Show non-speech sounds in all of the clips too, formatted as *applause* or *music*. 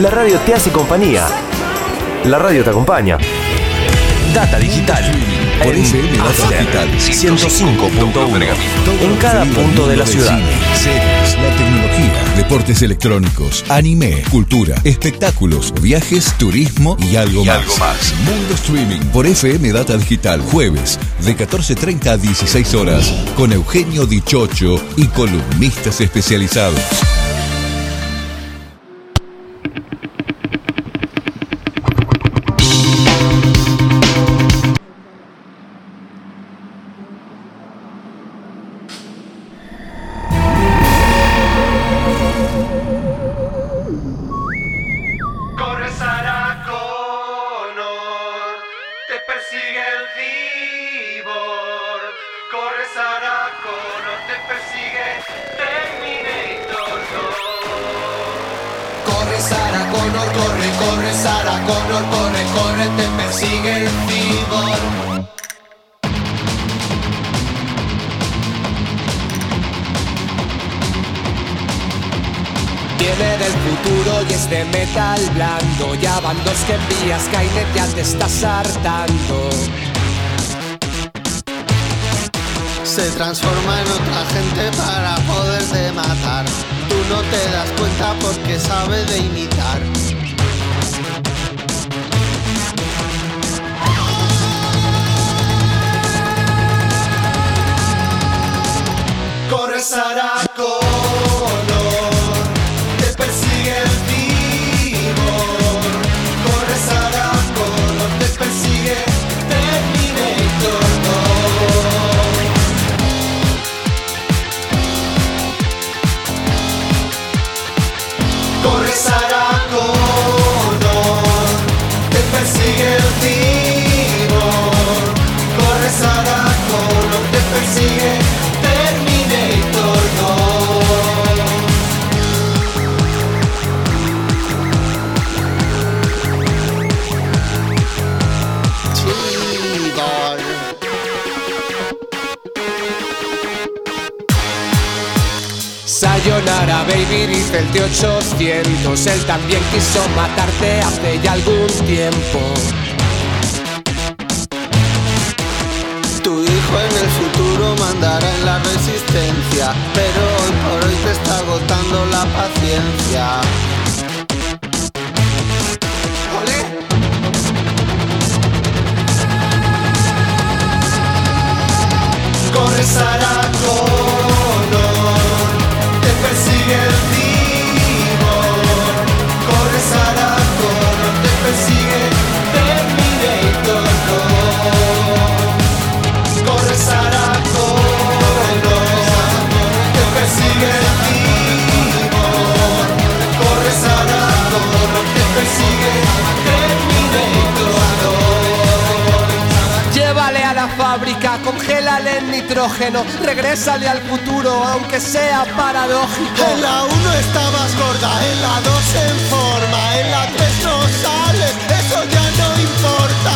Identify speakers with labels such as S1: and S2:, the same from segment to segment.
S1: La radio te hace compañía. La radio te acompaña. Data Digital.
S2: Por
S1: En
S2: FM Data Digital.
S1: 105.1. En cada punto de la ciudad.
S2: Series, la tecnología, deportes electrónicos, anime, cultura, espectáculos, viajes, turismo y algo
S3: Y
S2: más.
S3: algo más.
S2: Mundo Streaming por FM Data Digital, jueves de 14.30 a 16 horas, con Eugenio Dichocho y columnistas especializados.
S4: Congélale el nitrógeno Regrésale al futuro, aunque sea paradójico
S5: En la 1 estabas gorda, en la 2 en forma, en la 3 no sales, eso ya no importa.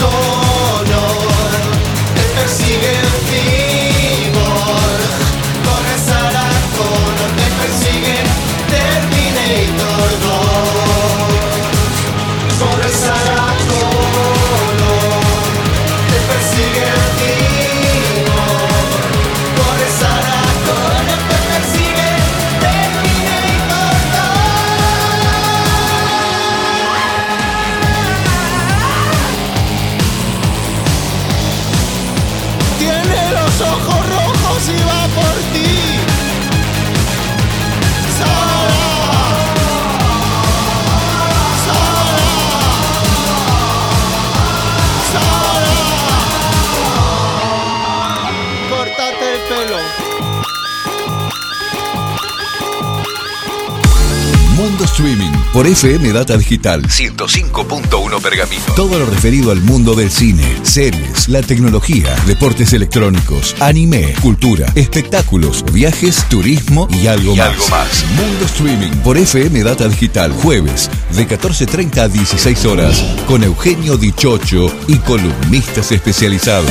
S6: Connor, te persigue el cibor. Corre Sarah Connor, te persigue Terminator 2.
S2: Mundo Streaming por FM Data Digital.
S3: 105.1 Pergamino.
S2: Todo lo referido al mundo del cine, series, la tecnología, deportes electrónicos, anime, cultura, espectáculos, viajes, turismo y algo
S3: Y
S2: más.
S3: algo más.
S2: Mundo Streaming por FM Data Digital, jueves de 14.30 a 16 horas, con Eugenio Dichocho y columnistas especializados.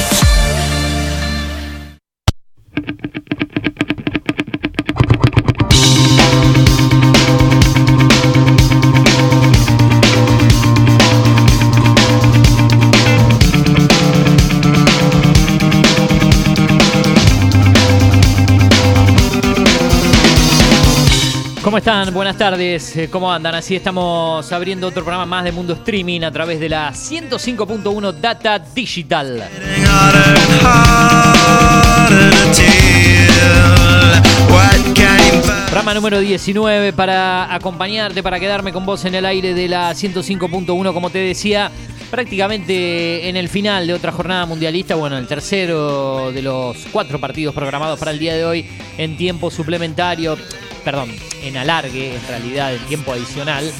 S7: Buenas tardes. Eh, ¿Cómo andan? Así estamos abriendo otro programa más de Mundo Streaming a través de la 105.1 Data Digital. Programa número 19 para acompañarte, para quedarme con vos en el aire de la 105.1, como te decía, prácticamente en el final de otra jornada mundialista, bueno, el tercero de los cuatro partidos programados para el día de hoy en tiempo suplementario, perdón, en alargue, en realidad, en tiempo adicional.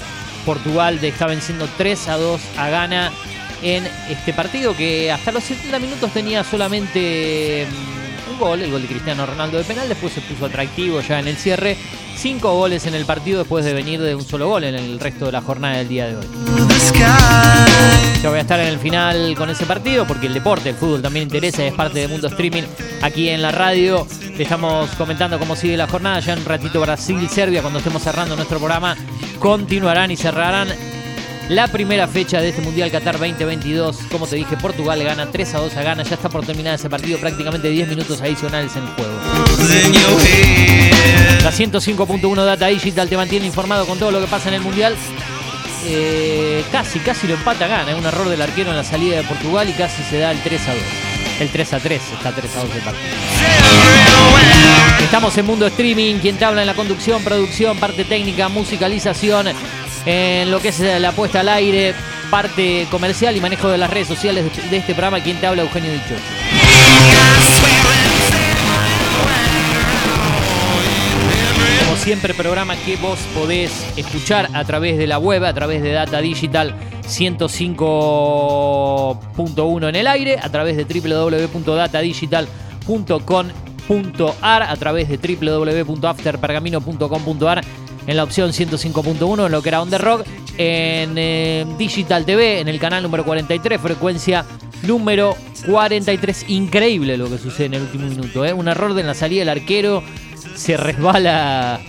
S7: Portugal está venciendo 3 a 2 a Ghana en este partido que hasta los 70 minutos tenía solamente mm, un gol, el gol de Cristiano Ronaldo de penal, después se puso atractivo ya en el cierre. Cinco goles en el partido después de venir de un solo gol en el resto de la jornada del día de hoy. Ya voy a estar en el final con ese partido porque el deporte, el fútbol también interesa, es parte de Mundo Streaming aquí en la radio. Te estamos comentando cómo sigue la jornada. Ya en un ratito Brasil, Serbia, cuando estemos cerrando nuestro programa, continuarán y cerrarán la primera fecha de este Mundial Qatar 2022. Como te dije, Portugal gana 3 a 2 a Ghana. Ya está por terminar ese partido, prácticamente 10 minutos adicionales en juego. La 105.1 Data Digital te mantiene informado con todo lo que pasa en el Mundial. Eh, casi, casi lo empata Gana. Un error del arquero en la salida de Portugal y casi se da el 3 a 2. El 3 a 3, está 3 a 2 el partido. Estamos en Mundo Streaming, quien te habla en la conducción, producción, parte técnica, musicalización, en lo que es la puesta al aire, parte comercial y manejo de las redes sociales de este programa, quien te habla Eugenio Dichocho. Como siempre, programa que vos podés escuchar a través de la web, a través de Data Digital 105.1 en el aire, a través de www.datadigital.com.ar, a través de www.afterpergamino.com.ar en la opción 105.1 en lo que era On Rock, en eh, Digital TV, en el canal número 43, frecuencia número 43. Increíble lo que sucede en el último minuto. ¿eh? Un error de la salida del arquero, se resbala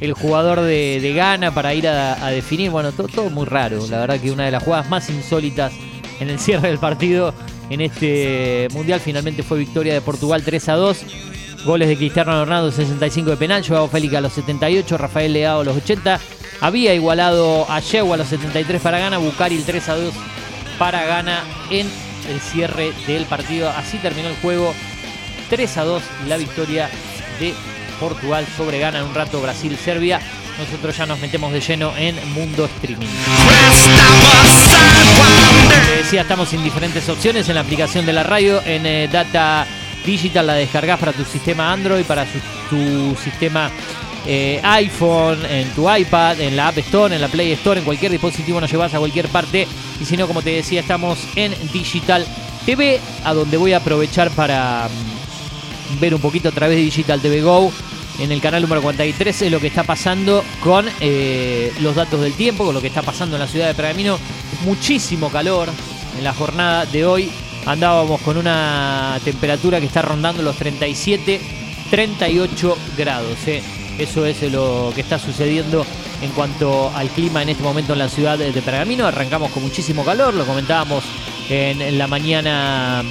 S7: el jugador de, de Ghana para ir a, a definir. Bueno, todo, todo muy raro. La verdad que una de las jugadas más insólitas en el cierre del partido en este mundial finalmente fue victoria de Portugal 3 a 2. Goles de Cristiano Ronaldo 65 de penal, Joao Félix a los 78, Rafael Leao a los 80. Había igualado a Yeu a los 73 para Ghana, Bucari el 3 a 2 para Ghana en el cierre del partido. Así terminó el juego 3 a 2 la victoria de Portugal sobre Ghana en un rato Brasil-Serbia. Nosotros ya nos metemos de lleno en Mundo Streaming. Te decía, estamos en diferentes opciones en la aplicación de la radio, en eh, Data Digital la descargas para tu sistema Android, para tu sistema eh, iPhone, en tu iPad, en la App Store, en la Play Store, en cualquier dispositivo nos llevas a cualquier parte. Y si no, como te decía, estamos en Digital TV, a donde voy a aprovechar para mm, ver un poquito a través de Digital TV Go. En el canal número 43 es lo que está pasando con eh, los datos del tiempo, con lo que está pasando en la ciudad de Pergamino. Muchísimo calor en la jornada de hoy. Andábamos con una temperatura que está rondando los 37, 38 grados. eh. Eso es lo que está sucediendo en cuanto al clima en este momento en la ciudad de Pergamino. Arrancamos con muchísimo calor, lo comentábamos en, en la mañana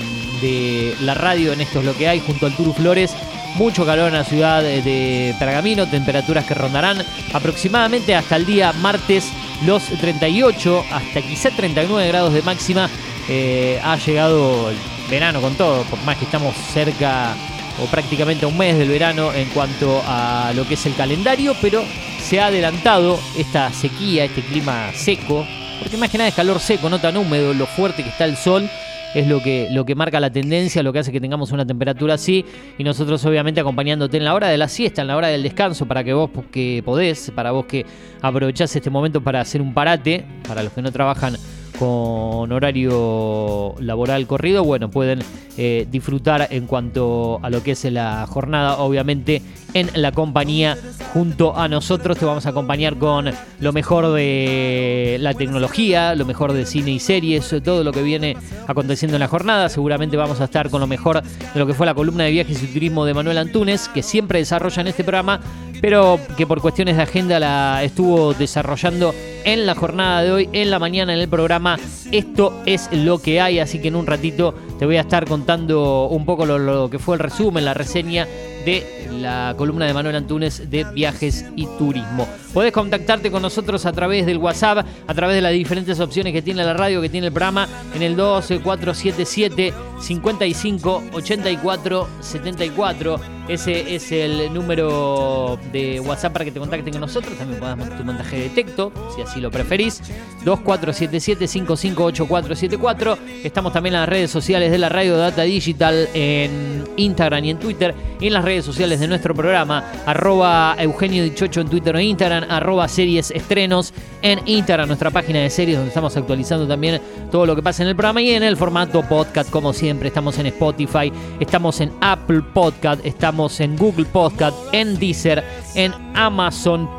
S7: de la radio, en esto es lo que hay, junto al Turu Flores. Mucho calor en la ciudad de Pergamino, temperaturas que rondarán aproximadamente hasta el día martes los 38, hasta quizá 39 grados de máxima. Eh, ha llegado el verano con todo, por más que estamos cerca o prácticamente a un mes del verano en cuanto a lo que es el calendario, pero se ha adelantado esta sequía, este clima seco, porque más es calor seco, no tan húmedo, lo fuerte que está el sol es lo que, lo que marca la tendencia, lo que hace que tengamos una temperatura así, y nosotros obviamente acompañándote en la hora de la siesta, en la hora del descanso, para que vos que podés, para vos que aprovechás este momento para hacer un parate, para los que no trabajan con horario laboral corrido, bueno, pueden eh, disfrutar en cuanto a lo que es la jornada, obviamente en la compañía junto a nosotros. Te vamos a acompañar con lo mejor de la tecnología, lo mejor de cine y series, todo lo que viene aconteciendo en la jornada. Seguramente vamos a estar con lo mejor de lo que fue la columna de viajes y turismo de Manuel Antunes, que siempre desarrolla en este programa, pero que por cuestiones de agenda la estuvo desarrollando en la jornada de hoy, en la mañana en el programa. Esto es lo que hay, así que en un ratito te voy a estar contando un poco lo, que fue el resumen, la reseña de la columna de Manuel Antunes de viajes y turismo. Podés contactarte con nosotros a través del WhatsApp, a través de las diferentes opciones que tiene la radio, que tiene el programa, en el 12477 55 84 74. Ese es el número de WhatsApp para que te contacten con nosotros. También mandar tu mensaje de texto, si así lo preferís. 2477 558474. Estamos también en las redes sociales de la Radio Data Digital, en Instagram y en Twitter. Y en las redes sociales de nuestro programa, arroba Eugenio Dichocho en Twitter o Instagram, arroba series estrenos en Instagram, nuestra página de series donde estamos actualizando también todo lo que pasa en el programa y en el formato podcast, como siempre. Estamos en Spotify, estamos en Apple Podcast, estamos en Google Podcast, en Deezer, en Amazon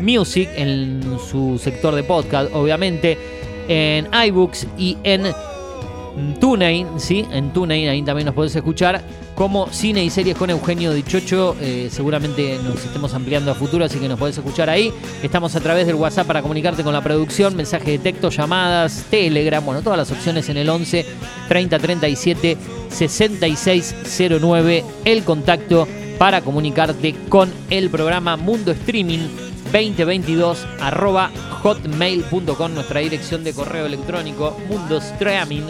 S7: Music, en su sector de podcast, obviamente, en iBooks y en TuneIn, ¿sí? En TuneIn, ahí también nos podés escuchar. Como cine y series con Eugenio Dichocho, eh, seguramente nos estemos ampliando a futuro, así que nos podés escuchar ahí. Estamos a través del WhatsApp para comunicarte con la producción, mensaje de texto, llamadas, Telegram, bueno, todas las opciones en el 11 30 37 66 09. El contacto para comunicarte con el programa Mundo Streaming 2022 arroba hotmail.com, nuestra dirección de correo electrónico Mundo Streaming,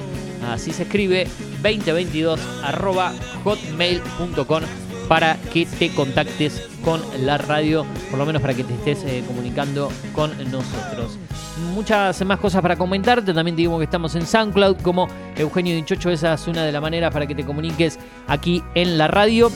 S7: así se escribe 2022 arroba hotmail.com para que te contactes con la radio, por lo menos para que te estés eh, comunicando con nosotros. Muchas más cosas para comentarte, también te digo que estamos en SoundCloud como Eugenio Dichocho, esa es una de las maneras para que te comuniques aquí en la radio.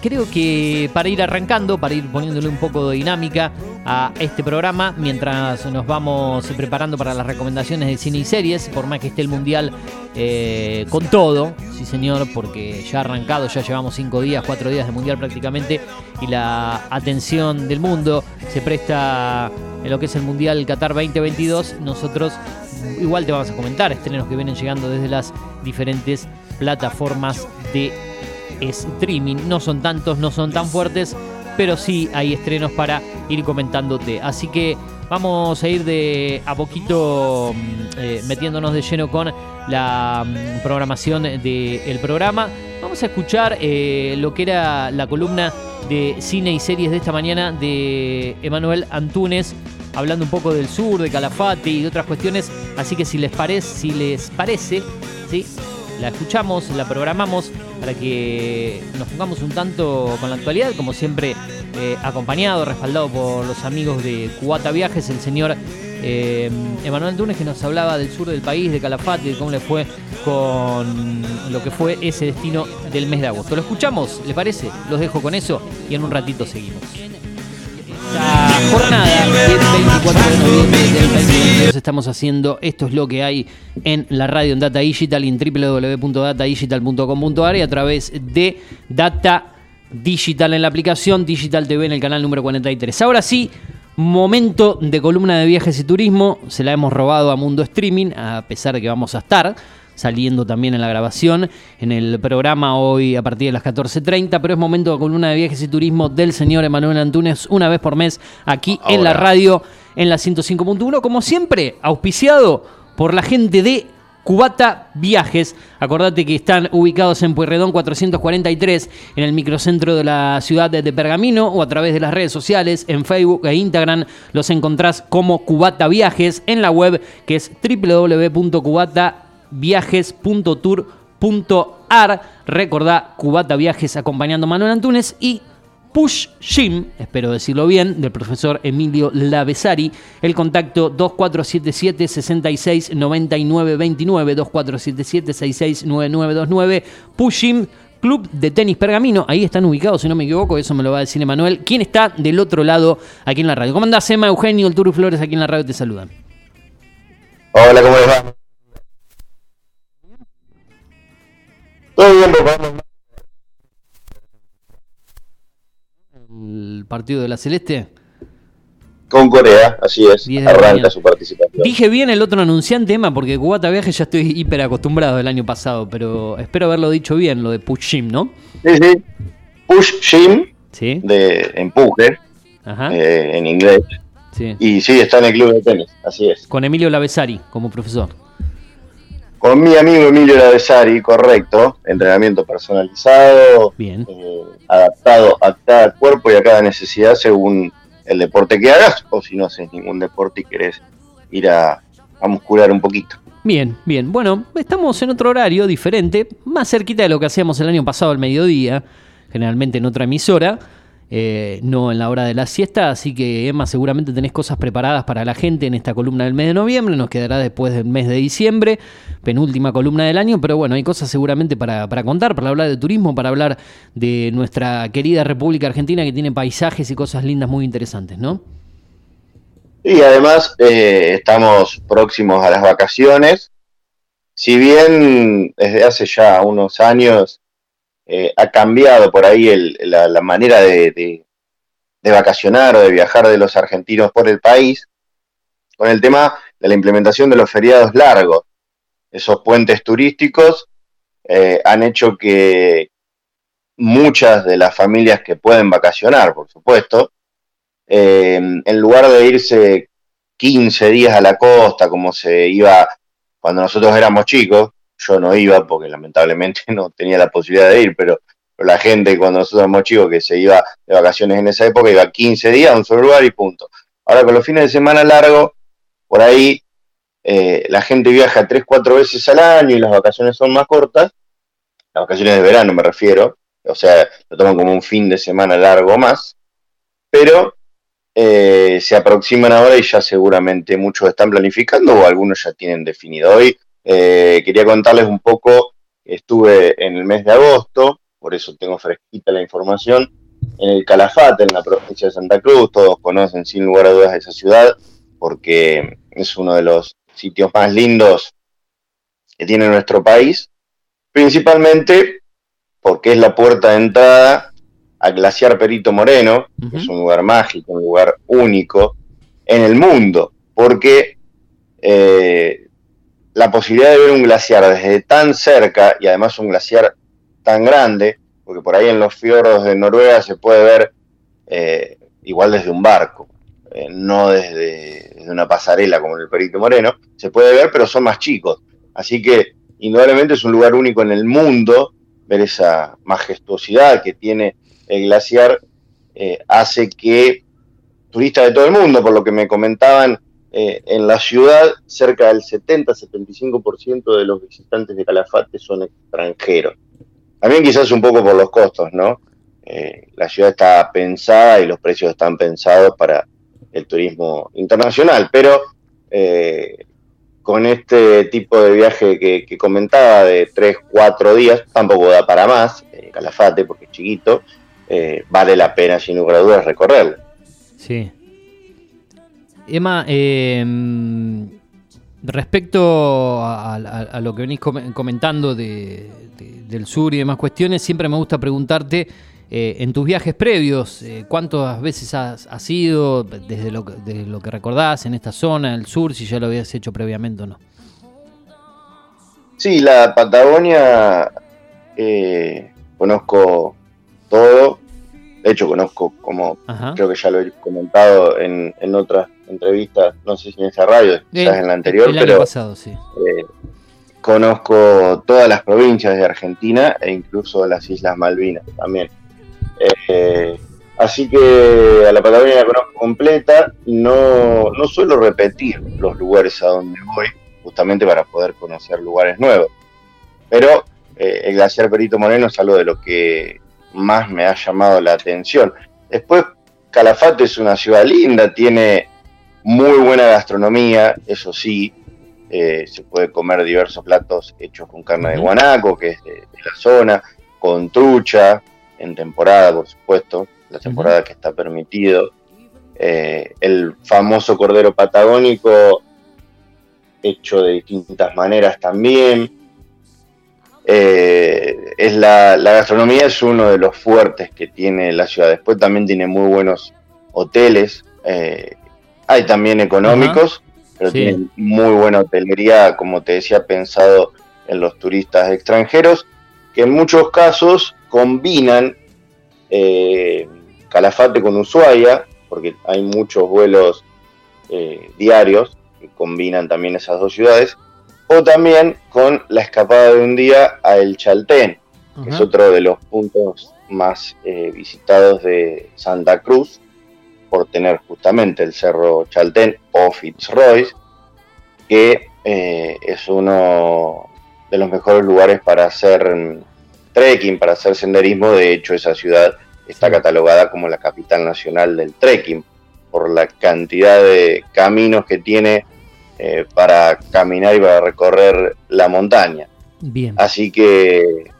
S7: Creo que para ir arrancando, para ir poniéndole un poco de dinámica a este programa, mientras nos vamos preparando para las recomendaciones de cine y series, por más que esté el Mundial eh, con todo, sí señor, porque ya ha arrancado, ya llevamos cinco días, cuatro días de Mundial prácticamente, y la atención del mundo se presta en lo que es el Mundial Qatar 2022, nosotros igual te vamos a comentar estrenos que vienen llegando desde las diferentes plataformas de streaming. No son tantos, no son tan fuertes, pero sí hay estrenos para ir comentándote. Así que vamos a ir de a poquito mm, eh, metiéndonos de lleno con la mm, programación del programa. Vamos a escuchar eh, lo que era la columna de cine y series de esta mañana de Emanuel Antunes, hablando un poco del sur, de Calafate y de otras cuestiones. Así que si les parece, si les parece, ¿sí? La escuchamos, la programamos para que nos pongamos un tanto con la actualidad, como siempre eh, acompañado, respaldado por los amigos de Cubata Viajes, el señor eh, Emanuel Túnez que nos hablaba del sur del país, de Calafate, de cómo le fue con lo que fue ese destino del mes de agosto. ¿Lo escuchamos? ¿Le parece? Los dejo con eso y en un ratito seguimos. Jornada del 24 de noviembre del 2022 estamos haciendo Esto es lo que hay en la radio en Data Digital y en www.datadigital.com.ar y a través de Data Digital en la aplicación Digital TV en el canal número 43. Ahora sí, momento de columna de viajes y turismo. Se la hemos robado a Mundo Streaming, a pesar de que vamos a estar saliendo también en la grabación, en el programa hoy a partir de las 14.30, pero es momento de columna de viajes y turismo del señor Emanuel Antunes, una vez por mes, aquí en la radio, en la 105.1, como siempre, auspiciado por la gente de Cubata Viajes. Acordate que están ubicados en Pueyrredón 443, en el microcentro de la ciudad de Pergamino, o a través de las redes sociales, en Facebook e Instagram, los encontrás como Cubata Viajes, en la web que es www.cubataviajes.tour.ar. Recordá Cubata Viajes acompañando a Manuel Antunes y Push Gym, espero decirlo bien, del profesor Emilio Lavesari. El contacto 2477 66 99 29 2477 66 9929 Push Gym Club de Tenis Pergamino. Ahí están ubicados, si no me equivoco, eso me lo va a decir Emanuel. ¿Quién está del otro lado aquí en la radio? ¿Cómo andás, Emma, Eugenio, el Turu Flores aquí en la radio? Te saludan.
S8: Hola, ¿cómo les va? Todo bien, papá.
S7: El partido de la Celeste.
S8: Con Corea, así es. Arranca su participación.
S7: Dije bien el otro anunciante, Emma, porque Cubata Viajes ya estoy hiper acostumbrado del año pasado, pero espero haberlo dicho bien, lo de Push Gym, ¿no?
S8: Sí, sí. Push Gym,
S7: Sí.
S8: de empuje,
S7: Ajá.
S8: eh, en inglés.
S7: Sí.
S8: Y sí, está en el club de tenis, así es.
S7: Con Emilio Lavesari como profesor.
S8: Con mi amigo Emilio Lavesari, correcto. Entrenamiento personalizado,
S7: Bien.
S8: eh, adaptado a cada cuerpo y a cada necesidad según el deporte que hagas, o si no haces ningún deporte y querés ir a, a muscular un poquito.
S7: Bien, bien. Bueno, estamos en otro horario diferente, más cerquita de lo que hacíamos el año pasado al mediodía, generalmente en otra emisora, eh, no en la hora de la siesta, así que Emma seguramente tenés cosas preparadas para la gente en esta columna del mes de noviembre, nos quedará después del mes de diciembre, penúltima columna del año, pero bueno, hay cosas seguramente para, para contar, para hablar de turismo, para hablar de nuestra querida República Argentina que tiene paisajes y cosas lindas muy interesantes, ¿no?
S8: Y además eh, estamos próximos a las vacaciones. Si bien desde hace ya unos años eh, ha cambiado por ahí el- la, manera de vacacionar o de viajar de los argentinos por el país, con el tema de la implementación de los feriados largos. Esos puentes turísticos eh, han hecho que muchas de las familias que pueden vacacionar, por supuesto, eh, en lugar de irse 15 días a la costa, como se iba cuando nosotros éramos chicos, yo no iba porque lamentablemente *laughs* no tenía la posibilidad de ir, pero, la gente cuando nosotros éramos chicos que se iba de vacaciones en esa época iba 15 días a un solo lugar y punto. Ahora con los fines de semana largos, por ahí eh, la gente viaja 3, 4 veces al año y las vacaciones son más cortas, las vacaciones de verano me refiero, o sea, lo toman como un fin de semana largo más, pero eh, se aproximan ahora y ya seguramente muchos están planificando o algunos ya tienen definido. Hoy eh, quería contarles un poco, estuve en el mes de agosto, por eso tengo fresquita la información, en el Calafate, en la provincia de Santa Cruz, todos conocen sin lugar a dudas esa ciudad, porque es uno de los sitios más lindos que tiene nuestro país, principalmente porque es la puerta de entrada al glaciar Perito Moreno, que es un lugar mágico, un lugar único en el mundo, porque eh, la posibilidad de ver un glaciar desde tan cerca y además un glaciar tan grande, porque por ahí en los fiordos de Noruega se puede ver eh, igual desde un barco, eh, no desde, una pasarela como en el Perito Moreno, se puede ver, pero son más chicos. Así que indudablemente es un lugar único en el mundo, ver esa majestuosidad que tiene el glaciar eh, hace que turistas de todo el mundo, por lo que me comentaban, eh, en la ciudad cerca del 70-75% de los visitantes de Calafate son extranjeros. También quizás un poco por los costos, ¿no? Eh, la ciudad está pensada y los precios están pensados para el turismo internacional, pero eh, con este tipo de viaje que, que comentaba de 3, 4 días, tampoco da para más, Calafate, porque es chiquito, eh, vale la pena sin lugar a dudas recorrerlo.
S7: Sí. Emma, eh, respecto a, a- a lo que venís com- comentando de- de- del sur y demás cuestiones, siempre me gusta preguntarte, eh, en tus viajes previos, eh, ¿cuántas veces has, has ido desde lo, que- desde lo que recordás en esta zona, el sur, si ya lo habías hecho previamente o no?
S8: Sí, la Patagonia eh, conozco todo. De hecho, conozco, como
S7: Ajá.
S8: creo que ya lo he comentado en, en otras entrevistas, no sé si en esa radio, quizás en la anterior,
S7: el año
S8: pero
S7: pasado, sí.
S8: eh, conozco todas las provincias de Argentina e incluso las Islas Malvinas también. Eh, así que a la Patagonia la conozco completa. No, no suelo repetir los lugares a donde voy, justamente para poder conocer lugares nuevos. Pero eh, el glaciar Perito Moreno es algo de lo que más me ha llamado la atención. Después, Calafate es una ciudad linda, tiene muy buena gastronomía, eso sí, eh, se puede comer diversos platos hechos con carne de guanaco, que es de, de la zona, con trucha, en temporada, por supuesto, la temporada que está permitido. Eh, el famoso cordero patagónico, hecho de distintas maneras también. Eh, es la, la gastronomía es uno de los fuertes que tiene la ciudad. Después también tiene muy buenos hoteles. eh, hay también económicos, pero
S7: Sí.
S8: tiene muy buena hotelería, como te decía, pensado en los turistas extranjeros, que en muchos casos combinan eh, Calafate con Ushuaia, porque hay muchos vuelos eh, diarios que combinan también esas dos ciudades, o también con la escapada de un día a El Chaltén, que es otro de los puntos más eh, visitados de Santa Cruz, por tener justamente el Cerro Chaltén o Fitzroy, que eh, es uno de los mejores lugares para hacer trekking, para hacer senderismo. De hecho, esa ciudad está catalogada como la capital nacional del trekking, por la cantidad de caminos que tiene eh, para caminar y para recorrer la montaña.
S7: Bien.
S8: Así que,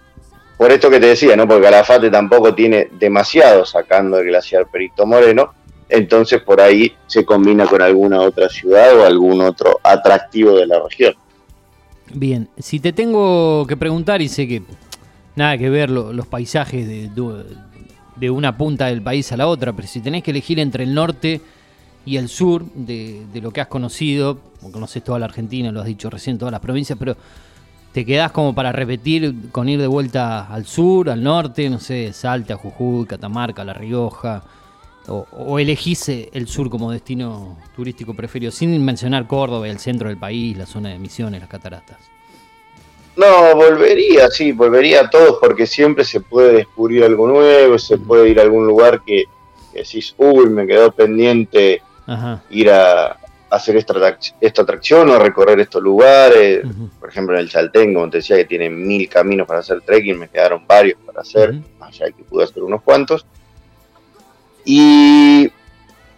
S8: por esto que te decía, ¿no? Porque Calafate tampoco tiene demasiado sacando el glaciar Perito Moreno, entonces por ahí se combina con alguna otra ciudad o algún otro atractivo de la región.
S7: Bien, si te tengo que preguntar, y sé que nada que ver lo- los paisajes de, de- una punta del país a la otra, pero si tenés que elegir entre el norte y el sur de, de lo que has conocido, conoces toda la Argentina, lo has dicho recién, todas las provincias, pero te quedás como para repetir con ir de vuelta al sur, al norte, no sé, Salta, Jujuy, Catamarca, La Rioja, o, o elegís eh, el sur como destino turístico preferido, sin mencionar Córdoba, el centro del país, la zona de Misiones, las cataratas.
S8: No, volvería, sí, volvería a todos porque siempre se puede descubrir algo nuevo, se puede ir a algún lugar que, que decís, uy, me quedó pendiente
S7: Ajá.
S8: ir a hacer esta, atrac- esta atracción o a recorrer estos lugares. Por ejemplo, en el Chaltén, como te decía, que tiene mil caminos para hacer trekking, me quedaron varios para hacer,
S7: Ujú.
S8: más allá de que pude hacer unos cuantos. Y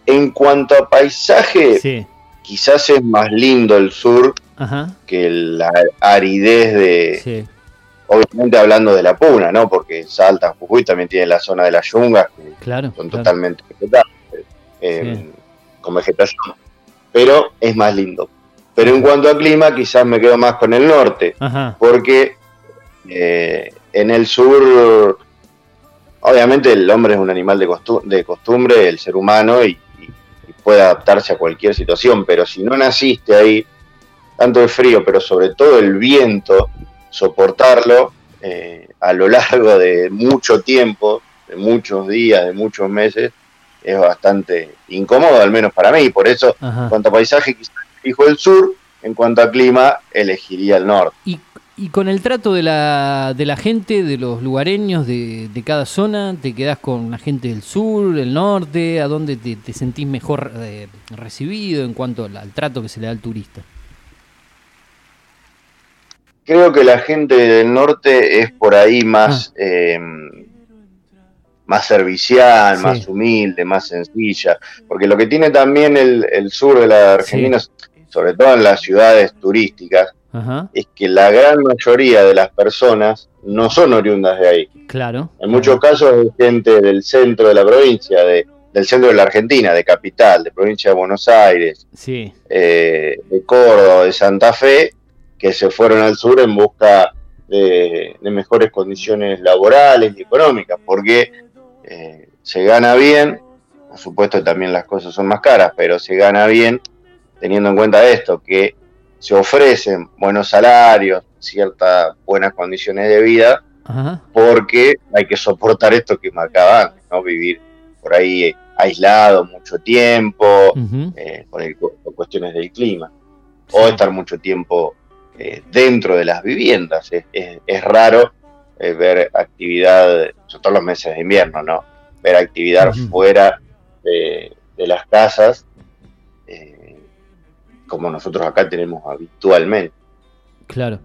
S8: en cuanto a paisaje,
S7: Sí.
S8: quizás es más lindo el sur
S7: Ajá.
S8: que la aridez de,
S7: Sí.
S8: obviamente hablando de la puna, ¿no? Porque Salta, Jujuy también tiene la zona de las yungas, que
S7: Claro.
S8: son
S7: claro.
S8: totalmente vegetales, eh,
S7: Sí.
S8: con vegetación, pero es más lindo. Pero en cuanto a clima, quizás me quedo más con el norte,
S7: Ajá.
S8: porque eh, en el sur, obviamente el hombre es un animal de, costu- de costumbre, el ser humano, y, y- y puede adaptarse a cualquier situación, pero si no naciste ahí, tanto el frío, pero sobre todo el viento, soportarlo eh, a lo largo de mucho tiempo, de muchos días, de muchos meses, es bastante incómodo, al menos para mí. Por eso,
S7: Ajá.
S8: en cuanto a paisaje, quizás elijo el sur, en cuanto a clima, elegiría el norte.
S7: Y, y con el trato de la, de la gente, de los lugareños de, de cada zona, ¿te quedás con la gente del sur, el norte? ¿A dónde te, te sentís mejor eh, recibido en cuanto al, al trato que se le da al turista?
S8: Creo que la gente del norte es por ahí más, eh, más servicial,
S7: Sí.
S8: más humilde, más sencilla. Porque lo que tiene también el, el sur de la Argentina, sobre todo en las ciudades turísticas,
S7: Ajá.
S8: es que la gran mayoría de las personas no son oriundas de ahí.
S7: Claro.
S8: En muchos casos es gente del centro de la provincia, de, del centro de la Argentina, de capital, de provincia de Buenos Aires,
S7: Sí.
S8: eh, de Córdoba, de Santa Fe, que se fueron al sur en busca de, de mejores condiciones laborales y económicas, porque eh, se gana bien, por supuesto también las cosas son más caras, pero se gana bien teniendo en cuenta esto, que se ofrecen buenos salarios, ciertas buenas condiciones de vida,
S7: Ajá.
S8: porque hay que soportar esto que me acaban, ¿no? Vivir por ahí eh, aislado mucho tiempo, eh, por, el- por cuestiones del clima, o estar mucho tiempo eh, dentro de las viviendas. Es, es- es raro eh, ver actividad, sobre todo los meses de invierno, ¿no? Ver actividad fuera de, de las casas, eh, como nosotros acá tenemos habitualmente.
S7: Claro.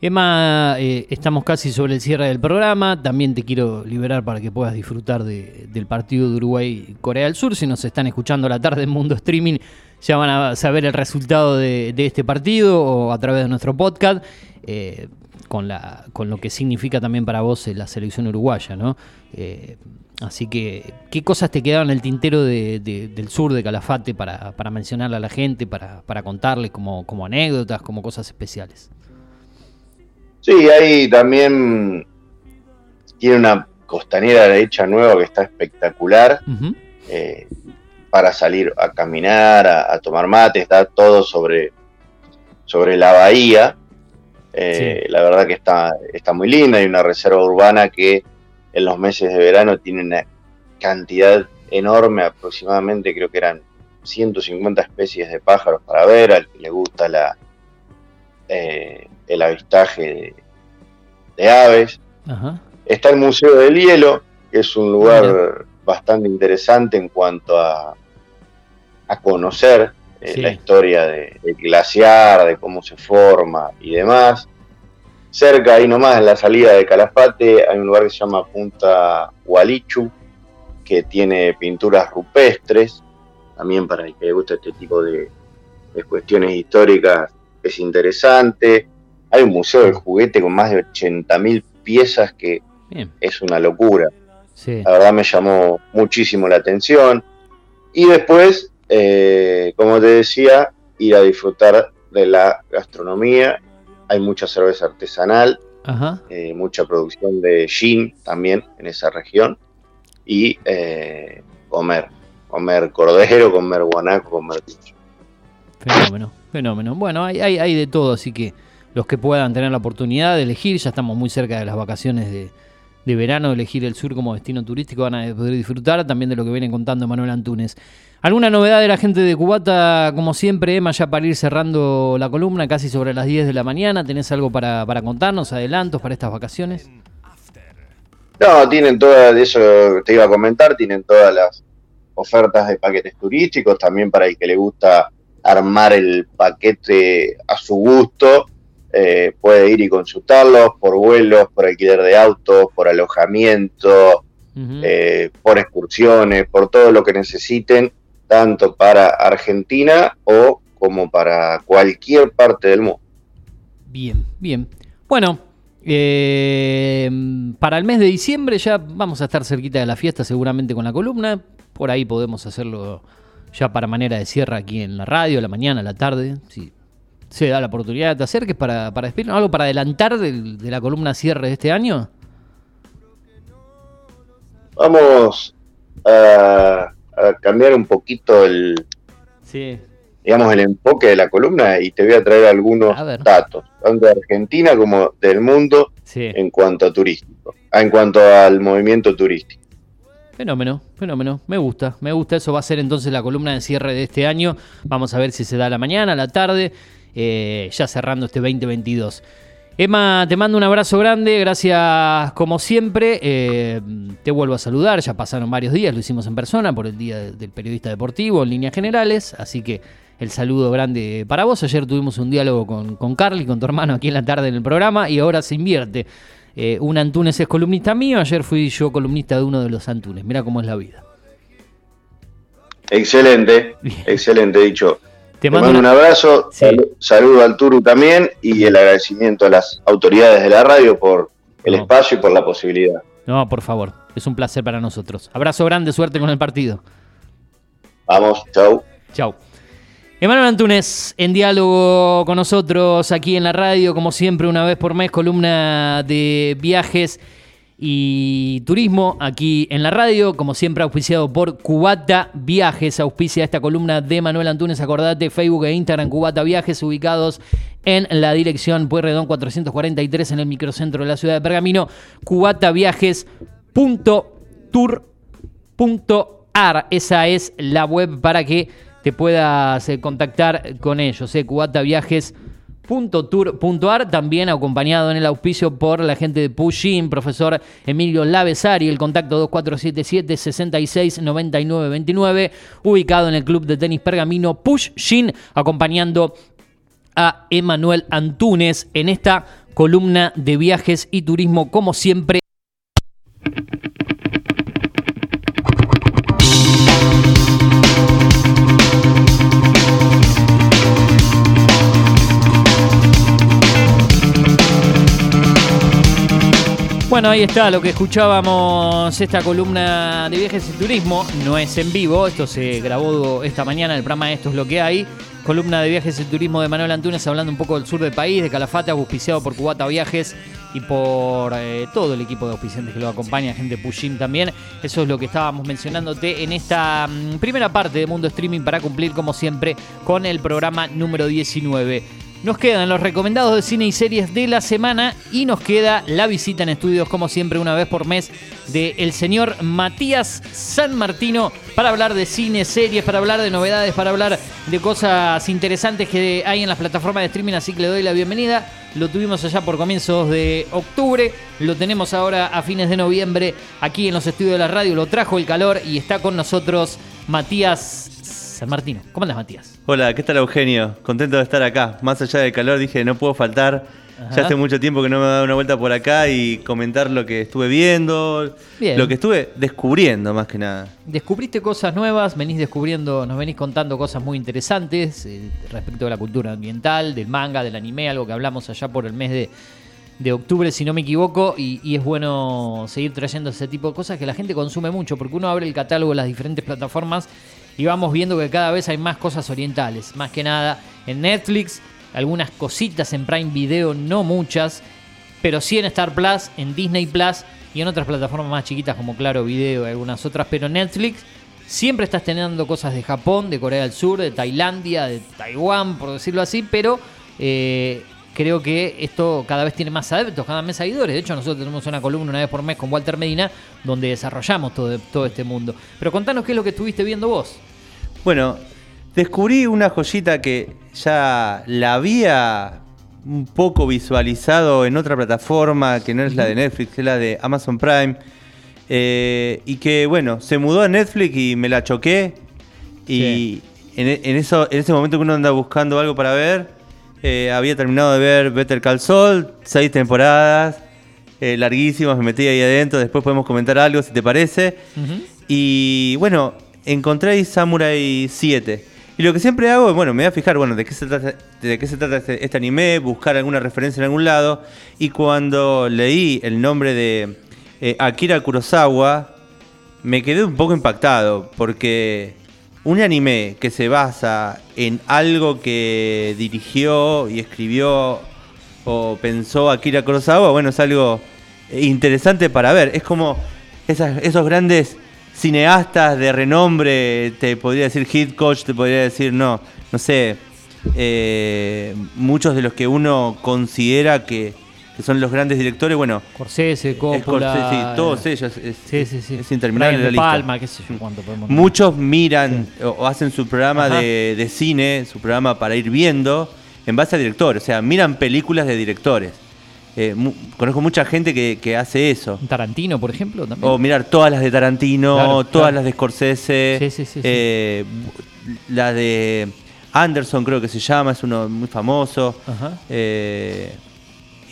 S7: Emma, eh, estamos casi sobre el cierre del programa. También te quiero liberar para que puedas disfrutar de- del partido de Uruguay-Corea del Sur. Si nos están escuchando a la tarde en Mundo Streaming, ya van a saber el resultado de, este partido o a través de nuestro podcast. eh, con, la, con lo que significa también para vos la selección uruguaya, ¿no? Eh, así que, ¿qué cosas te quedaron en el tintero de- de- del sur de Calafate para, para mencionarle a la gente, para, para contarles como, como anécdotas, como cosas especiales?
S8: Sí, ahí también tiene una costanera hecha nueva que está espectacular. Eh, para salir a caminar, a, a tomar mate, está todo sobre, sobre la bahía. Eh, La verdad que está, está muy linda, hay una reserva urbana que en los meses de verano tiene una cantidad enorme, aproximadamente creo que eran 150 especies de pájaros para ver, al que le gusta la, eh, el avistaje de, de aves.
S7: Ajá.
S8: Está el Museo del Hielo, que es un lugar
S7: Mira.
S8: bastante interesante en cuanto a, a conocer eh,
S7: Sí.
S8: la historia de- del glaciar, de cómo se forma y demás. Cerca, ahí nomás, en la salida de Calafate, hay un lugar que se llama Punta Hualichu, que tiene pinturas rupestres, también para el que le gusta este tipo de, de cuestiones históricas es interesante. Hay un museo del juguete con más de 80.000 piezas que
S7: Bien.
S8: es una locura.
S7: Sí.
S8: La verdad me llamó muchísimo la atención. Y después, eh, como te decía, ir a disfrutar de la gastronomía. Hay mucha cerveza artesanal,
S7: Ajá.
S8: eh, mucha producción de gin también en esa región. Y eh, comer, comer cordero, comer guanaco, comer pincho.
S7: Fenómeno, fenómeno. Bueno, hay, hay, hay de todo, así que los que puedan tener la oportunidad de elegir, ya estamos muy cerca de las vacaciones de, de verano, elegir el sur como destino turístico, van a poder disfrutar también de lo que viene contando Manuel Antunes. ¿Alguna novedad de la gente de Cubata, como siempre, Emma, ya para ir cerrando la columna, casi sobre las 10 de la mañana? ¿Tenés algo para, para contarnos, adelantos para estas vacaciones?
S8: No, tienen todas, de eso te iba a comentar, tienen todas las ofertas de paquetes turísticos, también para el que le gusta armar el paquete a su gusto, eh, puede ir y consultarlos por vuelos, por alquiler de autos, por alojamiento, eh, por excursiones, por todo lo que necesiten, tanto para Argentina o como para cualquier parte del mundo.
S7: Bien, bien. Bueno, eh, para el mes de diciembre ya vamos a estar cerquita de la fiesta seguramente con la columna. Por ahí podemos hacerlo ya para manera de cierre aquí en la radio, la mañana, la tarde. Si se da la oportunidad, te acerques para, para despedirnos. ¿Algo para adelantar del- de la columna cierre de este año?
S8: Vamos a, a cambiar un poquito el,
S7: Sí.
S8: digamos, el enfoque de la columna y te voy a traer algunos
S7: A
S8: datos, tanto de Argentina como del mundo
S7: Sí.
S8: en cuanto a turístico, ah, en cuanto al movimiento turístico.
S7: Fenómeno, fenómeno. Me gusta, me gusta. Eso va a ser entonces la columna de cierre de este año. Vamos a ver si se da a la mañana, a la tarde, eh, ya cerrando este 2022. Emma, te mando un abrazo grande, gracias como siempre. Eh, te vuelvo a saludar, ya pasaron varios días, lo hicimos en persona por el Día de- del Periodista Deportivo en líneas generales, así que el saludo grande para vos. Ayer tuvimos un diálogo con, con Carly, con tu hermano aquí en la tarde en el programa y ahora se invierte. Eh, un Antunes es columnista mío, ayer fui yo columnista de uno de los Antunes. Mira cómo es la vida.
S8: Excelente,
S7: Bien.
S8: excelente dicho.
S7: Te mando
S8: mando un abrazo,
S7: Sí.
S8: saludo al Turu también y el agradecimiento a las autoridades de la radio por el
S7: No.
S8: espacio y por la posibilidad.
S7: No, por favor, es un placer para nosotros. Abrazo grande, suerte con el partido.
S8: Vamos, chau.
S7: Chau. Emanuel Antunes, en diálogo con nosotros aquí en la radio, como siempre, una vez por mes, columna de viajes y turismo aquí en la radio, como siempre auspiciado por Cubata Viajes, auspicia esta columna de Manuel Antunes, acordate, Facebook e Instagram Cubata Viajes, ubicados en la dirección Pueyrredón 443 en el microcentro de la ciudad de Pergamino, cubataviajes.tour.ar, esa es la web para que te puedas eh, contactar con ellos, eh, cubataviajes.tour.ar, también acompañado en el auspicio por la gente de Pushin, profesor Emilio Lavesari, el contacto 2477-669929, ubicado en el club de tenis Pergamino Pushin, acompañando a Emanuel Antunes en esta columna de viajes y turismo, como siempre. Bueno, ahí está lo que escuchábamos, esta columna de viajes y turismo. No es en vivo, esto se grabó esta mañana, el programa Esto es lo que hay. Columna de viajes y turismo de Manuel Antunes hablando un poco del sur del país, de Calafate, auspiciado por Cubata Viajes y por eh, todo el equipo de auspiciantes que lo acompaña, gente Pushim también. Eso es lo que estábamos mencionándote en esta mm, primera parte de Mundo Streaming para cumplir, como siempre, con el programa número 19. Nos quedan los recomendados de cine y series de la semana y nos queda la visita en estudios, como siempre, una vez por mes, de el señor Matías San Martino para hablar de cine, series, para hablar de novedades, para hablar de cosas interesantes que hay en las plataformas de streaming. Así que le doy la bienvenida. Lo tuvimos allá por comienzos de octubre, lo tenemos ahora a fines de noviembre aquí en los estudios de la radio. Lo trajo el calor y está con nosotros Matías San Martino. ¿Cómo andas, Matías?
S9: Hola, ¿qué tal Eugenio? Contento de estar acá. Más allá del calor, dije, no puedo faltar.
S7: Ajá.
S9: Ya hace mucho tiempo que no me he dado una vuelta por acá y comentar lo que estuve viendo,
S7: Bien.
S9: lo que estuve descubriendo más que nada.
S7: Descubriste cosas nuevas, venís descubriendo, nos venís contando cosas muy interesantes eh, respecto de la cultura ambiental, del manga, del anime, algo que hablamos allá por el mes de, de octubre, si no me equivoco, y, y es bueno seguir trayendo ese tipo de cosas que la gente consume mucho, porque uno abre el catálogo de las diferentes plataformas y vamos viendo que cada vez hay más cosas orientales, más que nada en Netflix, algunas cositas en Prime Video, no muchas, pero sí en Star Plus, en Disney Plus y en otras plataformas más chiquitas como Claro Video y algunas otras, pero Netflix siempre estás teniendo cosas de Japón, de Corea del Sur, de Tailandia, de Taiwán, por decirlo así, pero eh, creo que esto cada vez tiene más adeptos, cada vez seguidores. De hecho, nosotros tenemos una columna una vez por mes con Walter Medina donde desarrollamos todo, todo este mundo. Pero contanos qué es lo que estuviste viendo vos.
S9: Bueno, descubrí una joyita que ya la había un poco visualizado en otra plataforma que no es la de Netflix, es la de Amazon Prime. eh, y que bueno, se mudó a Netflix y me la choqué. Y en, en eso, en ese momento que uno anda buscando algo para ver, eh, había terminado de ver Better Call Saul, seis temporadas, eh, larguísimas, me metí ahí adentro, después podemos comentar algo si te parece. Y bueno, encontré Samurai 7. Y lo que siempre hago es, bueno, me voy a fijar, bueno, de qué se trata, de qué se trata este, este anime, buscar alguna referencia en algún lado. Y cuando leí el nombre de eh, Akira Kurosawa, me quedé un poco impactado, porque un anime que se basa en algo que dirigió y escribió o pensó Akira Kurosawa, bueno, es algo interesante para ver. Es como esos grandes cineastas de renombre, te podría decir Hit Coach, te podría decir, no, no sé, eh, muchos de los que uno considera que, que son los grandes directores, bueno,
S7: Scorsese, Coppola,
S9: Scorsese, sí, todos
S7: eh,
S9: ellos, es,
S7: Sí, sí, sí.
S9: es interminable
S7: Brian
S9: la
S7: De
S9: lista.
S7: Palma, qué sé yo cuánto podemos
S9: Muchos miran o, o hacen su programa de, de cine, su programa para ir viendo en base a directores. O sea, miran películas de directores. Eh, mu- conozco mucha gente que, que hace eso.
S7: Tarantino, por ejemplo, también.
S9: O mirar todas las de Tarantino,
S7: Claro,
S9: todas
S7: claro.
S9: las de Scorsese.
S7: Sí, sí, sí,
S9: eh, La de Anderson creo que se llama, es uno muy famoso.
S7: Ajá.
S9: Eh,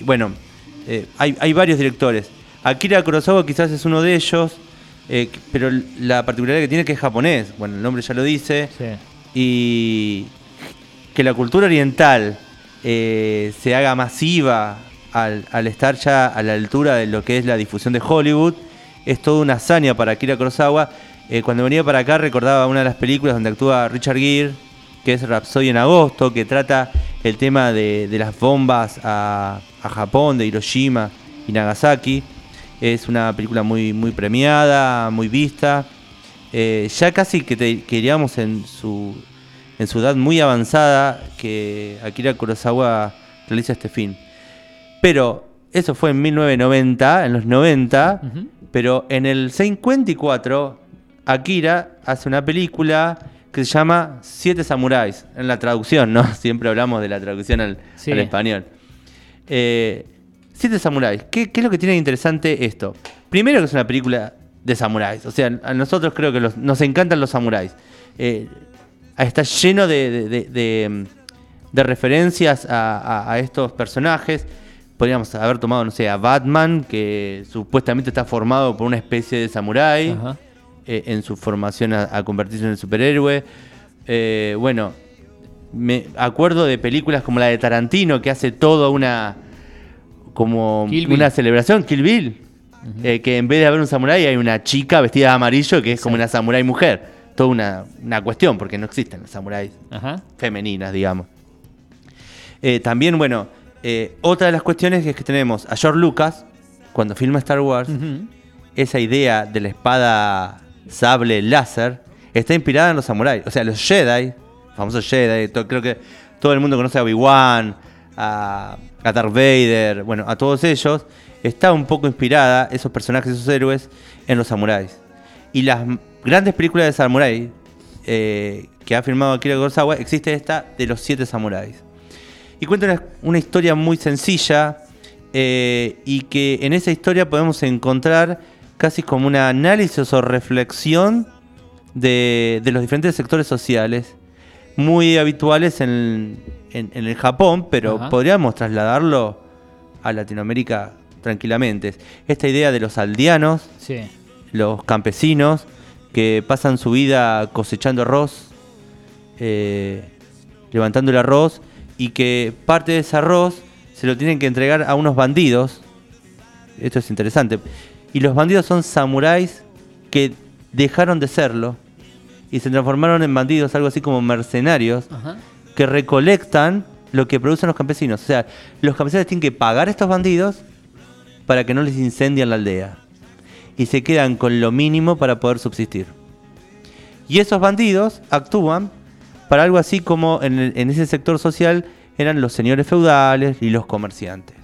S9: bueno, eh, hay, hay varios directores. Akira Kurosawa quizás es uno de ellos, eh, pero la particularidad que tiene es que es japonés. Bueno, el nombre ya lo dice.
S7: Sí.
S9: Y que la cultura oriental eh, se haga masiva al, al estar ya a la altura de lo que es la difusión de Hollywood es toda una hazaña para Akira Kurosawa. Cuando venía para acá recordaba una de las películas donde actúa Richard Gere, que es Rhapsody en agosto, que trata el tema de, de las bombas a, a Japón, de Hiroshima y Nagasaki. Es una película muy, muy premiada, muy vista. Eh, ya casi que te, queríamos en su, en su edad muy avanzada que Akira Kurosawa realiza este film. Pero eso fue en 1990, en los 90,
S7: Ujú.
S9: pero en el 54 Akira hace una película que se llama Siete Samuráis, en la traducción, ¿no? *laughs* Siempre hablamos de la traducción al,
S7: Sí.
S9: al español. Eh, Siete Samuráis, ¿Qué, ¿qué es lo que tiene de interesante esto? Primero que es una película de samuráis, o sea, a nosotros creo que los- nos encantan los samuráis. Eh, está lleno de, de- de- de, de referencias a, a- a estos personajes. Podríamos haber tomado, no sé, a Batman, que supuestamente está formado por una especie de samurái
S7: Ajá.
S9: Eh, en su formación a, a convertirse en el superhéroe. Eh, bueno, me acuerdo de películas como la de Tarantino, que hace toda una como una celebración, Kill Bill, eh, que en vez de haber un samurái hay una chica vestida de amarillo que es como una samurái mujer. Toda una, una cuestión, porque no existen las samuráis
S7: Ajá.
S9: femeninas, digamos. Eh, también, bueno, eh, otra de las cuestiones es que tenemos a George Lucas, cuando filma Star Wars, esa idea de la espada sable láser está inspirada en los samuráis. O sea, los Jedi, famosos Jedi, creo que todo el mundo conoce a Obi-Wan, a, a Darth Vader, bueno, a todos ellos, está un poco inspirada, esos personajes, esos héroes, en los samuráis. Y las grandes películas de samurái eh, que ha filmado Akira Kurosawa, existe esta de los siete samuráis. Y cuenta una, una historia muy sencilla eh, y que en esa historia podemos encontrar casi como un análisis o reflexión de, de los diferentes sectores sociales, muy habituales en, en- en el Japón, pero
S7: Ajá.
S9: podríamos trasladarlo a Latinoamérica tranquilamente. Esta idea de los aldeanos,
S7: Sí.
S9: los campesinos que pasan su vida cosechando arroz, eh, levantando el arroz y que parte de ese arroz se lo tienen que entregar a unos bandidos. Esto es interesante. Y los bandidos son samuráis que dejaron de serlo y se transformaron en bandidos, algo así como mercenarios,
S7: Ajá.
S9: que recolectan lo que producen los campesinos. O sea, los campesinos tienen que pagar a estos bandidos para que no les incendien la aldea. Y se quedan con lo mínimo para poder subsistir. Y esos bandidos actúan para algo así como en, el- en ese sector social eran los señores feudales y los comerciantes.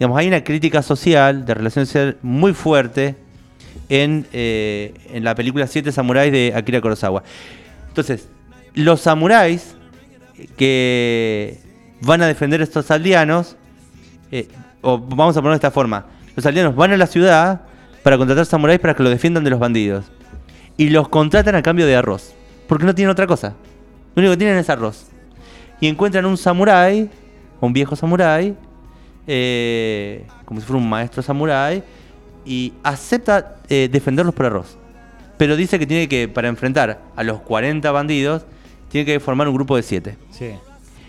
S9: Digamos, hay una crítica social, de relación social muy fuerte en, eh, en la película Siete Samuráis de Akira Kurosawa. Entonces, los samuráis que van a defender a estos aldeanos, eh, o vamos a ponerlo de esta forma, los aldeanos van a la ciudad para contratar samuráis para que lo defiendan de los bandidos. Y los contratan a cambio de arroz, porque no tienen otra cosa. Lo único que tienen es arroz. Y encuentran un samurái, un viejo samurái, eh, como si fuera un maestro samurái, y acepta eh, defenderlos por arroz. Pero dice que tiene que, para enfrentar a los 40 bandidos, tiene que formar un grupo de 7.
S7: Sí.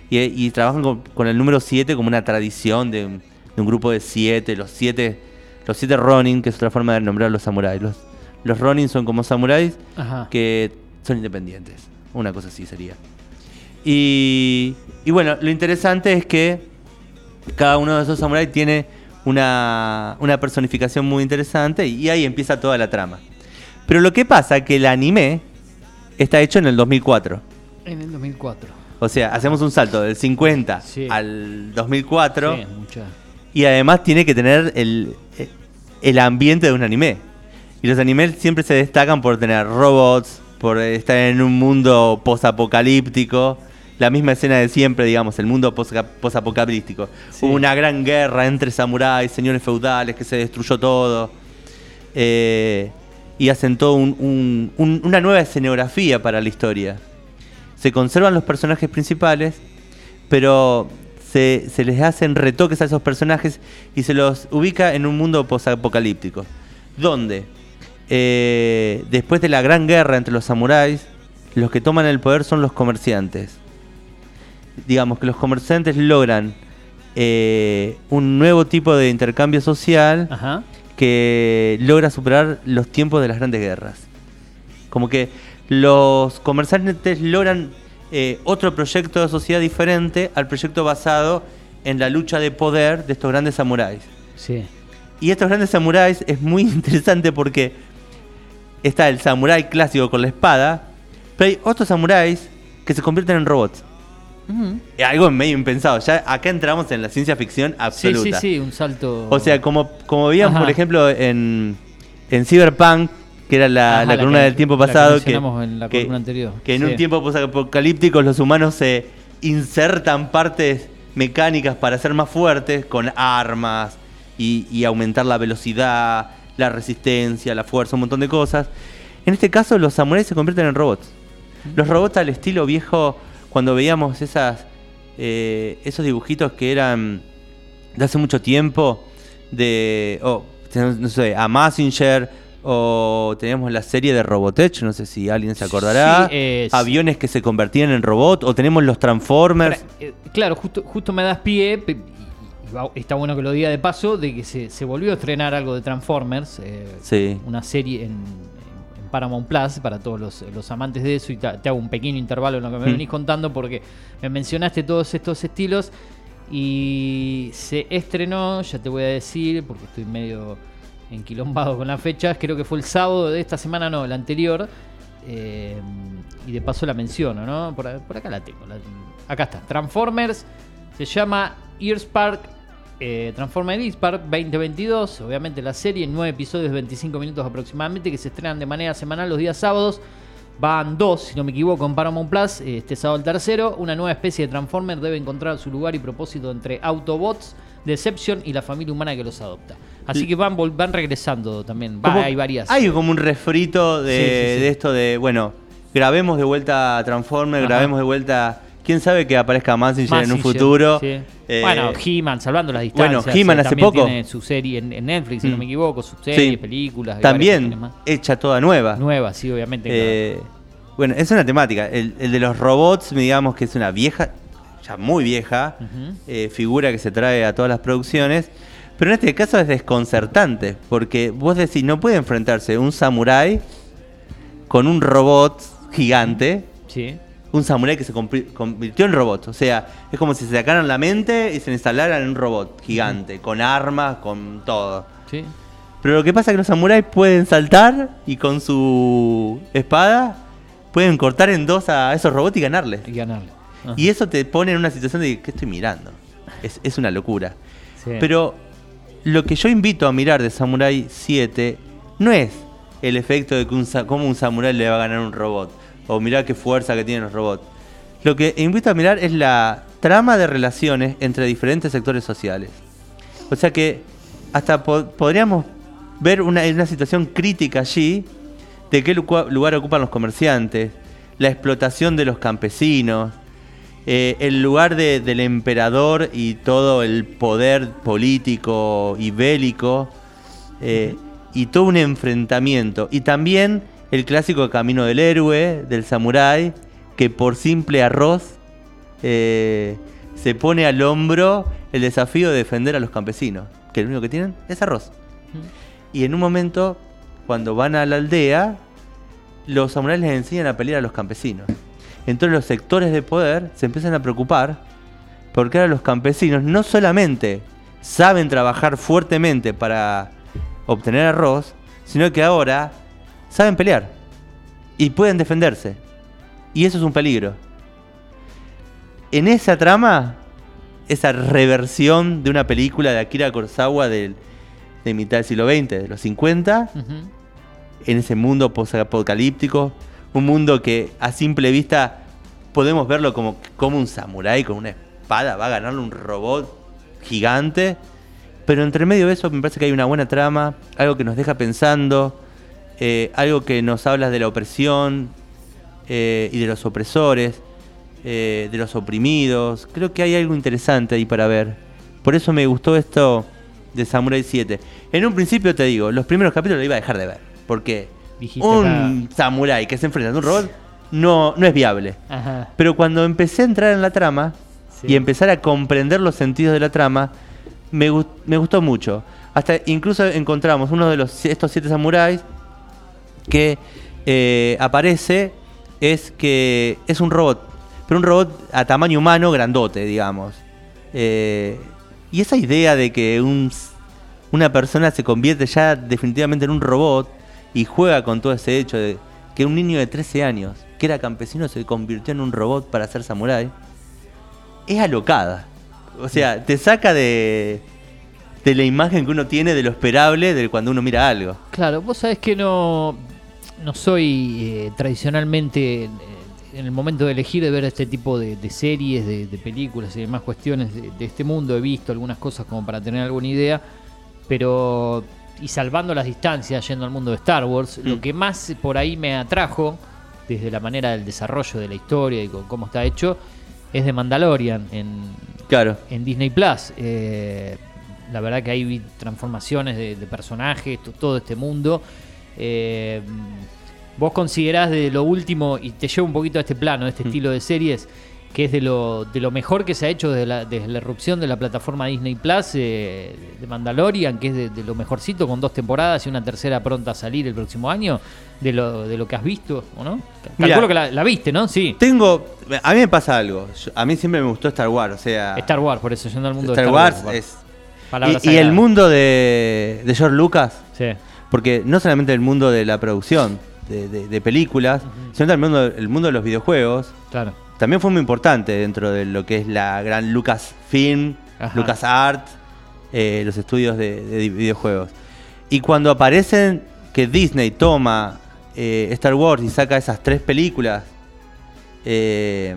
S9: Y, y trabajan con, con el número 7 como una tradición de, un- de un grupo de 7, los 7 los siete Ronin, que es otra forma de nombrar a los samuráis. Los, los Ronin son como samuráis
S7: Ajá.
S9: que son independientes. Una cosa así sería. Y, y bueno, lo interesante es que cada uno de esos samuráis tiene una, una personificación muy interesante y ahí empieza toda la trama. Pero lo que pasa es que el anime está hecho en el 2004.
S7: En el 2004.
S9: O sea, hacemos un salto del 50
S7: Sí.
S9: al 2004
S7: Sí, mucha.
S9: y además tiene que tener el, el ambiente de un anime. Y los animes siempre se destacan por tener robots, por estar en un mundo posapocalíptico. La misma escena de siempre, digamos, el mundo posa- posapocalíptico.
S7: Sí.
S9: Hubo una gran guerra entre samuráis, señores feudales, que se destruyó todo. Eh, y asentó un- un- un- una nueva escenografía para la historia. Se conservan los personajes principales, pero se, se les hacen retoques a esos personajes y se los ubica en un mundo posapocalíptico. Donde, eh, después de la gran guerra entre los samuráis, los que toman el poder son los comerciantes. Digamos que los comerciantes logran eh, un nuevo tipo de intercambio social
S7: Ajá.
S9: que logra superar los tiempos de las grandes guerras. Como que los comerciantes logran eh, otro proyecto de sociedad diferente al proyecto basado en la lucha de poder de estos grandes samuráis.
S7: Sí.
S9: Y estos grandes samuráis es muy *laughs* interesante porque está el samurái clásico con la espada, pero hay otros samuráis que se convierten en robots. Es algo medio impensado. Ya acá entramos en la ciencia ficción
S7: Sí,
S9: absoluta.
S7: sí, sí, un salto.
S9: O sea, como, como veíamos, por ejemplo, en, en Cyberpunk, que era la,
S7: Ajá,
S9: la
S7: la
S9: columna
S7: que-
S9: del tiempo
S7: la que
S9: pasado, que,
S7: en la
S9: que-
S7: columna anterior.
S9: que en
S7: Sí.
S9: un tiempo apocalíptico los humanos se insertan partes mecánicas para ser más fuertes con armas y, y aumentar la velocidad, la resistencia, la fuerza, un montón de cosas. En este caso, los samuráis se convierten en robots. Los robots al estilo viejo, cuando veíamos esas, eh, esos dibujitos que eran de hace mucho tiempo, de, oh, no sé, a Massinger, o teníamos la serie de Robotech, no sé si alguien se acordará,
S7: Sí, es-
S9: aviones que se convertían en robot, o tenemos los Transformers.
S7: Eh, claro, justo, justo me das pie, y está bueno que lo diga de paso, de que se, se volvió a estrenar algo de Transformers, eh,
S9: Sí.
S7: una serie en Paramount Plus para todos los, los amantes de eso, y te, te hago un pequeño intervalo en lo que me
S9: Mm.
S7: venís contando, porque me mencionaste todos estos estilos, y se estrenó, ya te voy a decir, porque estoy medio enquilombado con las fechas, creo que fue el sábado de esta semana, no, la anterior, eh, y de paso la menciono, ¿no? Por, acá la tengo. la- acá está. Transformers Se llama Earspark eh, Transformer Earspark 2022. Obviamente la serie, en 9 episodios de 25 minutos aproximadamente, que se estrenan de manera semanal los días sábados. Van dos, si no me equivoco, en Paramount Plus. Este sábado el tercero. Una nueva especie de Transformer debe encontrar su lugar y propósito entre Autobots, Deception y la familia humana que los adopta. Así que van, van regresando también. Va, hay varias.
S9: Hay como un refrito de,
S7: Sí, sí, sí.
S9: de esto de, bueno, grabemos de vuelta Transformer,
S7: Ajá.
S9: grabemos de vuelta. ¿Quién sabe que aparezca Massinger en un futuro?
S7: sí.
S9: Eh,
S7: bueno, He-Man, salvando las distancias.
S9: bueno, He-Man
S7: eh,
S9: hace poco.
S7: Tiene su serie en, en Netflix, si no
S9: Mm.
S7: me equivoco, sus series,
S9: Sí.
S7: películas.
S9: También hecha toda nueva.
S7: Nueva, sí, obviamente.
S9: Eh, Bueno, es una temática. El, el de los robots, digamos que es una vieja, ya muy vieja, eh, figura que se trae a todas las producciones. Pero en este caso es desconcertante, porque vos decís, no puede enfrentarse un samurái con un robot gigante,
S7: Sí.
S9: Un samurái que se convirtió en robot. O sea, es como si se sacaran la mente y se instalaran en un robot gigante, con armas, con todo.
S7: Sí.
S9: Pero lo que pasa es que los samuráis pueden saltar y con su espada pueden cortar en dos a esos robots y ganarles.
S7: Y ganarle. Ajá.
S9: Y eso te pone en una situación de ¿qué estoy mirando? Es, es una locura.
S7: Sí.
S9: Pero lo que yo invito a mirar de Samurai 7 no es el efecto de que un, cómo un samurái le va a ganar a un robot. O mirar qué fuerza que tienen los robots. Lo que invito a mirar es la trama de relaciones entre diferentes sectores sociales. O sea que hasta po- podríamos ver una, situación crítica allí de qué lu- lugar ocupan los comerciantes, la explotación de los campesinos, eh, el lugar de- del emperador y todo el poder político y bélico, eh, y todo un enfrentamiento. Y también el clásico camino del héroe, del samurái, que por simple arroz eh, se pone al hombro el desafío de defender a los campesinos, que lo único que tienen es arroz. Y en un momento, cuando van a la aldea, los samuráis les enseñan a pelear a los campesinos. Entonces los sectores de poder se empiezan a preocupar porque ahora los campesinos no solamente saben trabajar fuertemente para obtener arroz, sino que ahora saben pelear y pueden defenderse. Y eso es un peligro. En esa trama, esa reversión de una película de Akira Kurosawa del- de mitad del siglo XX, de los 50,
S7: Ujú.
S9: en ese mundo posapocalíptico, un mundo que a simple vista podemos verlo como, como un samurái con una espada va a ganarle un robot gigante, pero entre medio de eso me parece que hay una buena trama, algo que nos deja pensando, eh, algo que nos habla de la opresión eh, y de los opresores, eh, de los oprimidos. Creo que hay algo interesante ahí para ver. Por eso me gustó esto de Samurai 7. En un principio te digo, los primeros capítulos lo iba a dejar de ver. Porque
S7: Dijiste
S9: un samurái que se enfrenta a un robot no, no es viable.
S7: Ajá.
S9: Pero cuando empecé a entrar en la trama
S7: Sí.
S9: y empezar a comprender los sentidos de la trama, me, me gustó mucho. Hasta incluso encontramos uno de los, estos siete samuráis que eh, aparece, es que es un robot, pero un robot a tamaño humano grandote, digamos. Eh, y esa idea de que un una persona se convierte ya definitivamente en un robot y juega con todo ese hecho de que un niño de 13 años, que era campesino, se convirtió en un robot para ser samurái, es alocada. O sea, te saca de, de la imagen que uno tiene de lo esperable de cuando uno mira algo.
S7: Claro, vos sabés que no, no soy eh, tradicionalmente, eh, en el momento de elegir de ver este tipo de, de series, de, de películas y demás cuestiones de, de este mundo, he visto algunas cosas como para tener alguna idea, pero, y salvando las distancias, yendo al mundo de Star Wars, lo que más por ahí me atrajo, desde la manera del desarrollo de la historia y con cómo está hecho, es de Mandalorian en,
S9: Claro.
S7: en Disney Plus. Eh, la verdad que ahí vi transformaciones de, de personajes, to- todo este mundo. Eh, vos considerás de lo último, y te llevo un poquito a este plano, a este estilo de series, que es de lo, de lo mejor que se ha hecho desde la, desde la erupción de la plataforma Disney Plus, eh, de Mandalorian, que es de, de lo mejorcito, con dos temporadas y una tercera pronta a salir el próximo año, de lo, de lo que has visto, ¿o no?
S9: Mirá.
S7: Calculo que la, la viste, ¿no? Sí.
S9: Tengo. A mí me pasa algo. Yo- a mí siempre me gustó Star Wars. O sea.
S7: Star Wars, por eso, yendo al mundo
S9: Star
S7: de
S9: Wars
S7: Star Wars.
S9: es. Y, y el mundo de, de George Lucas.
S7: Sí.
S9: Porque no solamente el mundo de la producción de, de- de películas, sino también el mundo, el mundo de los videojuegos.
S7: Claro.
S9: también fue muy importante dentro de lo que es la gran Lucasfilm,
S7: Ajá.
S9: LucasArt, eh, los estudios de, de videojuegos. Y cuando aparecen que Disney toma eh, Star Wars y saca esas tres películas, eh,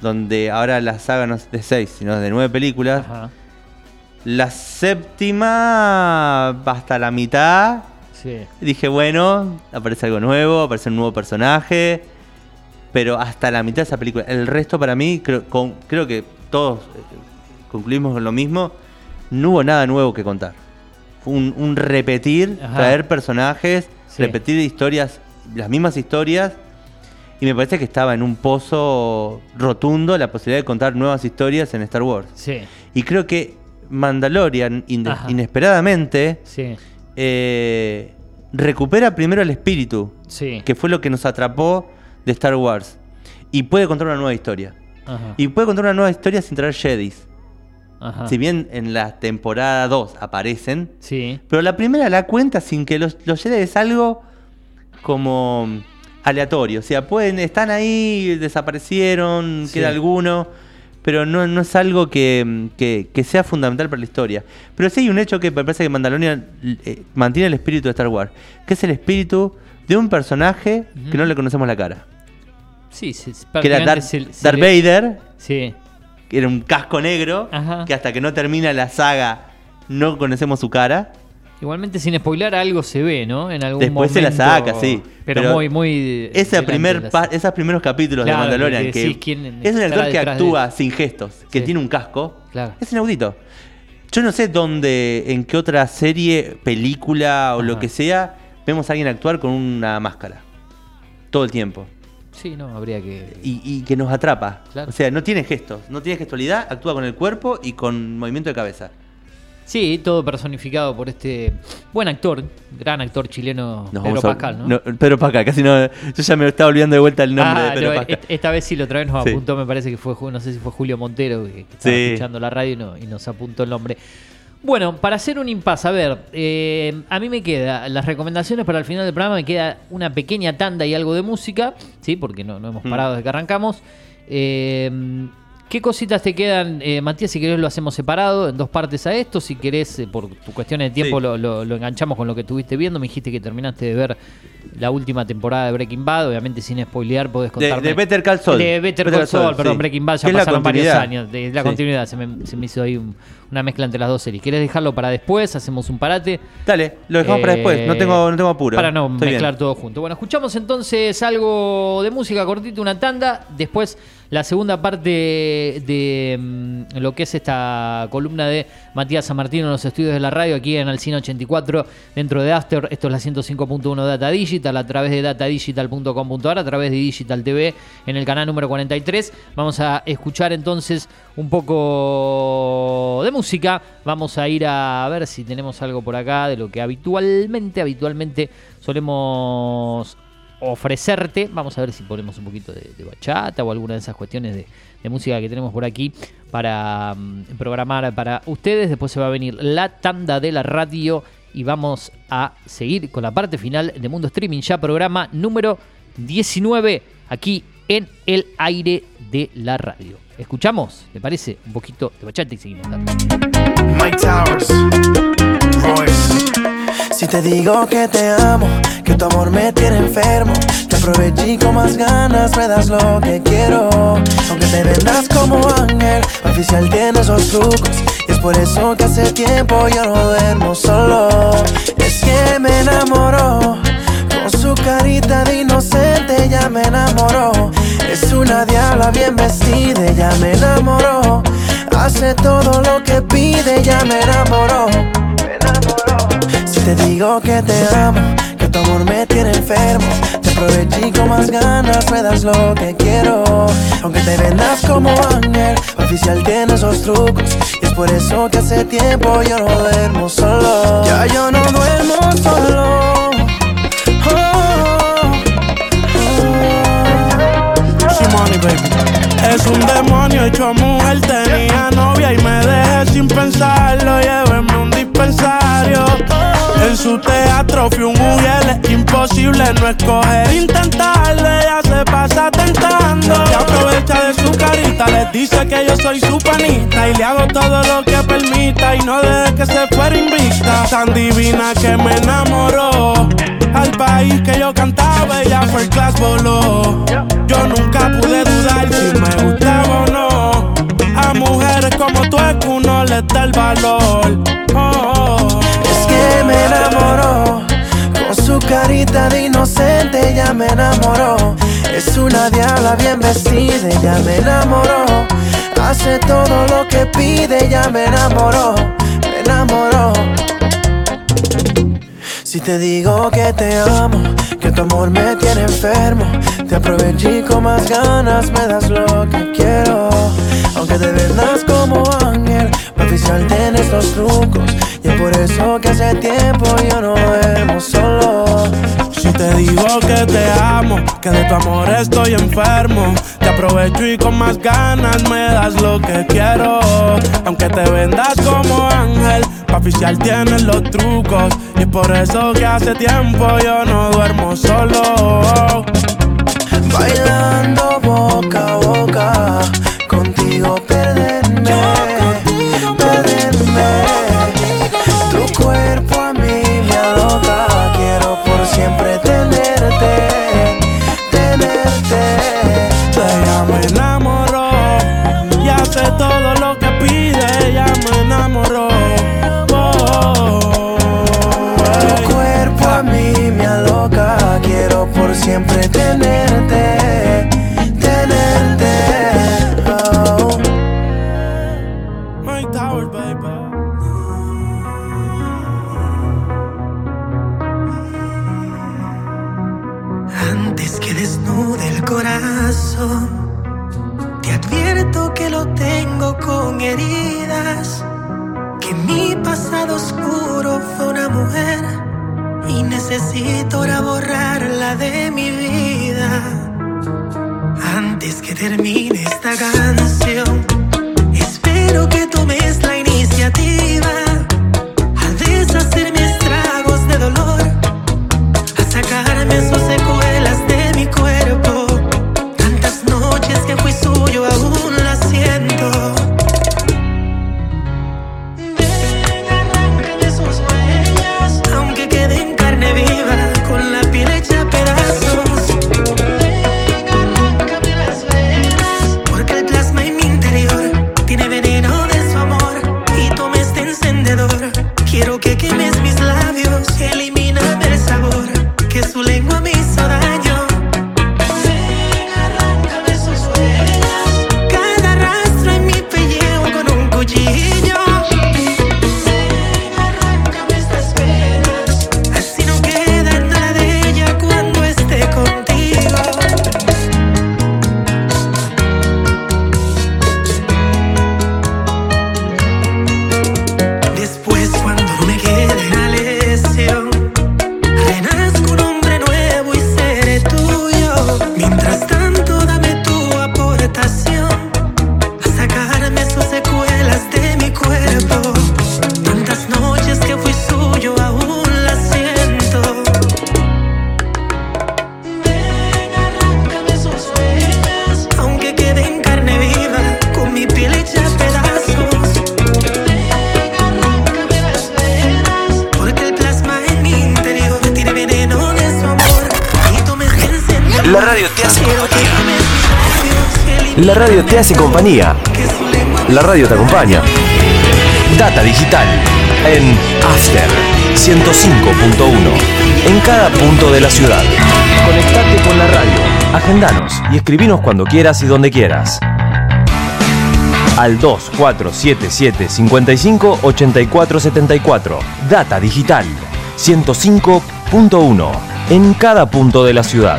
S9: donde ahora la saga no es de seis, sino de nueve películas,
S7: Ajá.
S9: La séptima hasta la mitad
S7: Sí.
S9: Dije, bueno, aparece algo nuevo, aparece un nuevo personaje. Pero hasta la mitad de esa película. El resto para mí, creo, con- creo que todos eh, concluimos con lo mismo. No hubo nada nuevo que contar. Fue un, un repetir,
S7: Ajá.
S9: traer personajes,
S7: Sí.
S9: repetir historias, las mismas historias. Y me parece que estaba en un pozo rotundo la posibilidad de contar nuevas historias en Star Wars.
S7: Sí.
S9: Y creo que Mandalorian, inesperadamente,
S7: Sí.
S9: eh, recupera primero el espíritu,
S7: Sí.
S9: que fue lo que nos atrapó de Star Wars. Y puede contar una nueva historia.
S7: Ajá.
S9: Y puede contar una nueva historia sin traer Jedis.
S7: Ajá.
S9: Si bien en la temporada 2 aparecen,
S7: Sí.
S9: pero la primera la cuenta sin que los, los Jedi es algo como aleatorio. O sea, pueden, están ahí, desaparecieron,
S7: Sí.
S9: queda alguno, pero no, no es algo que, que- que sea fundamental para la historia. Pero sí hay un hecho que me parece que Mandalorian eh, mantiene el espíritu de Star Wars, que es el espíritu de un personaje que no le conocemos la cara.
S7: Sí, sí, sí,
S9: Que era Darth,
S7: se- se
S9: Darth
S7: le-
S9: Vader,
S7: Sí.
S9: que era un casco negro,
S7: Ajá.
S9: que hasta que no termina la saga no conocemos su cara.
S7: Igualmente sin spoiler algo se ve, ¿no? En algún
S9: Después se la
S7: momento,
S9: saca, sí.
S7: Pero,
S9: Pero
S7: muy, muy. Delante
S9: primer pa- esos primeros capítulos
S7: Claro,
S9: de Mandalorian,
S7: que
S9: es un actor que
S7: de
S9: actúa sin gestos, que
S7: Sí.
S9: tiene un casco,
S7: Claro.
S9: es inaudito. Yo no sé dónde, en qué otra serie, película o lo que sea, vemos a alguien actuar con una máscara. Todo el tiempo.
S7: Sí, no, habría que.
S9: Y, y que nos atrapa.
S7: Claro.
S9: O sea, no tiene gestos, no tiene gestualidad, actúa con el cuerpo y con movimiento de cabeza.
S7: Sí, todo personificado por este buen actor, gran actor chileno
S9: Nos
S7: Pedro Pascal, ¿no?
S9: Pedro Pascal, casi no. Yo ya me estaba olvidando de vuelta el nombre
S7: Ah,
S9: de Pedro
S7: no,
S9: Pascal.
S7: est- esta vez sí lo otra vez nos
S9: Sí.
S7: apuntó, me parece que fue, no sé si fue Julio Montero que, que estaba
S9: Sí.
S7: escuchando la radio y, no- y nos apuntó el nombre. Bueno, para hacer un impasse, a ver, eh, a mí me queda las recomendaciones para el final del programa, me queda una pequeña tanda y algo de música, ¿sí? Porque no, no hemos
S9: Mm.
S7: parado desde que arrancamos. Eh, ¿Qué cositas te quedan, eh, Matías? Si querés lo hacemos separado en dos partes a esto. Si querés, eh, por tu cuestiones de tiempo,
S9: Sí.
S7: lo, lo- lo enganchamos con lo que estuviste viendo. Me dijiste que terminaste de ver la última temporada de Breaking Bad. Obviamente, sin spoilear, podés
S9: De,
S7: contarme.
S9: de Better Call Saul.
S7: De Better, Call Saul, perdón,
S9: sí.
S7: Breaking Bad, ya pasaron varios años. De la
S9: Sí.
S7: continuidad, se me, se me hizo ahí un- una mezcla entre las dos series. ¿Querés dejarlo para después? Hacemos un parate.
S9: Dale, lo dejamos para
S7: Eh,
S9: después. No tengo, no tengo apuro.
S7: Para no
S9: Estoy
S7: mezclar
S9: bien.
S7: todo junto. Bueno, escuchamos entonces algo de música cortito, una tanda. Después la segunda parte de mm, lo que es esta columna de Matías San Martín en los estudios de la radio aquí en Alcina 84 dentro de After. Esto es la 105.1 Data Digital a través de datadigital.com.ar, a través de Digital TV en el canal número 43. Vamos a escuchar entonces un poco de música. Vamos a ir a ver si tenemos algo por acá de lo que habitualmente, habitualmente solemos ofrecerte. Vamos a ver si ponemos un poquito de, bachata o alguna de esas cuestiones de, de música que tenemos por aquí para mm, programar para ustedes. Después se va a venir la tanda de la radio y vamos a seguir con la parte final de Mundo Streaming, ya programa número 19 aquí en el aire de la radio. ¿Escuchamos? ¿Le parece? Un poquito de bachata y seguimos.
S10: Mike Towers, Royce. Si te digo que te amo, que tu amor me tiene enfermo, te aproveché y con más ganas me das lo que quiero. Aunque te vendas como ángel, oficial tiene esos trucos. Y es por eso que hace tiempo yo no duermo solo. Es que me enamoró. Con su carita de inocente ya me enamoró. Es una diabla bien vestida, ya me enamoró. Hace todo lo que pide, ya me enamoró. Me. Si te digo que te amo, que tu amor me tiene enfermo, te aproveché con más ganas me das lo que quiero. Aunque te vendas como ángel, oficial tiene esos trucos. Y es por eso que hace tiempo yo no duermo solo. Ya yo no duermo solo.
S11: Es un demonio hecho mujer, tenía novia y me dejé sin pensarlo, llévenme un En su teatro fui un mujer, es imposible no escoger, intentarlo, ella se pasa tentando. Se aprovecha de Dice que yo soy su panita y le hago todo lo que permita y no deje que se fuera invicta. Tan divina que me enamoró. Al país que yo cantaba, ella fue el class voló. Yo nunca pude dudar si me gustaba o no. A mujeres como tú es que uno les da el valor. Oh,
S6: Es que me enamoró. Con su carita de inocente ya me enamoró. Es una diabla bien vestida, ya me enamoró. Hace todo lo que pide, ya me enamoró. Me enamoró. Si te digo que te amo, que tu amor me tiene enfermo, te aproveché con más ganas me das lo que quiero. Aunque te vendas como ángel, para oficiarte en estos trucos. Y es por eso que hace tiempo yo no duermo solo.
S11: Si te digo que te amo, que de tu amor estoy enfermo, te aprovecho y con más ganas me das lo que quiero. Aunque te vendas como ángel, pa' oficial tienes los trucos. Y es por eso que hace tiempo yo no duermo solo.
S6: Bailando boca a boca,
S12: La
S1: radio te acompaña. Data digital en After 105.1 en cada punto de la ciudad. Conectate con la radio, agendanos y escribinos cuando quieras y donde quieras. Al 2477 55 84 74. Data digital 105.1 en cada punto de la ciudad.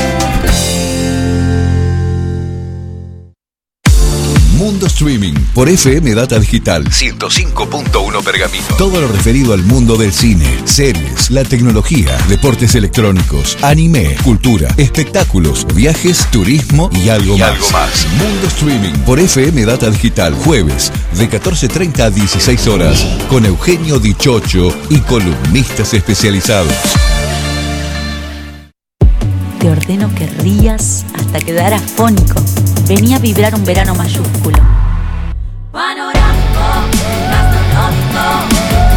S2: Mundo Streaming por FM Data Digital.
S3: 105.1 Pergamino.
S2: Todo lo referido al mundo del cine, series, la tecnología, deportes electrónicos, anime, cultura, espectáculos, viajes, turismo y algo
S3: Y
S2: más.
S3: algo más.
S2: Mundo Streaming por FM Data Digital, jueves de 14.30 a 16 horas, con Eugenio Dichocho y columnistas especializados.
S13: Te ordeno que rías hasta quedar afónico. Venía a vibrar un verano mayúsculo. Panorámico, gastronómico,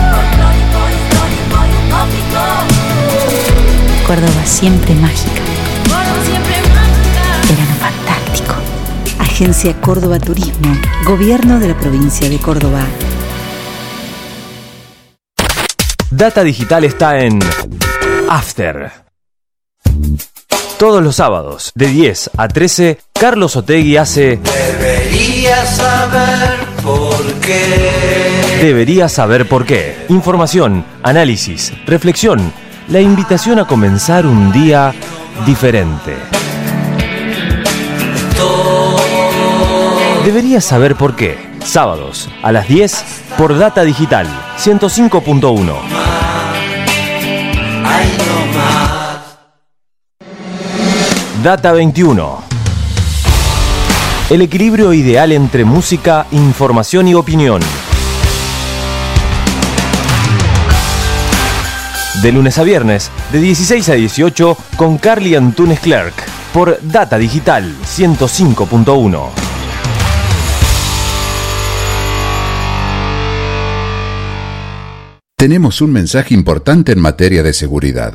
S13: folclórico, histórico y utópico. Córdoba siempre mágica. siempre mágica. Verano fantástico. Agencia Córdoba Turismo. Gobierno de la provincia de Córdoba.
S1: Data Digital está en After. Todos los sábados, de 10 a 13, Carlos Otegui hace
S12: Deberías saber por qué.
S1: Deberías saber por qué. Información, análisis, reflexión, la invitación a comenzar un día diferente. Deberías saber por qué. Sábados, a las 10, por Data Digital, 105.1. Data 21. El equilibrio ideal entre música, información y opinión. De lunes a viernes, de 16 a 18, con Carly Antunes Clerk, por Data Digital 105.1.
S14: Tenemos un mensaje importante en materia de seguridad.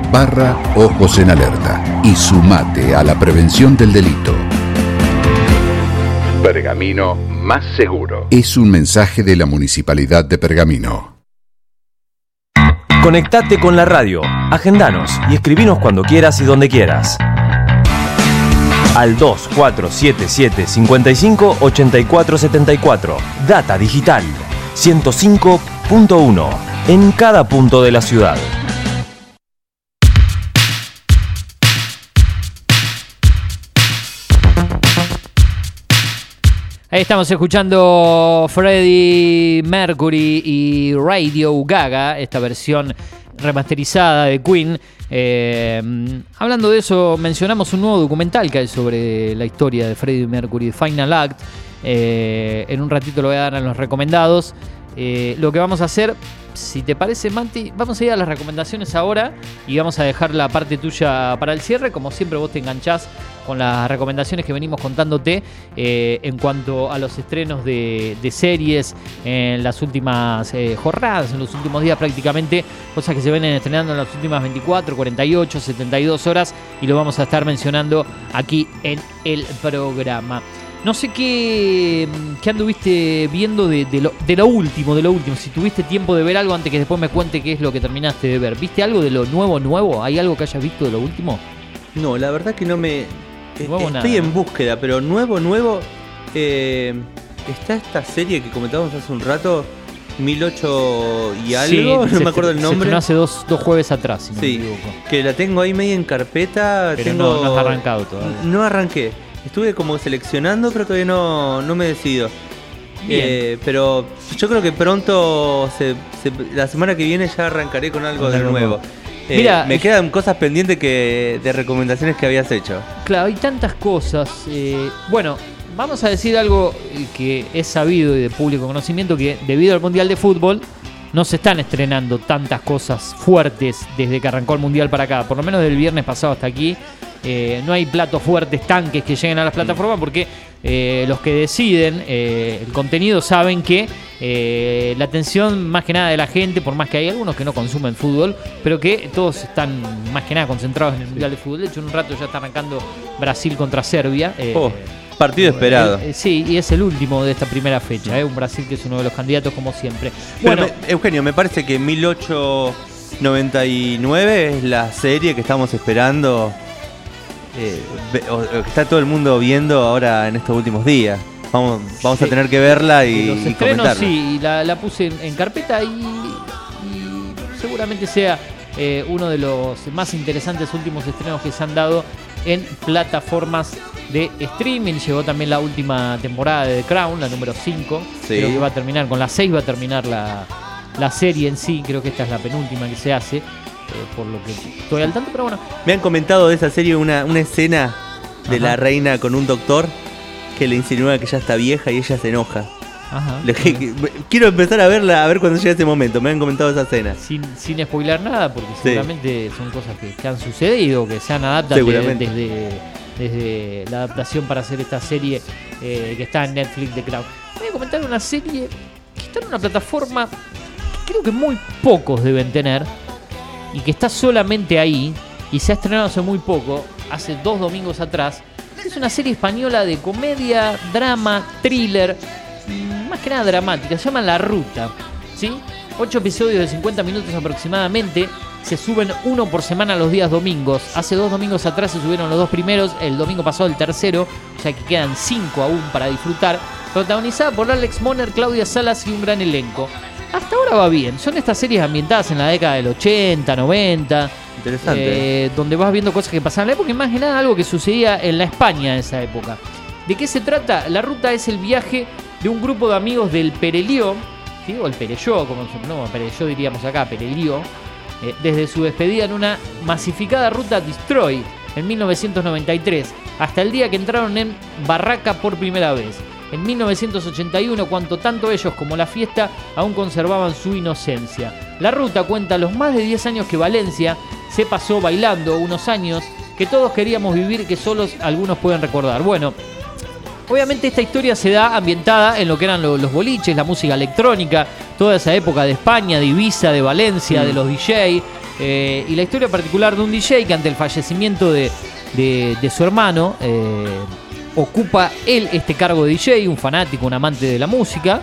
S14: barra Ojos en Alerta y sumate a la prevención del delito. Pergamino más seguro. Es un mensaje de la Municipalidad de Pergamino.
S1: Conectate con la radio, agendanos y escribinos cuando quieras y donde quieras. Al 2477 55 84 74. Data Digital 105.1 en cada punto de la ciudad.
S7: Ahí estamos escuchando Freddie Mercury y Radio Gaga, esta versión remasterizada de Queen. Eh, hablando de eso, mencionamos un nuevo documental que hay sobre la historia de Freddie Mercury, Final Act. Eh, en un ratito lo voy a dar a los recomendados. Eh, lo que vamos a hacer, si te parece, Manti, vamos a ir a las recomendaciones ahora y vamos a dejar la parte tuya para el cierre. Como siempre, vos te enganchás con las recomendaciones que venimos contándote eh, en cuanto a los estrenos de, series en las últimas eh, jornadas, en los últimos días prácticamente, cosas que se vienen estrenando en las últimas 24, 48, 72 horas y lo vamos a estar mencionando aquí en el programa. No sé qué, qué anduviste viendo de, de lo, de lo último, de lo último. Si tuviste tiempo de ver algo antes que después me cuente qué es lo que terminaste de ver. ¿Viste algo de lo nuevo, nuevo? ¿Hay algo que hayas visto de lo último?
S9: No, la verdad que no me.
S7: Nuevo
S9: estoy
S7: nada,
S9: en
S7: ¿no?
S9: búsqueda, pero nuevo, nuevo. eh, está esta serie que comentábamos hace un rato, 1008 y algo,
S7: Sí,
S9: no me acuerdo el
S7: se
S9: nombre.
S7: hace dos, dos jueves atrás, si no
S9: Sí,
S7: me equivoco.
S9: que la tengo ahí media en carpeta.
S7: Pero
S9: tengo...
S7: no, no has arrancado todavía.
S9: No arranqué. Estuve como seleccionando, pero todavía no, no me decido. Eh, pero yo creo que pronto, se- se- la semana que viene ya arrancaré con algo de nuevo. Eh,
S7: Mira,
S9: me quedan cosas pendientes que de recomendaciones que habías hecho.
S7: Claro, hay tantas cosas. eh, bueno, vamos a decir algo eh, que es sabido y de público conocimiento, que debido al Mundial de Fútbol no se están estrenando tantas cosas fuertes desde que arrancó el Mundial para acá. Por lo menos del viernes pasado hasta aquí. Eh, no hay platos fuertes, tanques que lleguen a las plataformas porque eh, los que deciden eh, el contenido saben que la atención más que nada de la gente, por más que hay algunos que no consumen fútbol, pero que todos están más que nada concentrados en el Mundial de Fútbol. De hecho, en un rato ya está arrancando Brasil contra Serbia.
S9: Oh, partido esperado.
S7: sí, y es el último de esta primera fecha. eh, un Brasil que es uno de los candidatos como siempre. Bueno,
S9: Eugenio, me parece que 1899 es la serie que estamos esperando. Eh, está todo el mundo viendo ahora en estos últimos días. Vamos, vamos a tener que verla y,
S7: los
S9: y comentarla.
S7: sí, y la, la puse en, en carpeta y, y seguramente sea eh, uno de los más interesantes últimos estrenos que se han dado en plataformas de streaming. Llegó también la última temporada de The Crown, la número 5.
S9: Sí.
S7: Creo que va a terminar, con la 6 va a terminar la, la serie en sí. Creo que esta es la penúltima que se hace, por lo que estoy al tanto, pero bueno.
S9: Me han comentado de esa serie una, una escena de
S7: Ajá.
S9: la reina con un doctor que le insinúa que ya está vieja y ella se enoja.
S7: Ajá.
S9: Le- que- quiero empezar a verla, a ver cuando llegue ese momento. Me han comentado esa escena.
S7: Sin, sin spoiler nada, porque
S9: Sí.
S7: seguramente son cosas que, que han sucedido, que se han adaptado desde, desde la adaptación para hacer esta serie eh, que está en Netflix de Crown. Voy a comentar una serie que está en una plataforma que creo que muy pocos deben tener y que está solamente ahí y se ha estrenado hace muy poco, hace dos domingos atrás. Es una serie española de comedia, drama, thriller, mm, más que nada dramática, se llama La Ruta. ¿sí? Ocho episodios de 50 minutos aproximadamente. Se suben uno por semana los días domingos. Hace dos domingos atrás se subieron los dos primeros. El domingo pasado el tercero. O sea que quedan cinco aún para disfrutar. Protagonizada por Alex Moner, Claudia Salas y un gran elenco. Hasta ahora va bien. Son estas series ambientadas en la década del 80, 90.
S9: Interesante.
S7: eh, donde vas viendo cosas que pasaban en la época y más que nada algo que sucedía en la España en esa época. ¿De qué se trata? La ruta es el viaje de un grupo de amigos del Perelió, ¿sí? o el Perelló, como no, Perelló diríamos acá, Perelió, eh, desde su despedida en una masificada ruta Destroy en 1993, hasta el día que entraron en Barraca por primera vez. En 1981, cuanto tanto ellos como la fiesta aún conservaban su inocencia. La ruta cuenta los más de 10 años que Valencia se pasó bailando, unos años que todos queríamos vivir que solos algunos pueden recordar. Bueno, Obviamente esta historia se da ambientada en lo que eran lo- los boliches, la música electrónica, toda esa época de España, de Ibiza, de Valencia,
S9: Mm.
S7: de los DJ, eh, y la historia particular de un DJ que ante el fallecimiento de, de- de su hermano eh, ocupa él este cargo de DJ, un fanático, un amante de la música,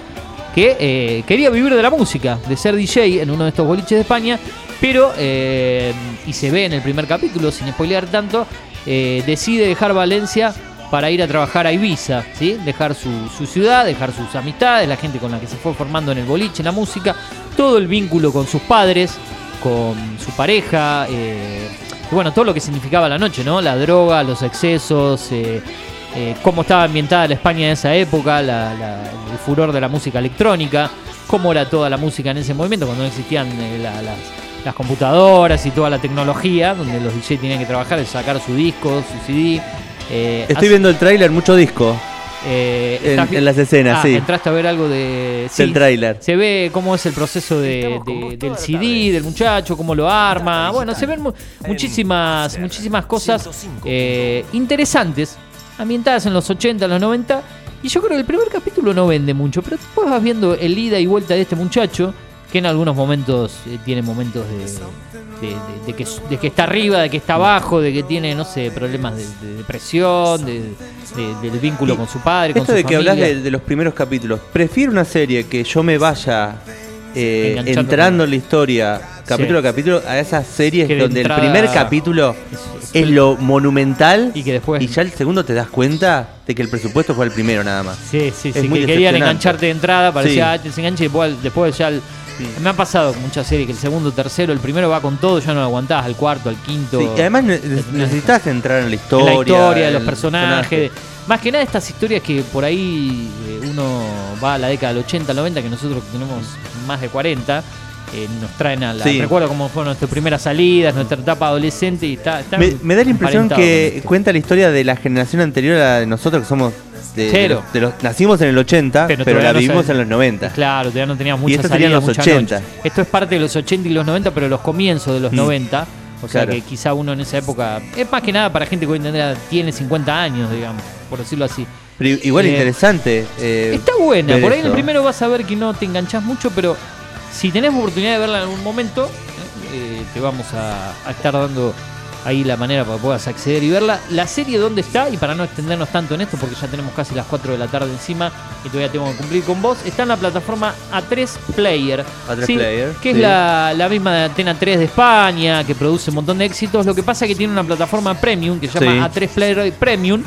S7: que eh, quería vivir de la música, de ser DJ en uno de estos boliches de España, pero, eh, y se ve en el primer capítulo, sin spoilear tanto, eh, decide dejar Valencia para ir a trabajar a Ibiza, ¿sí? dejar su, ciudad, dejar sus amistades, la gente con la que se fue formando en el boliche, en la música, todo el vínculo con sus padres, con su pareja, y bueno, todo lo que significaba la noche, ¿no? La droga, los excesos, eh, eh, cómo estaba ambientada la España en esa época, la- la- el furor de la música electrónica, cómo era toda la música en ese movimiento, cuando no existían eh, la- las, las computadoras y toda la tecnología, donde los DJ tenían que trabajar, sacar su disco, su CD. eh,
S9: Estoy
S7: así-
S9: viendo el tráiler, mucho disco.
S7: Eh,
S9: En-
S7: ¿estás vi-
S9: en las escenas,
S7: Ah,
S9: sí.
S7: Entraste a ver algo de.
S9: Del tráiler.
S7: Se ve cómo es el proceso de- de- del CD, del muchacho, cómo lo arma. Bueno, se ven mu- muchísimas, muchísimas cosas eh, interesantes, ambientadas en los 80, en los 90. Y yo creo que el primer capítulo no vende mucho, pero después vas viendo el ida y vuelta de este muchacho, que en algunos momentos eh, tiene momentos de, de- de- de que, de que está arriba, de que está abajo, de que tiene, no sé, problemas de, de depresión, de, de- del vínculo con su padre, con
S9: Esto
S7: su
S9: de que hablas de los primeros capítulos, prefiero una serie que yo me vaya eh, entrando en la historia, capítulo
S7: Sí.
S9: a capítulo, a esas series
S7: Que
S9: donde
S7: entrada-
S9: el primer capítulo es, lo monumental
S7: y que después
S9: y ya el segundo te das cuenta de que el presupuesto fue el primero nada más.
S7: Sí, sí,
S9: Es
S7: sí,
S9: muy
S7: que querían engancharte de entrada, parecía,
S9: Sí.
S7: ah, te desenganche y después, después ya el- Me ha pasado muchas series que el segundo, tercero, el primero va con todo, ya no lo aguantás, al cuarto, al quinto.
S9: Sí, y además ne- necesitas entrar en la
S7: En
S9: historia.
S7: la historia, de los personajes. Más que nada estas historias que por ahí eh, uno va a la década del 80, 90, que nosotros tenemos más de 40, eh, nos traen a la...
S9: Sí.
S7: Recuerdo cómo fueron nuestras primeras salidas, nuestra etapa adolescente y está... está
S9: Me, me da la impresión que
S7: esto.
S9: cuenta la historia de la generación anterior a la de nosotros, que somos de, los, nacimos en el 80, pero, la
S7: no
S9: vivimos en los 90.
S7: Claro, todavía no teníamos
S9: Y
S7: muchas
S9: estos serían
S7: salidas,
S9: los
S7: muchas
S9: 80.
S7: noches. Esto es parte de los 80 y los 90, pero los comienzos de los
S9: Mm.
S7: 90. O sea
S9: Claro.
S7: que quizá uno en esa época. Es más que nada para gente que hoy en día tiene 50 años, digamos, por decirlo así.
S9: Pero igual
S7: Eh,
S9: interesante. eh,
S7: Está buena, por ahí en el primero vas a ver que no te enganchás mucho, pero si tenés oportunidad de verla en algún momento, eh, te vamos a, a estar dando ahí la manera para que puedas acceder y verla. La serie dónde está, y para no extendernos tanto en esto, porque ya tenemos casi las 4 de la tarde encima y todavía tengo que cumplir con vos, está en la plataforma A3 Player.
S9: A3
S7: ¿sí?
S9: Player,
S7: Que es
S9: sí.
S7: la, la misma de Antena 3 de España, que produce un montón de éxitos. Lo que pasa es que tiene una plataforma premium que se llama
S9: Sí.
S7: A3 Player Premium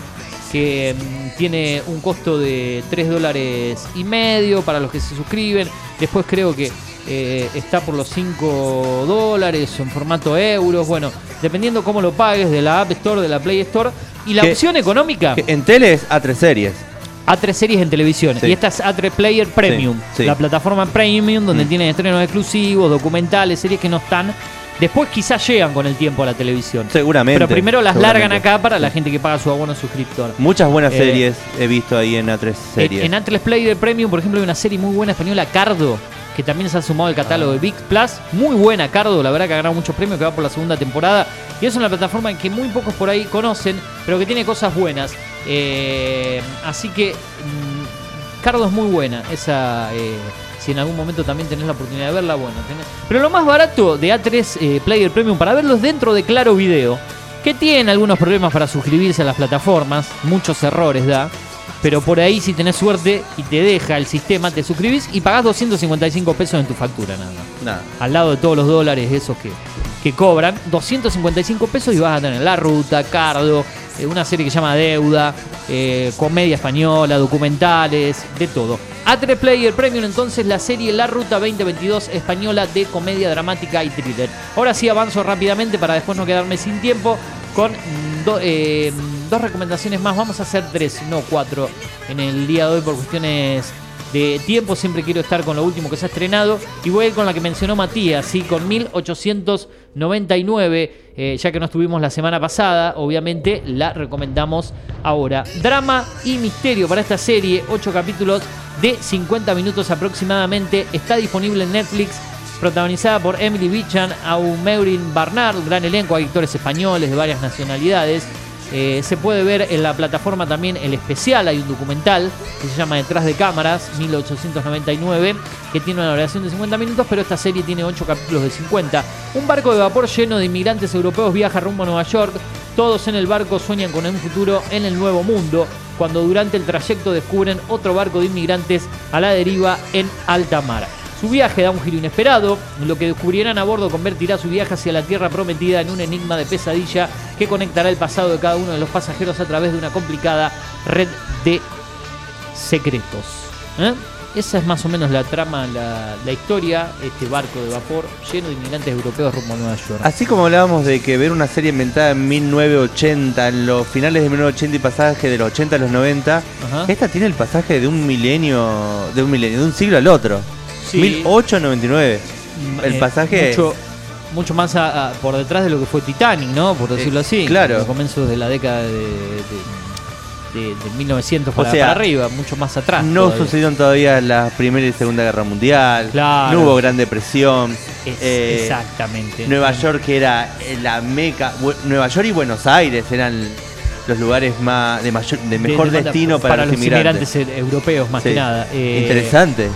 S7: que mm, tiene un costo de 3 dólares y medio para los que se suscriben. Después creo que eh, está por los 5 dólares en formato euros. Bueno, dependiendo cómo lo pagues de la App Store, de la Play Store. Y la
S9: Que-
S7: opción económica,
S9: En tele es A3 series.
S7: A3 series en televisión.
S9: Sí.
S7: Y esta es A3 Player Premium.
S9: Sí, sí.
S7: La plataforma Premium donde
S9: Mm.
S7: tienen estrenos exclusivos, documentales, series que no están. Después quizás llegan con el tiempo a la televisión.
S9: Seguramente.
S7: Pero primero las largan acá para la gente que paga su abono suscriptor.
S9: Muchas buenas
S7: Eh,
S9: series he visto ahí en A3 series.
S7: En, en A3 Player Premium, por ejemplo, hay una serie muy buena española, Cardo, que también se ha sumado al catálogo de Big Plus. Muy buena, Cardo, la verdad que ha ganado muchos premios, que va por la segunda temporada. Y es una plataforma que muy pocos por ahí conocen, pero que tiene cosas buenas. Eh, así que mm, Cardo es muy buena. Esa, eh, si en algún momento también tenés la oportunidad de verla, bueno. tenés- Pero lo más barato de A3 eh, Player Premium para verlos dentro de Claro Video, que tiene algunos problemas para suscribirse a las plataformas, muchos errores da. Pero por ahí, si tenés suerte y te deja el sistema, te suscribís y pagás 255 pesos en tu factura, nada.
S9: Nada.
S7: Al lado de todos los dólares esos que, que cobran, 255 pesos y vas a tener La Ruta, Cardo, eh, una serie que se llama Deuda, eh, comedia española, documentales, de todo. A3 Player Premium, entonces, la serie La Ruta 2022 española de comedia dramática y thriller. Ahora sí avanzo rápidamente para después no quedarme sin tiempo con mm, eh, dos recomendaciones más. Vamos a hacer tres, no cuatro, en el día de hoy por cuestiones de tiempo. Siempre quiero estar con lo último que se ha estrenado. Y voy con la que mencionó Matías, ¿sí? con 1899. eh, ya que no estuvimos la semana pasada, obviamente la recomendamos ahora. Drama y misterio para esta serie, 8 capítulos de 50 minutos aproximadamente. Está disponible en Netflix protagonizada por Emily Bichan, Aumeurin Barnard, gran elenco, actores españoles de varias nacionalidades. Eh, se puede ver en la plataforma también el especial, hay un documental que se llama Detrás de Cámaras, 1899, que tiene una duración de 50 minutos, pero esta serie tiene 8 capítulos de 50. Un barco de vapor lleno de inmigrantes europeos viaja rumbo a Nueva York. Todos en el barco sueñan con un futuro en el nuevo mundo, cuando durante el trayecto descubren otro barco de inmigrantes a la deriva en alta mar. Su viaje da un giro inesperado. Lo que descubrirán a bordo convertirá su viaje hacia la tierra prometida en un enigma de pesadilla que conectará el pasado de cada uno de los pasajeros a través de una complicada red de secretos. ¿Eh? Esa es más o menos la trama, la, la historia, este barco de vapor lleno de inmigrantes europeos rumbo a Nueva York.
S9: Así como hablábamos de que ver una serie inventada en 1980, en los finales de 1980 y pasaje de los 80 a los 90,
S7: Ajá.
S9: esta tiene el pasaje de un milenio, de un milenio, de un siglo al otro.
S7: Sí.
S9: 1899. El
S7: Eh,
S9: pasaje
S7: Mucho, mucho más a- a- por detrás de lo que fue Titanic, ¿no? Por decirlo
S9: Eh,
S7: así.
S9: claro.
S7: Los comienzos de la década de, de- de, de 1900
S9: O
S7: para,
S9: sea,
S7: para arriba, mucho más atrás.
S9: No
S7: todavía.
S9: sucedieron todavía la Primera y Segunda Guerra Mundial.
S7: Claro.
S9: No hubo Gran Depresión.
S7: Es-
S9: eh,
S7: exactamente.
S9: Nueva York era la meca. Nueva York y Buenos Aires eran los lugares más de mayor, de mejor
S7: de- de-
S9: destino para,
S7: los inmigrantes eh, europeos más
S9: Sí.
S7: que nada. Eh,
S9: Interesante.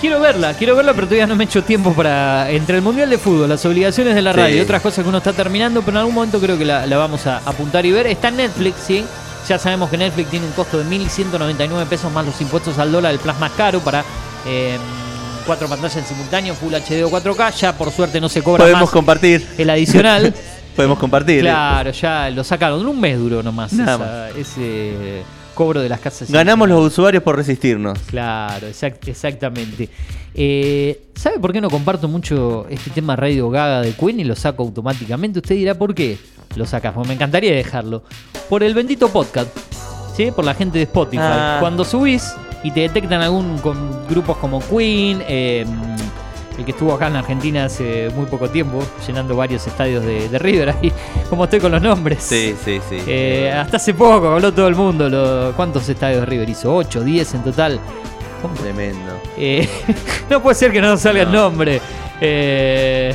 S7: Quiero verla, quiero verla, pero todavía no me he hecho tiempo para. Entre el Mundial de Fútbol, las obligaciones de la
S9: Sí.
S7: radio y otras cosas que uno está terminando, pero en algún momento creo que la, la vamos a apuntar y ver. Está en Netflix, sí. Ya sabemos que Netflix tiene un costo de 1.199 pesos más los impuestos al dólar, el plasma caro para eh, cuatro pantallas en simultáneo, Full HD o 4K. Ya por suerte no se cobra
S9: Podemos
S7: más
S9: compartir.
S7: el adicional. *laughs*
S9: Podemos compartir.
S7: claro, ya lo sacaron. Un mes duró nomás
S9: Nada
S7: esa- ese cobro de las casas.
S9: Ganamos los usuarios por resistirnos.
S7: Claro, exact- exactamente. Eh, ¿Sabe por qué no comparto mucho este tema Radio Gaga de Queen y lo saco automáticamente? Usted dirá por qué lo sacas, porque me encantaría dejarlo. Por el bendito podcast, ¿sí? Por la gente de Spotify.
S9: Ah.
S7: Cuando subís y te detectan algún con grupos como Queen, eh, el que estuvo acá en Argentina hace muy poco tiempo, llenando varios estadios de, de River, ahí, *laughs* como estoy con los nombres.
S9: Sí, sí, sí.
S7: Eh, hasta hace poco habló todo el mundo. lo- ¿Cuántos estadios de River hizo? ¿8, 10 en total?
S9: Tremendo.
S7: Eh, *laughs* no puede ser que no salga el nombre. Eh,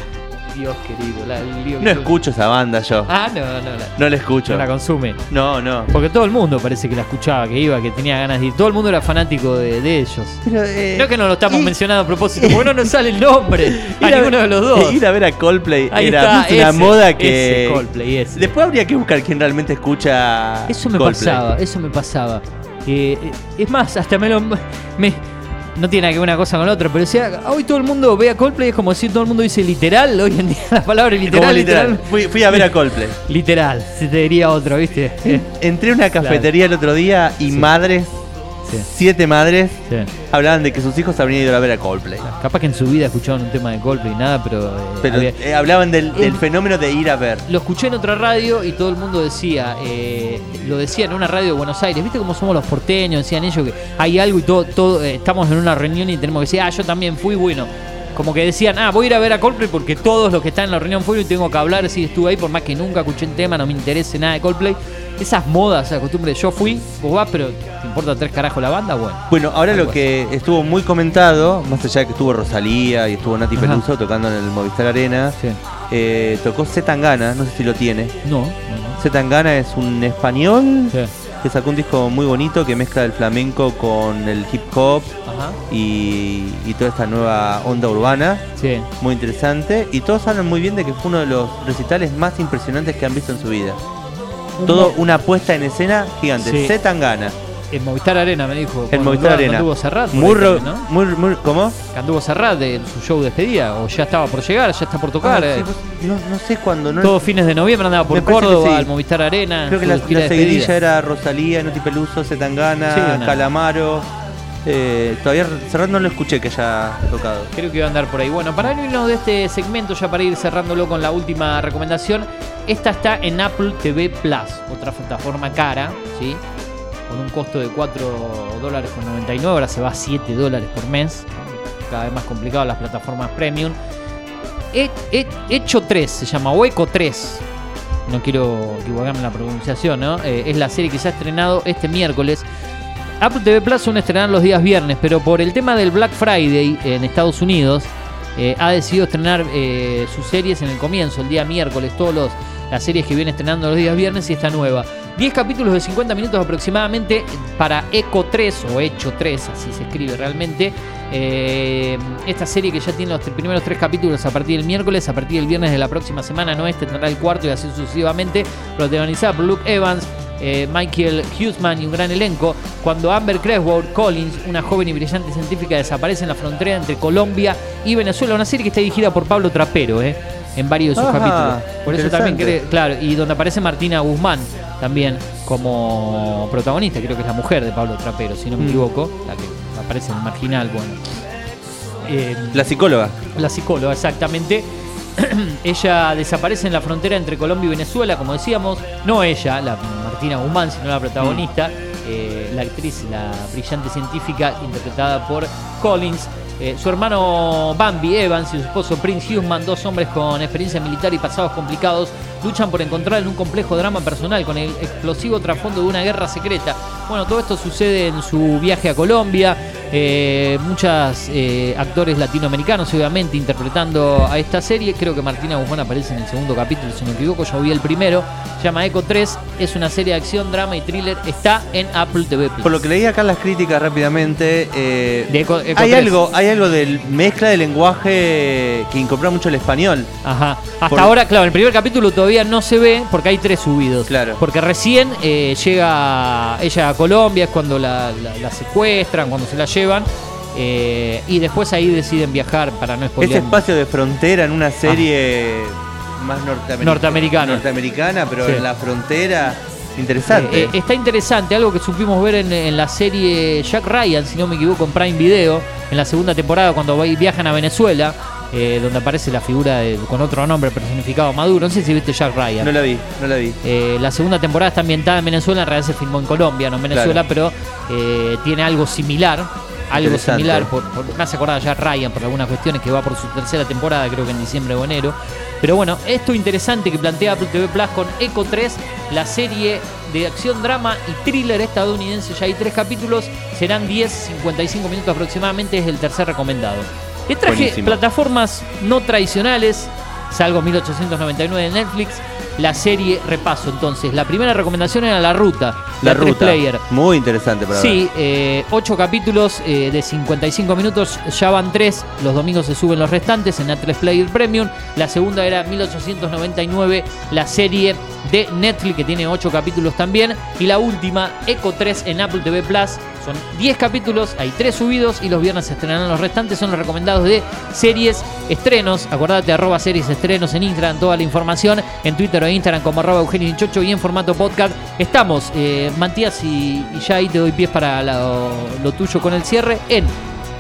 S7: Dios querido. la- el lío que
S9: No
S7: tuve.
S9: escucho esa banda yo.
S7: Ah, no, no, la,
S9: No la escucho.
S7: no la consume.
S9: No, no.
S7: Porque todo el mundo parece que la escuchaba, que iba, que tenía ganas de ir. Todo el mundo era fanático de, de ellos.
S9: Pero, eh,
S7: Creo que no lo estamos
S9: y-
S7: mencionando a propósito, porque no nos *laughs* sale el nombre a
S9: ir a
S7: ninguno
S9: ver-
S7: de los dos.
S9: Ir a ver a Coldplay
S7: Ahí
S9: era
S7: está,
S9: una
S7: ese,
S9: moda que.
S7: ese Coldplay, ese.
S9: Después habría que buscar quién realmente escucha.
S7: Eso me
S9: Coldplay.
S7: pasaba, eso me pasaba. Eh, eh, es más, hasta me lo. Me, no tiene nada que ver una cosa con la otra, pero decía, hoy todo el mundo ve a Coldplay, es como si todo el mundo dice literal. Hoy en día *laughs* la palabra literal.
S9: literal. Fui, fui a ver a Coldplay.
S7: Literal, se te diría otro, ¿viste?
S9: Entré a una cafetería el otro día y madres, siete madres,
S7: Sí.
S9: hablaban de que sus hijos habrían ido a ver a Coldplay.
S7: Capaz que en su vida escuchaban un tema de Coldplay, nada, pero. eh,
S9: Pero
S7: había-
S9: eh, hablaban del, del
S7: El-
S9: fenómeno de ir a ver.
S7: Lo escuché en otra radio y todo el mundo decía, eh, lo decía en una radio de Buenos Aires, ¿viste cómo somos los porteños? Decían ellos que hay algo y todo, todo eh, estamos en una reunión y tenemos que decir, ah, yo también fui, bueno. Como que decían, ah, voy a ir a ver a Coldplay porque todos los que están en la reunión fueron y tengo que hablar si estuve ahí, por más que nunca escuché un tema, no me interese nada de Coldplay. Esas modas, esa costumbre, yo fui, vos vas, pero ¿te importa tres carajos la banda? Bueno.
S9: Bueno, ahora lo que estuvo muy comentado, más allá de que estuvo Rosalía y estuvo Nati
S7: Ajá.
S9: Peluso tocando en el Movistar Arena, eh, tocó Zetangana, no sé si lo tiene.
S7: No.
S9: Zetangana es un español que sacó un disco muy bonito que mezcla el flamenco con el hip hop
S7: Ajá.
S9: y, y toda esta nueva onda urbana.
S7: Sí.
S9: Muy interesante. Y todos hablan muy bien de que fue uno de los recitales más impresionantes que han visto en su vida. Todo una puesta en escena gigante.
S7: Sí.
S9: Zetangana.
S7: En Movistar Arena me dijo.
S9: En Movistar Arena.
S7: Anduvo Serrat. por
S9: Muy
S7: también, ¿no?
S9: muy, muy- ¿Cómo?
S7: Anduvo Serrat de su show de despedida, o ya estaba por llegar, ya está por tocar.
S9: Ah,
S7: eh.
S9: no, no sé cuándo. No,
S7: Todos fines de noviembre andaba por Córdoba,
S9: sí.
S7: al Movistar Arena.
S9: Creo que la, la seguidilla era Rosalía, Noti Peluso, Zetangana,
S7: Sí,
S9: Calamaro. Eh, todavía Serrat no lo escuché que haya tocado.
S7: Creo que iba a andar por ahí. Bueno, para irnos de este segmento, ya para ir cerrándolo con la última recomendación, esta está en Apple TV Plus, otra plataforma cara, ¿sí? Con un costo de 4 dólares con 99, ahora se va a 7 dólares por mes. Cada vez más complicado las plataformas premium. He- he- Hecho 3 se llama, o Eco 3. No quiero equivocarme en la pronunciación, ¿no? Eh, es la serie que se ha estrenado este miércoles. Apple TV Plus son estrenar los días viernes, pero por el tema del Black Friday en Estados Unidos, eh, ha decidido estrenar eh, sus series en el comienzo, el día miércoles, todas las series que viene estrenando los días viernes y esta nueva. 10 capítulos de 50 minutos aproximadamente para Eco 3 o Hecho 3, así se escribe realmente. Eh, esta serie que ya tiene los primeros tres capítulos a partir del miércoles, a partir del viernes de la próxima semana, no este tendrá el cuarto y así sucesivamente, protagonizada por Luke Evans, eh, Michael Hughesman y un gran elenco, cuando Amber Creswell Collins, una joven y brillante científica, desaparece en la frontera entre Colombia y Venezuela. Una serie que está dirigida por Pablo Trapero, eh, en varios de sus
S9: Ajá,
S7: capítulos. Por eso también cree- claro, y donde aparece Martina Guzmán también como protagonista, creo que es la mujer de Pablo Trapero, si no me
S9: Mm.
S7: equivoco, la que aparece en el marginal, bueno. Eh,
S9: La psicóloga.
S7: la psicóloga, exactamente. *clears throat* ella desaparece en la frontera entre Colombia y Venezuela, como decíamos. No ella, la Martina Guzmán, sino la protagonista, eh, la actriz, la brillante científica interpretada por Collins. Eh, su hermano Bambi Evans y su esposo Prince Hughman, dos hombres con experiencia militar y pasados complicados, luchan por encontrar en un complejo drama personal con el explosivo trasfondo de una guerra secreta. Bueno, todo esto sucede en su viaje a Colombia. Eh, muchos actores latinoamericanos, obviamente, interpretando a esta serie. Creo que Martina Guzmán aparece en el segundo capítulo, si no me equivoco. Yo vi el primero. Se llama Eco 3. Es una serie de acción, drama y thriller. Está en Apple TV Plus.
S9: Por lo que leí acá las críticas rápidamente, eh,
S7: De Eco- Eco
S9: hay
S7: 3.
S9: algo, hay algo de mezcla de lenguaje que incorpora mucho el español.
S7: Ajá. Hasta
S9: Por-
S7: ahora, claro, el primer capítulo todavía no se ve porque hay tres subidos.
S9: Claro.
S7: Porque recién eh, llega ella a Colombia, es cuando la, la- la secuestran, cuando se la llevan. Eh, y después ahí deciden viajar para no
S9: Ese
S7: spoilear.
S9: espacio de frontera en una serie más norteamericana.
S7: Norteamericana.
S9: Norteamericana, pero
S7: Sí.
S9: en la frontera. Interesante.
S7: Eh, eh, está interesante, algo que supimos ver en, en la serie Jack Ryan, si no me equivoco, en Prime Video, en la segunda temporada cuando viajan a Venezuela, eh, donde aparece la figura de- con otro nombre personificado Maduro. No sé si viste Jack Ryan.
S9: no la vi, no la vi.
S7: Eh, la segunda temporada está ambientada en Venezuela, en realidad se filmó en Colombia, no en Venezuela, pero tiene algo similar. Algo similar, por, por, me hace acordar a Jack Ryan por algunas cuestiones que va por su tercera temporada, creo que en diciembre o enero. Pero bueno, esto interesante que plantea Apple TV Plus con Eco 3, la serie de acción, drama y thriller estadounidense. Ya hay tres capítulos, serán 10, 55 minutos aproximadamente, es el tercer recomendado. Te traje
S9: Buenísimo.
S7: plataformas no tradicionales, salvo 1899 de Netflix. La serie repaso entonces. La primera recomendación era La Ruta,
S9: La ruta.
S7: player.
S9: Muy interesante para
S7: Sí, eh, ocho capítulos eh, de 55 minutos, ya van tres, los domingos se suben los restantes en A3 Player Premium. La segunda era 1899, la serie de Netflix que tiene ocho capítulos también. Y la última, Eco 3 en Apple TV Plus. Son 10 capítulos, hay 3 subidos y los viernes se estrenarán los restantes. Son los recomendados de series, estrenos. Acordate, arroba series, estrenos en Instagram, toda la información. En Twitter o Instagram como arroba Eugenio Hinchocho y en formato podcast. Estamos, eh, Matías, y, y ya ahí te doy pies para lo, lo tuyo con el cierre en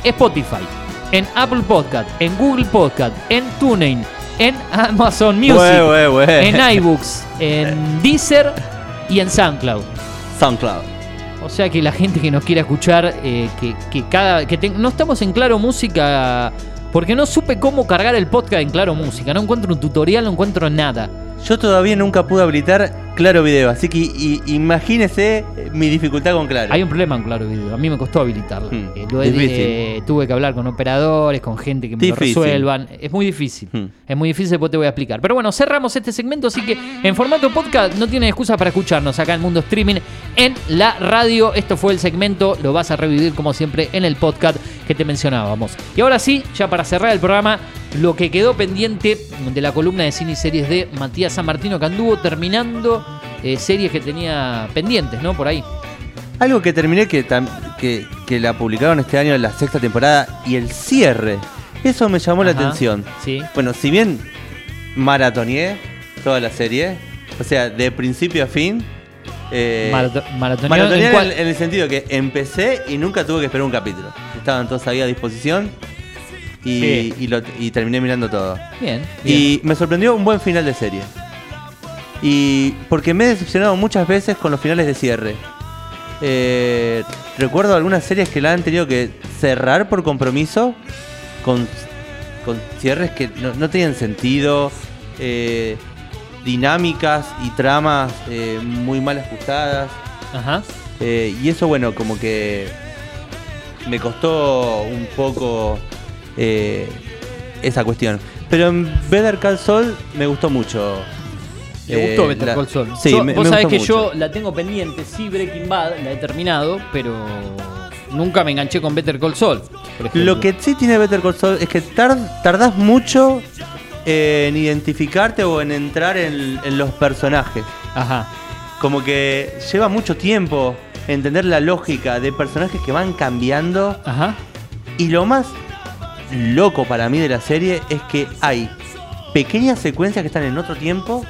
S7: Spotify, en Apple Podcast, en Google Podcast, en TuneIn, en Amazon Music, en iBooks, en *laughs* Deezer y en SoundCloud.
S9: SoundCloud.
S7: O sea que la gente que nos quiera escuchar, eh, que, cada. que ten- no estamos en Claro Música. Porque no supe cómo cargar el podcast en Claro Música. No encuentro un tutorial, no encuentro nada.
S9: Yo todavía nunca pude habilitar Claro Video, así que imagínese mi dificultad con Claro.
S7: Hay un problema en Claro Video. A mí me costó habilitarlo.
S9: Hmm,
S7: Eh, lo eh, tuve que hablar con operadores, con gente que me lo resuelvan. Es muy difícil.
S9: Hmm.
S7: Es muy difícil, después te voy a explicar. Pero bueno, cerramos este segmento, así que en formato podcast no tienen excusa para escucharnos acá en Mundo Streaming en la radio. Esto fue el segmento, lo vas a revivir como siempre en el podcast que te mencionábamos. Y ahora sí, ya para cerrar el programa, lo que quedó pendiente de la columna de cine y series de Matías San Martino, que anduvo terminando eh, series que tenía pendientes, ¿no? Por ahí.
S9: Algo que terminé que, que, que la publicaron este año en la sexta temporada y el cierre. Eso me llamó la atención.
S7: Sí.
S9: Bueno, si bien maratoneé toda la serie, o sea, de principio a fin. Eh,
S7: Marato-
S9: maratoneé
S7: ¿en
S9: el, en el sentido que empecé y nunca tuve que esperar un capítulo. Estaban todos ahí a disposición y,
S7: Sí.
S9: y lo- y terminé mirando todo.
S7: Bien.
S9: Y me sorprendió un buen final de serie. Y porque me he decepcionado muchas veces con los finales de cierre. Eh, recuerdo algunas series que la han tenido que cerrar por compromiso con, con cierres que no, no tenían sentido, eh, dinámicas y tramas eh, muy mal ajustadas.
S7: Ajá.
S9: Y eso, bueno, como que me costó un poco eh, esa cuestión. Pero en Better Call Saul me gustó mucho.
S7: ¿Le
S9: Eh,
S7: gustó Better
S9: la-
S7: Call Saul?
S9: Sí,
S7: Yo-
S9: me,
S7: vos
S9: me
S7: sabés que
S9: mucho.
S7: yo la tengo pendiente, sí, Breaking Bad, la he terminado, pero nunca me enganché con Better Call Saul.
S9: Lo que sí tiene Better Call Saul es que tar- tardás mucho en identificarte o en entrar en, en los personajes.
S7: Ajá.
S9: Como que lleva mucho tiempo entender la lógica de personajes que van cambiando.
S7: Ajá.
S9: Y lo más loco para mí de la serie es que hay pequeñas secuencias que están en otro tiempo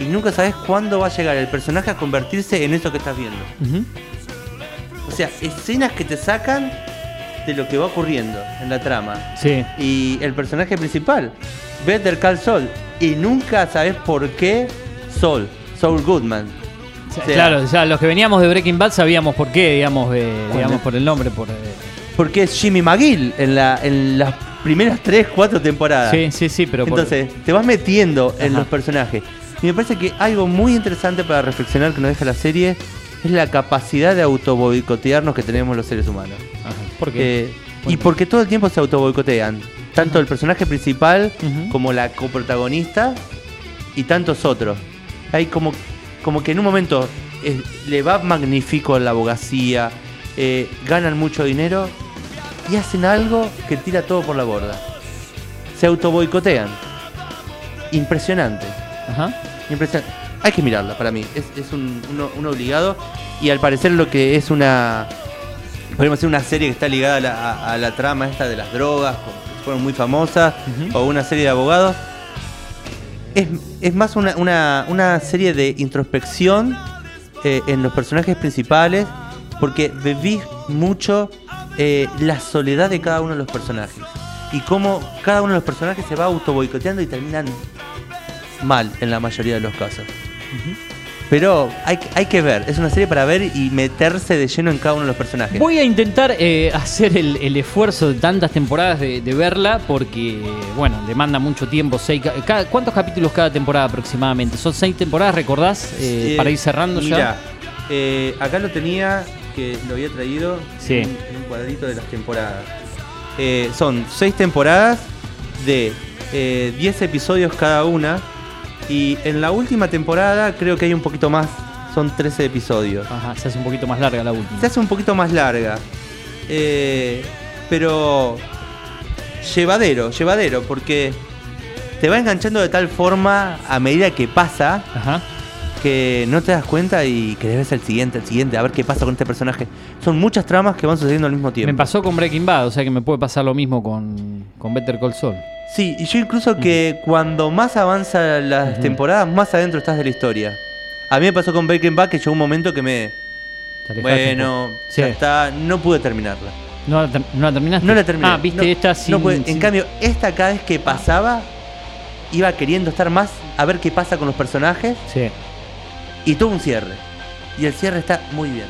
S9: y nunca sabes cuándo va a llegar el personaje a convertirse en eso que estás viendo. O sea, escenas que te sacan de lo que va ocurriendo en la trama.
S7: Sí.
S9: Y el personaje principal, Better Call Saul. Y nunca sabes por qué Saul, Saul Goodman. O sea,
S7: claro, ya los que veníamos de Breaking Bad sabíamos por qué, digamos, digamos por el nombre, por, eh,
S9: porque es Jimmy McGill en, la, en las primeras 3, 4 temporadas.
S7: Sí, sí, sí, pero por-
S9: Entonces, te vas metiendo en
S7: Ajá.
S9: los personajes. Y me parece que algo muy interesante para reflexionar que nos deja la serie es la capacidad de autoboicotearnos que tenemos los seres humanos.
S7: ¿Por qué?
S9: Eh, y porque todo el tiempo se autoboicotean. Tanto el personaje principal como la coprotagonista y tantos otros. Hay como, como que en un momento eh, le va magnífico a la abogacía, eh, ganan mucho dinero y hacen algo que tira todo por la borda. Se autoboicotean. Impresionante. Impresionante. Hay que mirarla para mí. Es, es un, uno- un obligado. Y al parecer lo que es una. Podemos decir una serie que está ligada a la, a- a la trama esta de las drogas, que fueron muy famosas, o una serie de abogados. Es, es más una, una- una serie de introspección eh, en los personajes principales, porque bebí mucho eh, la soledad de cada uno de los personajes. Y cómo cada uno de los personajes se va autoboicoteando y terminan mal en la mayoría de los casos. Pero hay, que- hay que ver, es una serie para ver y meterse de lleno en cada uno de los personajes.
S7: Voy a intentar eh, hacer el, el esfuerzo de tantas temporadas de, de verla porque, bueno, demanda mucho tiempo. Seis, cada- ¿Cuántos capítulos cada temporada aproximadamente? ¿Son seis temporadas, recordás? Eh,
S9: Eh,
S7: para ir cerrando
S9: mirá,
S7: ya.
S9: acá lo tenía, que lo había traído
S7: Sí.
S9: en, cuadrito de las temporadas. Eh, son seis temporadas de eh, 10 episodios cada una. Y en la última temporada creo que hay un poquito más. Son 13 episodios.
S7: Ajá, se hace un poquito más larga la última.
S9: Se hace un poquito más larga. Eh, pero llevadero, llevadero, porque te va enganchando de tal forma a medida que pasa que no te das cuenta y que debes el siguiente, el siguiente, a ver qué pasa con este personaje. Son muchas tramas que van sucediendo al mismo tiempo.
S7: Me pasó con Breaking Bad, o sea que me puede pasar lo mismo con, con Better Call Saul.
S9: Sí, y yo incluso que cuando más avanza las temporadas, más adentro estás de la historia. A mí me pasó con Breaking Bad que llegó un momento que me... Bueno,
S7: poco.
S9: ya
S7: Sí.
S9: está, no pude terminarla.
S7: ¿No la, ter- no la terminaste?
S9: No la terminé.
S7: Ah, viste,
S9: No,
S7: esta sin,
S9: no pude. En cambio, esta cada vez que pasaba, iba queriendo estar más a ver qué pasa con los personajes.
S7: Sí.
S9: Y todo un cierre. Y el cierre está muy bien.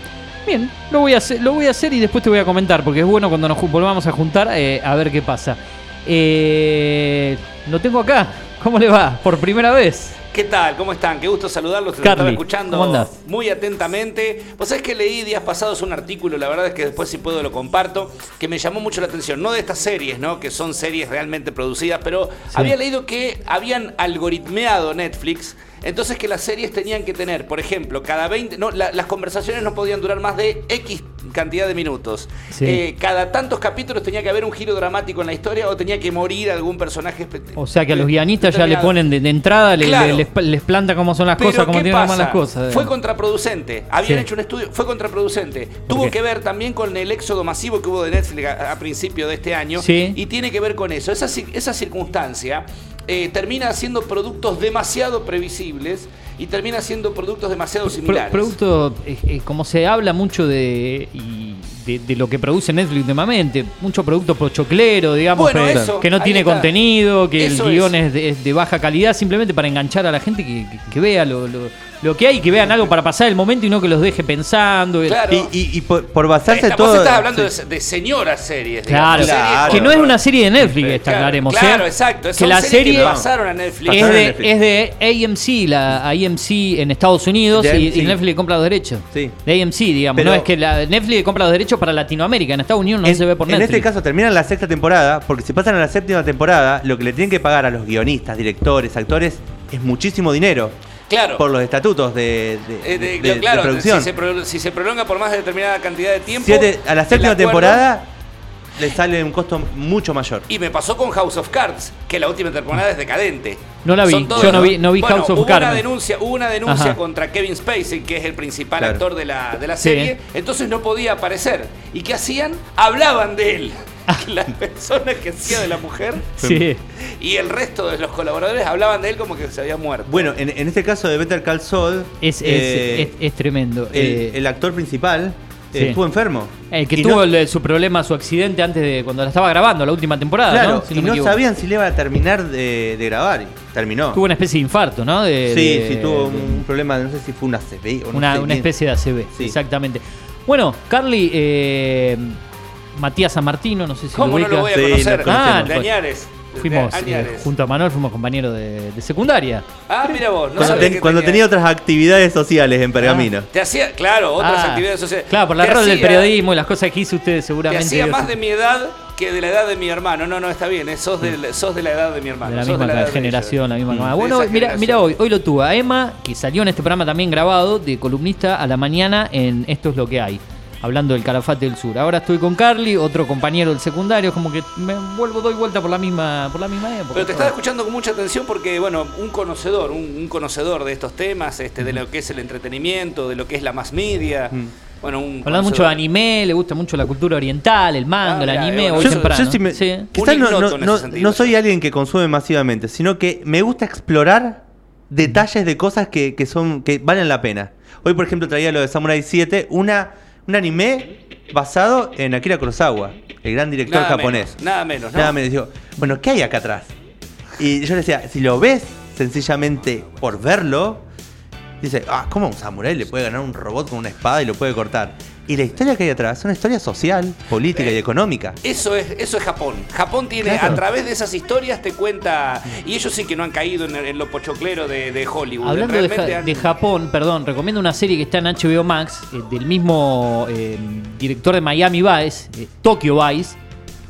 S7: Bien, lo voy, a hacer, lo voy a hacer y después te voy a comentar, porque es bueno cuando nos volvamos a juntar eh, a ver qué pasa. Eh, lo tengo acá. ¿Cómo le va? Por primera vez.
S15: ¿Qué tal? ¿Cómo están? Qué gusto saludarlos.
S7: Carly,
S15: estaba escuchando
S7: ¿cómo andás?
S15: muy atentamente. Vos sabés que leí días pasados un artículo, la verdad es que después si puedo lo comparto, que me llamó mucho la atención. No de estas series, ¿no? Que son series realmente producidas, pero había leído que habían algoritmeado Netflix. Entonces que las series tenían que tener, por ejemplo, cada 20... No, la- las conversaciones no podían durar más de X cantidad de minutos.
S7: Sí.
S15: Eh, cada tantos capítulos tenía que haber un giro dramático en la historia o tenía que morir algún personaje
S7: O sea que a los guionistas ya le ponen de, de entrada, le-
S15: Claro.
S7: le- les, les planta cómo son las
S15: Pero
S7: cosas, cómo
S15: ¿qué
S7: tienen las cosas.
S15: Fue contraproducente. Habían
S7: Sí.
S15: hecho un estudio, fue contraproducente. Tuvo que ver también con el éxodo masivo que hubo de Netflix a, a principio de este año.
S7: Sí.
S15: Y tiene que ver con eso. Esa circunstancia eh, termina haciendo productos demasiado previsibles y termina haciendo productos demasiado
S7: Pro-
S15: similares.
S7: producto, eh, eh, como se habla mucho de, y de, de lo que produce Netflix últimamente, mucho producto pochoclero, digamos,
S15: Bueno,
S7: que,
S15: eso,
S7: que no tiene
S15: está.
S7: contenido, que
S15: Eso
S7: el guion
S15: es.
S7: es, de, es de baja calidad, simplemente para enganchar a la gente que, que- que vea lo, lo- lo que hay, que vean algo para pasar el momento y no que los deje pensando.
S15: Claro.
S9: Y, y- y por, por basarse
S15: Esta- vos
S9: todo.
S15: estás hablando
S9: sí.
S15: de, de señoras series.
S7: Claro,
S15: digamos, series
S7: que no es una serie de Netflix, está
S15: Claro,
S7: aclaremos.
S15: claro,
S7: ¿eh?
S15: exacto.
S7: Que
S15: Son
S7: la
S15: series que
S7: serie
S15: pasaron a Netflix.
S7: es de,
S15: Netflix.
S7: es de AMC, la AMC en Estados Unidos, y, y Netflix le compra los derechos.
S9: Sí.
S7: De AMC, digamos.
S9: Pero-
S7: no es que la, Netflix le compra los derechos para Latinoamérica. En Estados Unidos no
S9: en,
S7: se ve por
S9: en
S7: Netflix.
S9: este caso terminan la sexta temporada, porque si pasan a la séptima temporada, lo que le tienen que pagar a los guionistas, directores, actores, es muchísimo dinero.
S15: Claro.
S9: Por los estatutos de, de-
S15: Eh, de-
S9: de- de
S15: claro,
S9: producción.
S15: Si, se pro- si se prolonga por más de determinada cantidad de tiempo.
S9: Siete- a la séptima
S15: acuerdo-
S9: temporada le sale un costo mucho mayor.
S15: Y me pasó con House of Cards, que la última temporada es decadente.
S7: No la vi,
S15: todos-
S7: yo no vi- no vi
S15: Bueno,
S7: House of
S15: hubo
S7: Cards.
S15: Una denuncia, hubo una denuncia
S7: Ajá.
S15: contra Kevin Spacey, que es el principal
S7: Claro.
S15: actor de la, de la
S7: Sí.
S15: serie. Entonces no podía aparecer. ¿Y qué hacían? Hablaban de él. *laughs* La persona que hacía de la mujer
S7: Sí.
S15: y el resto de los colaboradores hablaban de él como que se había muerto.
S9: Bueno, en, en este caso de Better Call Saul,
S7: Es, es,
S9: eh,
S7: es- es tremendo.
S9: el,
S7: Eh,
S9: el actor principal
S7: sí.
S9: estuvo enfermo.
S7: el que
S9: Y
S7: tuvo
S9: no-
S7: el- su problema, su accidente antes de cuando la estaba grabando, la última temporada,
S9: Claro,
S7: ¿no? Si
S9: y no
S7: equivoco.
S9: sabían si le iba a terminar de, de grabar. Terminó.
S7: Tuvo una especie de infarto, ¿no? De-
S9: sí,
S7: de-
S9: sí, tuvo
S7: de-
S9: un problema, no sé si fue una CBI o no
S7: una,
S9: sé
S7: una especie de ACV,
S9: Sí.
S7: exactamente. Bueno, Carly, eh, Matías San Martino, no sé si
S15: ¿Cómo
S7: lo
S15: no lo voy a conocer?
S7: Ah,
S15: de Añares.
S7: Fuimos eh,
S15: Añares.
S7: junto a Manuel, fuimos compañeros de, de secundaria.
S15: Ah, mira vos. No
S9: Cuando,
S15: sabía
S9: ten-
S15: que
S9: cuando tenía otras actividades sociales en Pergamino.
S15: Te hacía, claro, otras
S7: Ah,
S15: actividades sociales.
S7: Claro, por la
S15: Te
S7: rol del
S15: hacía-
S7: periodismo y las cosas que hizo ustedes
S15: Te
S7: seguramente.
S15: hacía
S7: Dios,
S15: más de mi edad que de la edad de mi hermano. No, no, está bien. eh, Sos, de, sos de la edad de mi hermano.
S7: de la misma generación, la misma
S15: Mm.
S7: Bueno, mira, mira hoy, hoy lo tuvo a Emma, que salió en este programa también grabado, de columnista a la mañana en Esto es lo que hay, hablando del Calafate del Sur. Ahora estoy con Carly, otro compañero del secundario, como que me vuelvo, doy vuelta por la misma, por la misma época.
S15: Pero te estaba escuchando con mucha atención porque, bueno, un conocedor, un, un conocedor de estos temas, este, de lo que es el entretenimiento, de lo que es la mass media. Bueno, un
S7: Hablando mucho de anime, le gusta mucho la cultura oriental, el manga,
S15: Ah,
S7: el anime,
S15: bueno,
S7: hoy
S9: Yo,
S7: temprano.
S9: yo sí me-
S7: Sí.
S9: quizás no, no-
S15: en ese
S9: no-
S15: sentido.
S9: no soy alguien que consume masivamente, sino que me gusta explorar detalles de cosas que, que son que valen la pena. Hoy, por ejemplo, traía lo de Samurai 7, una, un anime basado en Akira Kurosawa, el gran director
S15: Nada
S9: japonés.
S15: menos, nada menos, ¿no?
S9: Nada menos. Digo, bueno, ¿qué hay acá atrás? Y yo le decía, si lo ves sencillamente por verlo, dice, ah, ¿cómo un samurái le puede ganar un robot con una espada y lo puede cortar? Y la historia que hay atrás es una historia social, política y económica.
S15: Eso es, eso es Japón. Japón tiene,
S9: Claro.
S15: a través de esas historias te cuenta. Y ellos sí que no han caído en, en lo pochoclero de, de Hollywood.
S7: Hablando de,
S15: Realmente
S7: Ja-
S15: han-
S7: de Japón, perdón, recomiendo una serie que está en HBO Max, eh, del mismo eh, director de Miami Vice, eh, Tokyo Vice,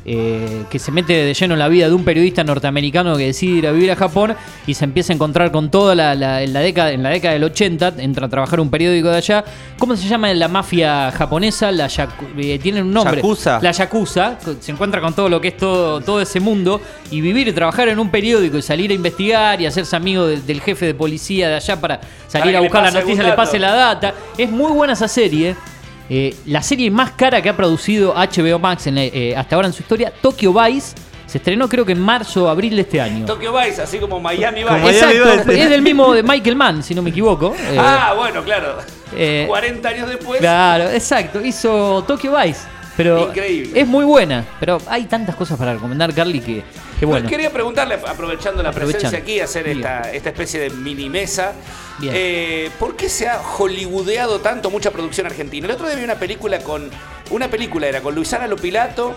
S7: eh, que se mete de lleno en la vida de un periodista norteamericano que decide ir a vivir a Japón y se empieza a encontrar con toda la, la- en, la década, en la década del 80, entra a trabajar en un periódico de allá. ¿Cómo se llama la mafia japonesa? La yaku- eh, tienen un nombre.
S9: Yakuza.
S7: La Yakuza. Se encuentra con todo lo que es todo, todo ese mundo y vivir y trabajar en un periódico y salir a investigar y hacerse amigo del, del jefe de policía de allá para salir a buscar la noticia, le pase la data. Es muy buena esa serie. Eh, la serie más cara que ha producido HBO Max en, eh, hasta ahora en su historia, Tokyo Vice, se estrenó creo que en marzo o abril de este año.
S15: Tokyo Vice, así como Miami Vice.
S9: Como
S7: Exacto, es del mismo de *laughs* Michael Mann, si no me equivoco. Eh,
S15: Ah, bueno, claro.
S7: eh,
S15: 40 años después.
S7: Claro, exacto. Hizo Tokyo Vice. Pero
S15: Increíble.
S7: es muy buena. Pero hay tantas cosas para recomendar, Carly, que, que bueno.
S15: Quería preguntarle, aprovechando la presencia aquí, hacer esta, esta especie de mini mesa. Eh, ¿Por qué se ha hollywoodeado tanto mucha producción argentina? El otro día vi una película con. Una película era con Luisana Lopilato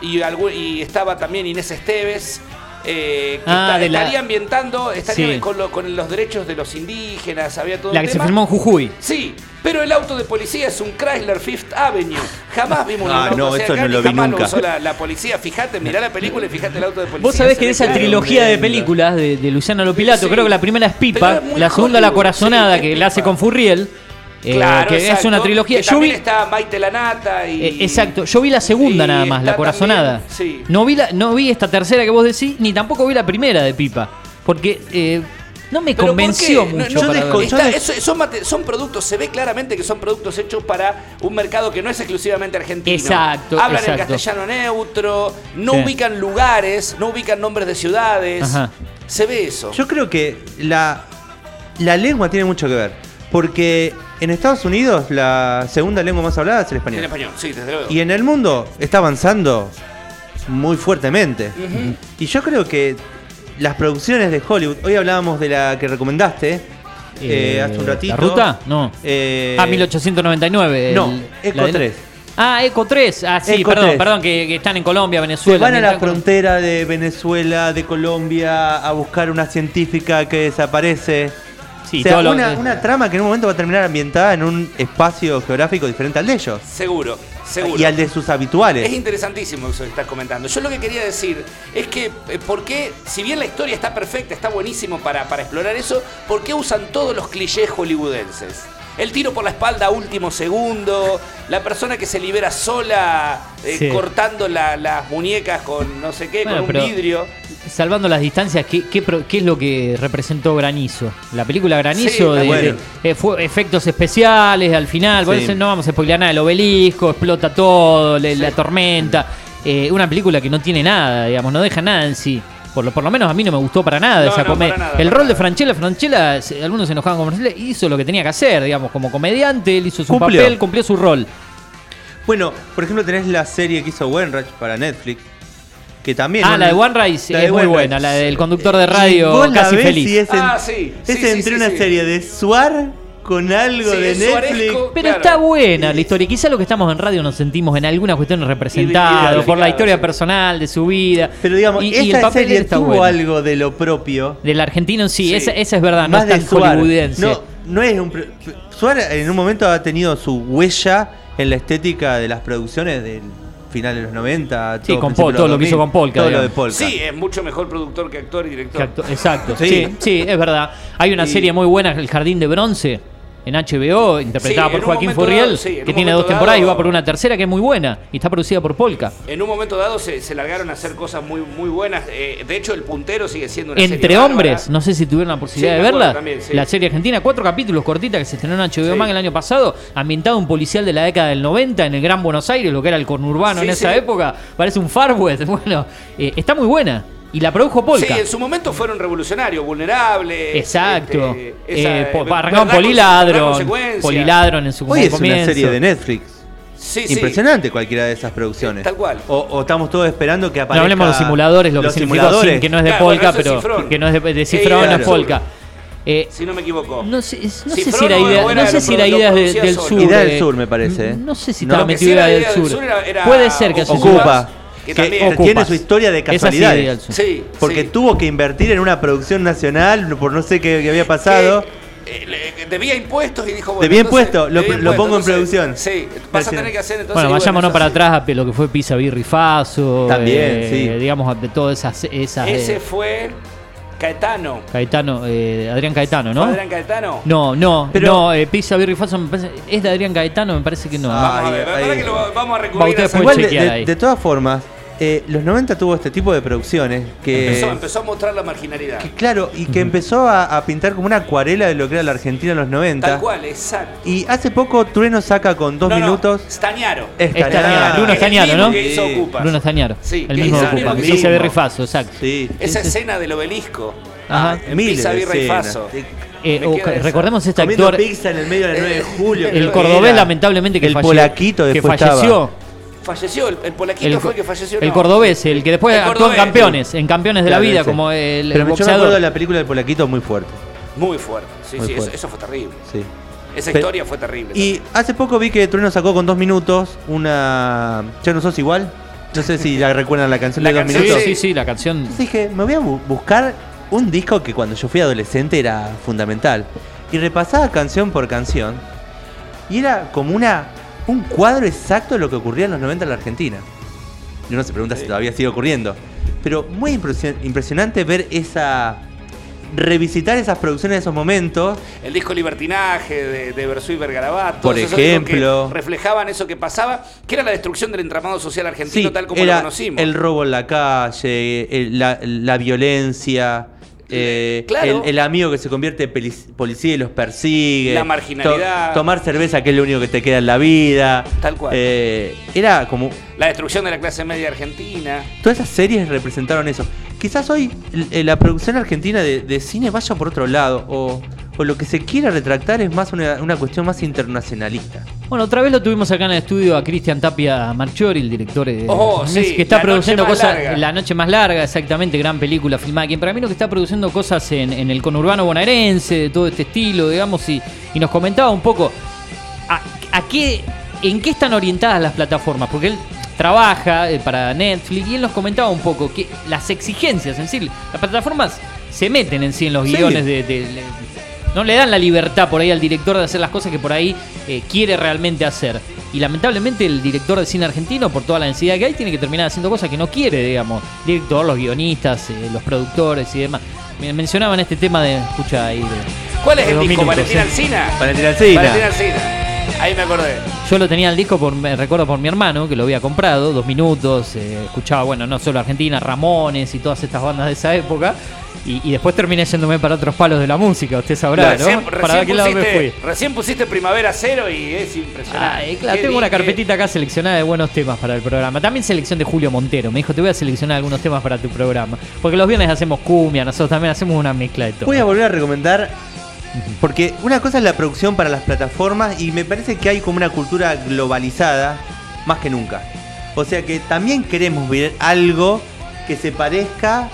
S15: y, y estaba también Inés Esteves. Eh, que
S7: Ah,
S15: está-
S7: de la-
S15: estaría ambientando, estaría
S7: Sí.
S15: con, lo- con los derechos de los indígenas, había todo
S7: La
S15: un
S7: que se firmó en Jujuy.
S15: Sí, pero el auto de policía es un Chrysler Fifth Avenue. Jamás vimos un
S9: Ah,
S15: auto
S9: no, eso no lo vi
S15: jamás
S9: nunca.
S15: usó la, la policía. Fíjate, mirá la película y fíjate el auto de policía.
S7: Vos sabés que en esa trilogía de películas de, de Luciano Lopilato,
S15: Sí.
S7: creo que la primera es Pipa, la segunda La Corazonada,
S15: sí,
S7: que la hace con Furriel,
S15: Claro,
S7: que es una trilogía.
S15: que
S7: Yo vi,
S15: está Maite Lanata y.
S7: eh, exacto, yo vi la segunda nada más, La Corazonada.
S15: también- sí.
S7: No vi, la, no vi esta tercera que vos decís, ni tampoco vi la primera de Pipa. Porque eh, no me
S15: ¿Pero por
S7: convenció mucho.
S15: no, desco- está- son, mate- son productos, se ve claramente que son productos hechos para un mercado que no es exclusivamente argentino.
S7: Exacto,
S15: Hablan
S7: exacto.
S15: en castellano neutro, no
S9: Sí.
S15: ubican lugares, no ubican nombres de ciudades.
S9: Ajá.
S15: Se ve eso.
S9: Yo creo que la, la lengua tiene mucho que ver. Porque en Estados Unidos la segunda lengua más hablada es el español.
S15: En español, sí, desde luego.
S9: Y en el mundo está avanzando muy fuertemente. Y yo creo que las producciones de Hollywood, hoy hablábamos de la que recomendaste eh,
S7: Eh,
S9: hace un ratito.
S7: ¿La ruta? No.
S9: Eh,
S7: ah, 1899. el-
S9: no, Eco
S7: de-
S9: 3.
S7: Ah, Eco 3. Ah, sí,
S9: Eco
S7: perdón,
S9: 3.
S7: perdón, que, que están en Colombia,
S9: Se
S7: Venezuela.
S9: van a la frontera de Venezuela, de Colombia, a buscar una científica que desaparece.
S7: Sí,
S9: o sea,
S7: todo lo-
S9: una, trama que en un momento va a terminar ambientada en un espacio geográfico diferente al de ellos.
S15: Seguro, seguro.
S9: Y al de sus habituales.
S15: Es interesantísimo eso que estás comentando. Yo lo que quería decir es que, eh, ¿por qué, si bien la historia está perfecta, está buenísimo para, para explorar eso, ¿por qué usan todos los clichés hollywoodenses? El tiro por la espalda a último segundo, la persona que se libera sola eh,
S7: Sí.
S15: cortando la- las muñecas con no sé qué,
S7: Bueno,
S15: con un
S7: pero-
S15: vidrio.
S7: Salvando las distancias, ¿qué, qué, pro- qué es lo que representó Granizo? La película
S15: Sí,
S7: Granizo, de,
S9: bueno.
S7: de- eh, fue efectos especiales al final, por
S9: Sí.
S7: eso no vamos a spoilear nada, el obelisco, explota todo, la tormenta. Eh, una película que no tiene nada, digamos, no deja nada en sí. Por lo, por lo menos a mí no me gustó para nada
S15: No,
S7: esa
S15: no,
S7: comedia.
S15: nada,
S7: El rol de Franchella, Franchella, algunos se enojaban con Franchella, hizo lo que tenía que hacer, digamos, como comediante, él hizo su
S9: Cumplió.
S7: papel, cumplió su rol.
S9: Bueno, por ejemplo, tenés la serie que hizo Wenreich para Netflix. Que también.
S7: Ah, la de One Rise
S9: la
S7: es muy
S9: One
S7: buena,
S9: Rise.
S7: la del conductor de radio
S9: vos la
S7: casi
S9: ves
S7: feliz.
S9: y es, en-
S15: Ah, sí,
S9: es
S15: sí,
S9: entre
S15: sí,
S9: una
S15: sí.
S9: serie de Suar con algo
S15: Sí,
S9: de
S15: es
S9: Netflix.
S15: Suaresco,
S7: Pero
S15: claro.
S7: está buena la historia. Quizá lo que estamos en radio nos sentimos en algunas cuestiones representados por la historia
S9: sí.
S7: personal de su vida.
S9: Pero digamos,
S7: y, y el papel
S9: serie
S7: está
S9: tuvo
S7: bueno.
S9: algo de lo propio.
S7: Del argentino sí,
S9: Sí.
S7: Esa, esa es verdad, no
S9: más
S7: es tan
S9: de Suar.
S7: hollywoodense.
S9: No, no es un. pro- Suar en un momento ha tenido su huella en la estética de las producciones del final de los 90.
S7: Sí,
S9: todo
S7: con
S9: de
S7: todo lo que hizo
S9: 2000,
S7: con Polka,
S9: Todo lo de. Polka.
S15: Sí, es mucho mejor productor que actor y director.
S7: Acto- Exacto,
S9: Sí.
S7: sí. sí, es verdad. Hay una
S15: Y-
S7: serie muy buena, El Jardín de Bronce, en HBO, interpretada
S15: Sí,
S7: por Joaquín Furriel,
S15: sí,
S7: que tiene dos temporadas y va por una tercera que es muy buena y está producida por Polka.
S15: En un momento dado se, se largaron a hacer cosas muy, muy buenas. Eh, de hecho, El Puntero sigue siendo una
S7: Entre
S15: serie bárbara.
S7: hombres, no sé si tuvieron la posibilidad
S15: Sí,
S7: de verla.
S15: también.
S7: La serie argentina, cuatro capítulos cortita que se estrenó en HBO Max el año pasado, ambientado un policial de la década del 90 en el Gran Buenos Aires, lo que era el conurbano en esa época. Parece un Far West. *laughs* Bueno, eh, está muy buena. Y la produjo Polka.
S15: Sí, en su momento fueron revolucionarios, vulnerables.
S7: Exacto.
S15: este, esa,
S7: Eh, po-
S15: eh,
S7: Poliladron. en su
S9: Hoy es
S7: comienzo.
S9: una serie de Netflix.
S15: Sí, sí.
S9: Impresionante cualquiera de esas producciones.
S15: Tal cual.
S9: O, o estamos todos esperando que
S7: No
S9: aparezca.
S7: hablemos de los simuladores, lo que
S9: los
S7: significó
S9: simuladores.
S7: sin- que no es de
S15: Claro,
S7: Polka, pero
S15: es Cifrón.
S7: que no es de, de Cifrón, no es. Polka. Eh,
S15: Si no me equivoco.
S7: no sé, no si era
S15: o
S7: idea, no sé si era del sur.
S9: Idea del Sur, me parece.
S7: No sé si
S9: No.
S7: estaba
S15: Lo que
S7: metido del sur. Puede ser que
S9: Ocupa.
S15: Que
S9: Que,
S15: también-
S9: que tiene su historia de
S7: sí,
S9: casualidades.
S15: Sí,
S9: Porque
S15: sí.
S9: tuvo que invertir en una producción nacional por no sé qué, qué había pasado.
S15: Eh, le- debía impuestos y dijo, bueno,
S9: Debía
S15: entonces-
S9: impuestos, lo-
S15: debía
S9: lo pongo en producción.
S15: Sí, vas a tener que hacer entonces.
S7: Bueno, vayámonos
S15: eso
S7: para
S15: sí.
S7: atrás a lo que fue Pisa Birrifaso.
S9: También,
S7: eh,
S9: sí.
S7: Digamos, de todas esas. esas
S15: Ese
S7: eh,
S15: fue Caetano.
S7: Caetano, eh, Adrián Caetano, ¿no?
S15: ¿Fue Adrián Caetano?
S7: No, no,
S9: Pero-
S7: no, eh, Pisa me parece. ¿Es de Adrián Caetano? Me parece que no.
S15: Vamos a ver,
S9: Ay,
S15: que lo vamos a recurrir a
S9: Igual de,
S7: chequear
S9: de-
S7: ahí.
S9: de todas formas, eh, los 90 tuvo este tipo de producciones que.
S15: Empezó, empezó a mostrar la marginalidad.
S9: que, claro, y que empezó a, a pintar como una acuarela de lo que era la Argentina en los 90.
S15: Tal cual, exacto.
S9: Y hace poco Trueno saca con dos
S15: No, no,
S9: minutos.
S15: Stañaro.
S9: Estañaro.
S7: Estañaro, Bruno
S15: Es el
S7: Stañaro,
S15: mismo
S7: ¿no?
S15: que hizo Ocupas.
S7: Bruno Stañaro.
S15: Sí,
S7: el
S15: que
S7: mismo
S15: hizo
S7: de
S15: el
S7: Ocupas.
S15: mismo.
S7: Pisa Birrifaso, exacto.
S9: Sí.
S15: Esa
S7: Sí, sí.
S15: escena del obelisco.
S7: Ajá.
S15: En
S9: Miles
S15: Pisa
S9: de.
S15: Faso.
S7: Eh, o- recordemos este
S9: Comiendo
S7: actor.
S9: pizza en el medio del 9 de julio.
S7: El cordobés,
S9: era.
S7: lamentablemente, que
S9: El
S7: falle-
S9: polaquito
S7: que falleció.
S15: Falleció, el, el polaquito
S7: El,
S15: fue el que falleció.
S7: el
S15: no.
S7: cordobés, el que después
S15: El
S7: actuó en campeones, en campeones de la vida,
S9: ese.
S7: como el,
S9: Pero yo me
S7: boxeador.
S9: acuerdo de la película del polaquito muy fuerte.
S15: Muy fuerte. Sí,
S9: Muy
S15: sí, eso-
S9: fuerte.
S15: Eso, fue terrible.
S9: Sí.
S15: Esa
S9: Pero-
S15: historia fue terrible.
S9: Y hace poco vi que Trueno sacó con dos minutos una. ¿Ya no sos igual? No sé si la recuerdan la canción
S15: La
S9: de dos
S15: canción,
S9: minutos.
S7: Sí, sí, sí, la canción.
S9: Entonces dije, me voy a bu- buscar un disco que cuando yo fui adolescente era fundamental. Y repasaba canción por canción. Y era como una un cuadro exacto de lo que ocurría en los 90 en la Argentina. Y uno se pregunta si todavía sigue ocurriendo. Pero muy impresio- impresionante ver esa. revisitar esas producciones de esos momentos.
S15: El disco Libertinaje de, de Versuit Vergarabat.
S9: Por ejemplo.
S15: que reflejaban eso que pasaba, que era la destrucción del entramado social argentino
S9: Sí,
S15: tal como
S9: era
S15: lo conocimos.
S9: el robo en la calle, el- la, la violencia, eh,
S15: Claro.
S9: el, el amigo que se convierte en policía y los persigue.
S15: La marginalidad.
S9: to- tomar cerveza, que es lo único que te queda en la vida.
S15: Tal cual.
S9: Eh, era como.
S15: La destrucción de la clase media argentina.
S9: Todas esas series representaron eso. Quizás hoy l- la producción argentina de, de cine vaya por otro lado. O, o lo que se quiera retractar es más una, una cuestión más internacionalista.
S7: Bueno, otra vez lo tuvimos acá en el estudio a Cristian Tapia Marchiori, el director de
S15: Oh, sí,
S7: que está
S15: La
S7: produciendo
S15: Noche Más
S7: cosas.
S15: Larga.
S7: La noche más larga, exactamente, gran película filmada aquí en Pergamino, que está produciendo cosas en, en el conurbano bonaerense, de todo este estilo, digamos, y, y nos comentaba un poco a, a qué, en qué están orientadas las plataformas, porque él trabaja eh, para Netflix y él nos comentaba un poco que las exigencias en sí, las plataformas se meten en sí en los
S9: Sí.
S7: guiones de, de- de- no le dan la libertad por ahí al director de hacer las cosas que por ahí eh, quiere realmente hacer. Y lamentablemente el director de cine argentino, por toda la necesidad que hay, tiene que terminar haciendo cosas que no quiere, digamos. Director, los guionistas, eh, los productores y demás. Me- Mencionaban este tema de. Escucha ahí. de-
S15: ¿Cuál es el disco?
S7: minutos,
S15: Valentina
S7: sí.
S15: Alcina.
S9: Valentina Alsina.
S15: Valentina Alsina. Ahí me acordé.
S7: Yo lo tenía el disco, por, me recuerdo por mi hermano, que lo había comprado, dos minutos, eh, escuchaba, bueno, no solo Argentina, Ramones y todas estas bandas de esa época, y, y después terminé yéndome para otros palos de la música, usted sabrá,
S15: Recién,
S7: ¿no?
S15: recién
S7: ¿Para qué lado me
S15: pusiste,
S7: fui?
S15: recién pusiste Primavera Cero y es impresionante.
S7: Ay, claro,
S15: Qué
S7: tengo una carpetita acá seleccionada de buenos temas para el programa. También selección de Julio Montero. Me dijo, te voy a seleccionar algunos temas para tu programa. Porque los viernes hacemos cumbia, nosotros también hacemos una mezcla de todo.
S9: Voy a volver a recomendar. Porque una cosa es la producción para las plataformas y me parece que hay como una cultura globalizada más que nunca. O sea que también queremos ver algo que se parezca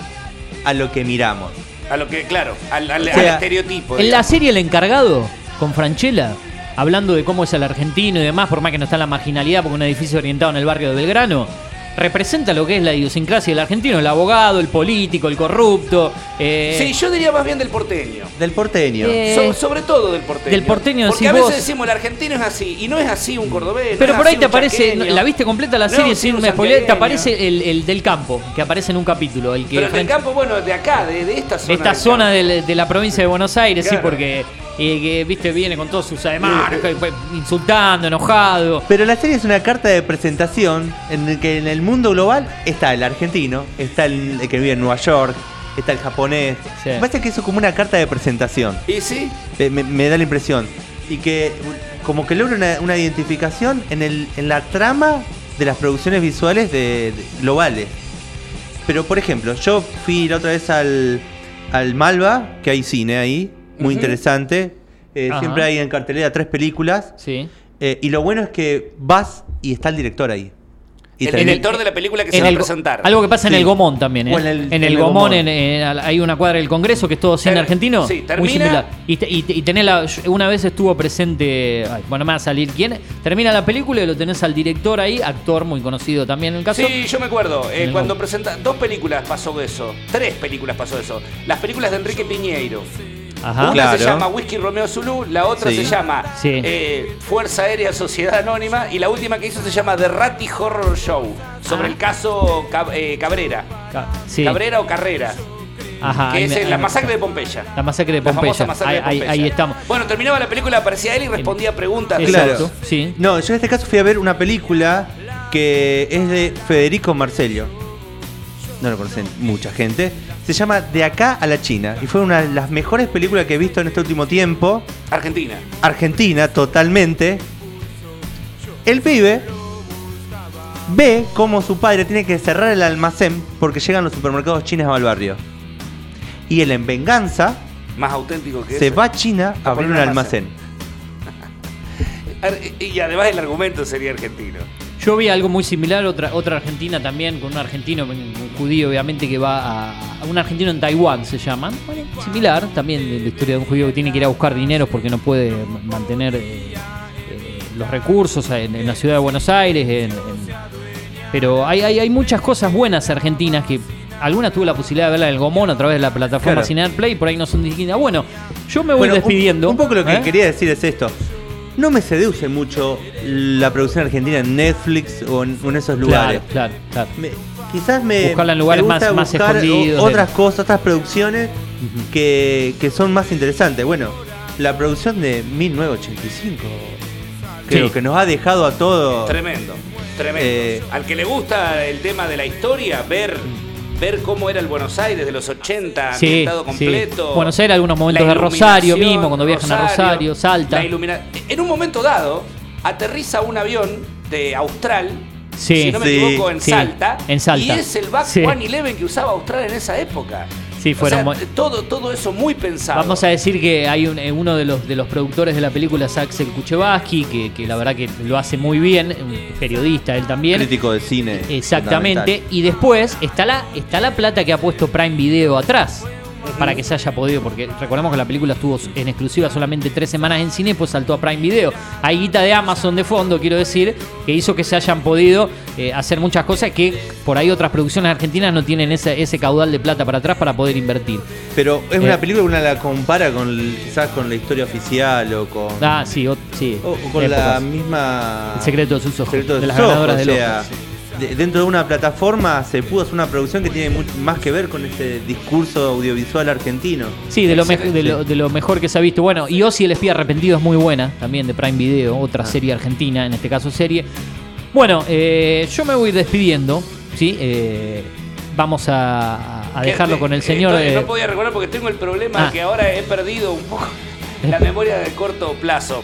S9: a lo que miramos.
S15: A lo que, claro, al, al-
S9: O sea,
S15: al estereotipo.
S7: En la serie El Encargado, con Franchella, hablando de cómo es el argentino y demás, por más que no está en la marginalidad, porque un edificio orientado en el barrio de Belgrano, representa lo que es la idiosincrasia del argentino, el abogado, el político, el corrupto. eh,
S15: Sí, yo diría más bien del porteño.
S9: Del porteño.
S7: Eh,
S15: So- sobre todo del porteño.
S7: del porteño
S15: Porque a veces
S7: vos.
S15: decimos el argentino es así, y no es así un cordobés. no
S7: Pero por ahí te aparece,
S15: chaqueño.
S7: la viste completa la
S15: No,
S7: serie
S15: sí,
S7: sin
S15: un
S7: spoileé, te aparece el, el del campo, que aparece en un capítulo. El que
S15: Pero el del campo, bueno, de acá, de, de esta zona.
S7: de esta
S15: del
S7: zona de, la provincia de Buenos Aires, sí, porque eh, que, viste, viene con todos sus ademanes, insultando, enojado.
S9: Pero la serie es una carta de presentación en el que en el mundo global está el argentino, está el, el que vive en Nueva York, está el japonés. Me parece que eso es como una carta de presentación.
S15: ¿Y sí?
S9: Me, me- me da la impresión. Y que como que logra una, una identificación en, el, en la trama de las producciones visuales de, de- globales. Pero por ejemplo, yo fui la otra vez al, al Malva, que hay cine ahí, muy interesante. Eh, siempre hay en cartelera tres películas.
S7: Sí.
S9: Eh, y lo bueno es que vas y está el director ahí. Y
S15: El director de la película que se va a presentar.
S7: Algo que pasa en
S9: Sí.
S7: el Gomón también, ¿eh?
S9: En el-
S7: en,
S9: en
S7: el
S9: el
S7: Gomón,
S9: Gomón.
S7: en- en- hay una cuadra del Congreso que es todo cine
S15: Ter-
S7: argentino.
S15: sí,
S7: muy
S15: termina-
S7: similar. Y, te- y te- y tenés la, una vez estuvo presente, ay, bueno, me va a salir quién. Termina la película y lo tenés al director ahí, actor muy conocido también en el caso.
S15: Sí, yo me acuerdo. eh, cuando
S7: Gomón.
S15: presenta. Dos películas pasó eso. Tres películas pasó eso. Las películas de Enrique Piñeiro.
S7: Ajá.
S15: Una
S9: Claro.
S15: se llama Whisky Romeo Zulu, la otra
S9: Sí.
S15: se llama
S7: Sí.
S15: eh, Fuerza Aérea Sociedad Anónima y la última que hizo se llama The Ratty Horror Show, sobre
S7: Ah.
S15: el caso Cab- eh, Cabrera.
S7: Ca- sí.
S15: Cabrera o Carrera,
S7: Ajá,
S15: que es
S7: me-
S15: la masacre de Pompeya.
S7: La masacre de
S15: La famosa
S7: Pompeya.
S15: masacre
S7: Ahí,
S15: de Pompeya.
S7: ahí estamos.
S15: Bueno, terminaba la película, aparecía él y respondía preguntas.
S9: Claro.
S7: Sí.
S9: No, yo en este caso fui a ver una película que es de Federico Marcello. No lo conocen mucha gente. Se llama De acá a la China. Y fue una de las mejores películas que he visto en este último tiempo.
S15: Argentina.
S9: Argentina, totalmente. El pibe ve cómo su padre tiene que cerrar el almacén porque llegan los supermercados chinos al barrio. Y él en venganza
S15: Más auténtico que
S9: se va a China a abrir un almacén. *laughs*
S15: Ar- Y además el argumento sería argentino.
S7: Yo vi algo muy similar, otra, otra argentina también, con un argentino, un judío obviamente, que va a, a un argentino en Taiwán, se llama. Bueno, similar también de la historia de un judío que tiene que ir a buscar dinero porque no puede ma- mantener eh, eh, los recursos en, en la ciudad de Buenos Aires. en- en- pero hay, hay, hay muchas cosas buenas argentinas que algunas tuve la posibilidad de verla en el Gomón a través de la plataforma
S9: Claro.
S7: Cinear Play, por ahí no son distintas. Bueno, yo me voy
S9: Bueno, un-
S7: despidiendo.
S9: Un, poco lo que
S7: ¿eh?
S9: quería decir es esto. No me seduce mucho la producción argentina en Netflix o en, o en esos lugares.
S7: Claro, claro, claro.
S9: Me- quizás me.
S7: Buscarla en lugares
S9: me gusta
S7: más- más
S9: buscar
S7: escondidos,
S9: Otras cosas, otras producciones que, que son más interesantes. Bueno, la producción de 1985 creo
S7: Sí.
S9: que nos ha dejado a todos.
S15: Tremendo, tremendo.
S9: Eh,
S15: Al que le gusta el tema de la historia, ver, ver cómo era el Buenos Aires de los 80,
S7: Sí,
S15: ambientado
S7: sí.
S15: completo.
S7: Buenos Aires, algunos momentos de Rosario mismo, cuando viajan a Rosario, Salta.
S15: la En un momento dado, aterriza un avión de Austral,
S7: Sí,
S15: si no me
S7: sí,
S15: equivoco, en
S7: sí,
S15: Salta.
S7: en Salta.
S15: Y es el Back
S7: Sí.
S15: 111 que usaba Austral en esa época.
S7: Sí,
S15: O
S7: fueron
S15: sea, todo, todo eso muy pensado.
S7: Vamos a decir que hay un- eh, uno de los, de los productores de la película es Axel Kuchevaski, que, que la verdad que lo hace muy bien, un periodista él también.
S9: Crítico de cine.
S7: Exactamente. Y después está la, está la plata que ha puesto Prime Video atrás. Para que se haya podido, porque recordemos que la película estuvo en exclusiva solamente tres semanas en cine pues saltó a Prime Video. Hay guita de Amazon de fondo, quiero decir, que hizo que se hayan podido eh, hacer muchas cosas que por ahí otras producciones argentinas no tienen ese, ese caudal de plata para atrás para poder invertir.
S9: Pero es
S7: Eh.
S9: una película que una la compara con quizás con la historia oficial o con.
S7: Ah, sí, o- sí.
S9: o, o con
S7: épocas.
S9: la misma.
S7: El secreto de sus ojos,
S9: Secreto
S7: de las
S9: sus
S7: ganadoras
S9: o sea. De- dentro de una plataforma se pudo hacer una producción que tiene mucho más que ver con este discurso audiovisual argentino.
S7: Sí, de lo, de, lo, de lo mejor que se ha visto. Bueno, y Ozzy el espía arrepentido es muy buena, también de Prime Video, otra serie argentina, en este caso serie. Bueno, eh, yo me voy despidiendo, ¿sí? Eh, vamos a, a dejarlo con el señor...
S15: Estoy-
S7: eh,
S15: no podía recordar porque tengo el problema
S7: Ah.
S15: que ahora he perdido un poco *laughs* la memoria de corto plazo.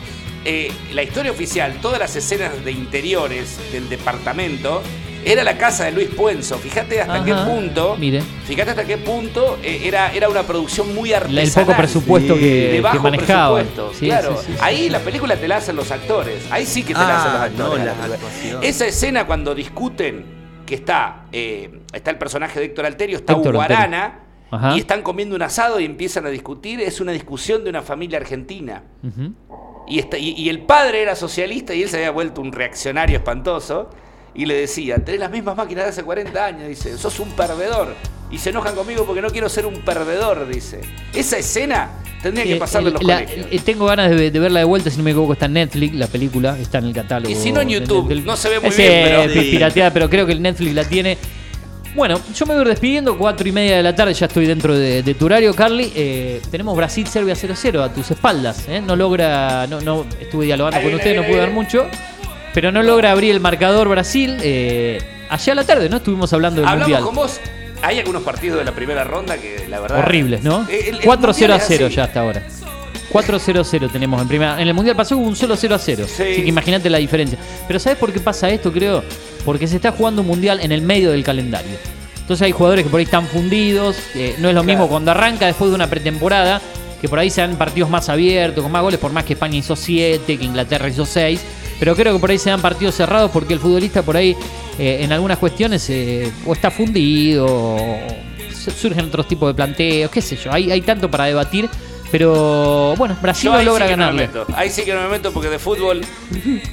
S15: Eh, la historia oficial, todas las escenas de interiores del departamento, era la casa de Luis Puenzo. Fíjate hasta
S7: Ajá.
S15: qué punto.
S7: Mire.
S15: Fíjate hasta qué punto eh, era, era una producción muy
S7: el
S15: artesanal.
S7: poco presupuesto
S15: de
S7: que, que
S15: bajo
S7: manejaba.
S15: presupuesto.
S7: Sí,
S15: claro,
S7: sí, sí, sí.
S15: ahí la película te la hacen los actores. Ahí sí que te la hacen los
S9: Ah,
S15: actores.
S9: no,
S15: la
S9: la
S15: película.
S9: actuación.
S15: Esa escena cuando discuten que está, eh, está el personaje de Héctor Alterio, está
S7: Héctor
S15: Hugo
S7: Alterio. Ajá.
S15: y están comiendo un asado y empiezan a discutir, es una discusión de una familia argentina. Y, está- y- y el padre era socialista y él se había vuelto un reaccionario espantoso. Y le decía, tenés las mismas máquinas de hace 40 años, dice, sos un perdedor. Y se enojan conmigo porque no quiero ser un perdedor, dice. Esa escena tendría que
S7: Eh,
S15: pasarle en los
S7: la-
S15: colegios.
S7: eh, tengo ganas de, de verla de vuelta, si no me equivoco, está en Netflix, la película, está en el catálogo.
S15: Y si no en YouTube,
S7: del-
S15: no se ve muy
S7: Ese,
S15: bien, pero-
S7: eh, pirateada, pero creo que el Netflix la tiene. Bueno, yo me voy a ir despidiendo, cuatro y media de la tarde, ya estoy dentro de, de tu horario, Carly. Eh, tenemos Brasil-Serbia 0-0 a tus espaldas. ¿eh? No logra, no, no estuve dialogando con ustedes, no pude ver mucho, pero no logra abrir el marcador Brasil. Eh, allá a la tarde, ¿no? Estuvimos hablando del
S15: Hablamos
S7: Mundial.
S15: con vos. Hay algunos partidos de la primera ronda que la verdad.
S7: Horribles, ¿no?
S15: Eh, el- el
S7: 4-0 a
S15: Mundial es
S7: 0
S15: así.
S7: ya hasta ahora. 4-0-0 tenemos en primera. En el Mundial pasó un solo 0 a 0. Así que imagínate la diferencia. Pero ¿sabes por qué pasa esto, creo? Porque se está jugando un Mundial en el medio del calendario. Entonces hay jugadores que por ahí están fundidos. eh, no es lo mismo cuando arranca después de una pretemporada, que por ahí se dan partidos más abiertos, con más goles, por más que España hizo 7, que Inglaterra hizo 6. Pero creo que por ahí se dan partidos cerrados porque el futbolista por ahí eh, en algunas cuestiones eh, o está fundido o su- surgen otros tipos de planteos, qué sé yo. Hay, hay tanto para debatir. Pero bueno, Brasil no logra
S15: sí que no me
S7: ganarle.
S15: Ahí sí que no me meto porque de fútbol.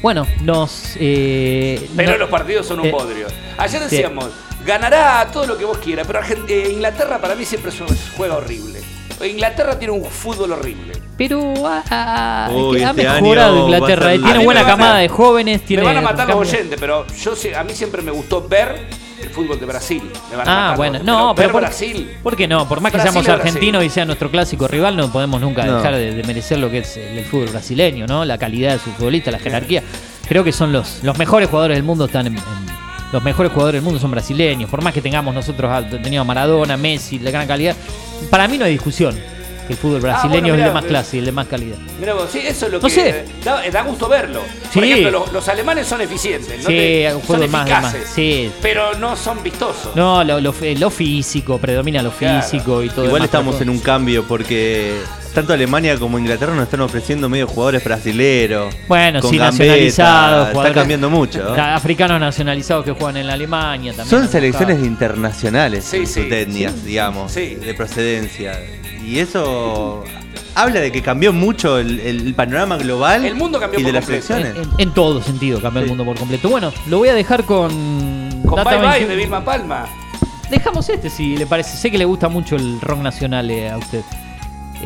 S7: Bueno, nos. eh,
S15: Pero
S7: no-
S15: los partidos son un
S7: eh,
S15: bodrio. Ayer
S7: sí.
S15: decíamos, ganará todo lo que vos quieras, pero eh, Inglaterra para mí siempre es un- juega horrible. Inglaterra tiene un fútbol horrible.
S7: Pero ah, ah,
S9: Uy,
S7: ha
S9: este
S7: mejorado Inglaterra. eh, Tiene buena
S15: a-
S7: camada de jóvenes. Tiene
S15: me van a matar los oyentes, pero yo a mí siempre me gustó ver el fútbol de Brasil. Me van a
S7: Ah,
S15: matar
S7: bueno, no, pero por,
S15: Brasil.
S7: ¿por qué no? Por más que
S15: Brasil
S7: seamos
S15: Brasil.
S7: argentinos y sea nuestro clásico rival, no podemos nunca
S9: No.
S7: dejar de, de merecer lo que es el, el fútbol brasileño, ¿no? La calidad de sus futbolistas, la jerarquía. Creo que son los, los mejores jugadores del mundo, están en, en- los mejores jugadores del mundo son brasileños. Por más que tengamos nosotros tenido a Maradona, Messi, la gran calidad, para mí no hay discusión el fútbol brasileño
S15: Ah, bueno,
S7: es el de más
S15: eh.
S7: clase y el de más calidad.
S15: Mira vos, sí, eso es lo
S7: No
S15: que
S7: sé.
S15: da, da gusto verlo. Por ejemplo, los, los alemanes son eficientes, ¿no?
S7: Sí,
S15: Te-
S7: un
S15: son
S7: fútbol más, Sí.
S15: pero no son vistosos.
S7: No, lo, lo, lo físico, predomina lo
S15: Claro.
S7: físico y todo
S9: Igual
S7: demás,
S9: estamos en un cambio porque tanto Alemania como Inglaterra nos están ofreciendo medio jugadores brasileros.
S7: Bueno,
S9: con
S7: sí,
S9: gambeta,
S7: nacionalizados.
S9: Está cambiando mucho. *laughs*
S7: Ca- Africanos nacionalizados que juegan en la Alemania también.
S9: Son selecciones
S7: buscado.
S9: internacionales
S15: Sí,
S9: sus etnias,
S15: sí.
S9: digamos,
S15: Sí.
S9: de procedencia. Y eso habla de que cambió mucho el, el panorama global
S15: El mundo cambió
S9: y
S15: por
S9: de las
S15: completo.
S9: selecciones.
S7: En, en todo sentido cambió el mundo por completo. Bueno, lo voy a dejar con.
S15: Con
S7: Data
S15: Bye Bye
S7: 21.
S15: de Vilma Palma.
S7: Dejamos este si le parece. Sé que le gusta mucho el rock nacional eh, a usted.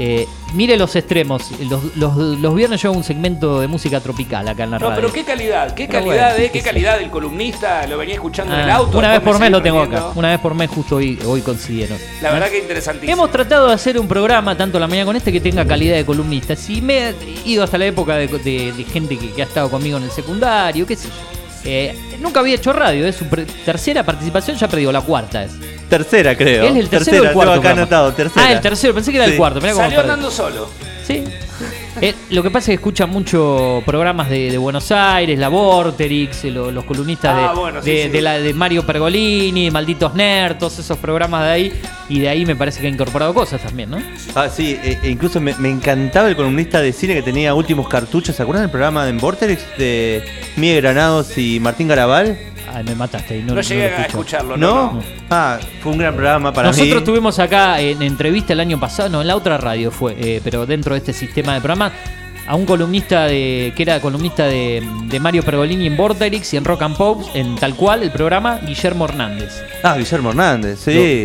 S7: Eh, mire los extremos. Los, los- los viernes yo hago un segmento de música tropical acá en la
S15: No,
S7: radio.
S15: pero qué calidad, qué
S7: Pero
S15: calidad,
S7: bueno,
S15: de, qué calidad del columnista, lo venía escuchando en el
S7: Ah,
S15: auto.
S7: una vez por
S15: me
S7: mes lo tengo acá. Una vez por mes justo hoy, hoy coincidieron.
S15: La verdad que interesantísimo.
S7: Hemos tratado de hacer un programa, tanto la mañana con este, que tenga calidad de columnistas. Y me he ido hasta la época de, de- de gente que, que ha estado conmigo en el secundario, qué sé yo. Eh, nunca había hecho radio, es su tercera participación, ya perdió, la cuarta es.
S9: Tercera, creo.
S7: ¿Es el tercero
S9: tercera,
S7: o el cuarto?
S9: acá anotado, tercera.
S7: Ah, el tercero, pensé que era el cuarto. mirá
S15: Salió andando solo.
S7: Sí. *laughs* Eh, lo que pasa es que escuchan mucho programas de, de Buenos Aires, la Vorterix, eh, lo- los columnistas
S15: Ah,
S7: de,
S15: bueno, sí,
S7: de,
S15: sí.
S7: de la, de Mario Pergolini, Malditos Nerds, todos esos programas de ahí. Y de ahí me parece que ha incorporado cosas también, ¿no?
S9: Ah, sí, e- e incluso me, me encantaba el columnista de cine que tenía últimos cartuchos. ¿Se acuerdan del programa de Vortex de Miguel Granados y Martín Garabal?
S7: Ay, me mataste. y
S15: No,
S7: no,
S15: llegué
S7: lo
S15: a escucharlo,
S9: ¿No?
S15: no.
S9: Ah, fue un gran programa para
S7: Nosotros
S9: mí.
S7: tuvimos acá en entrevista el año pasado, no, en la otra radio fue, eh, pero dentro de este sistema de programas, a un columnista de que era columnista de, de Mario Pergolini en Vorterix y en Rock and Pop, en tal cual el programa, Guillermo Hernández.
S9: Ah, Guillermo Hernández, sí.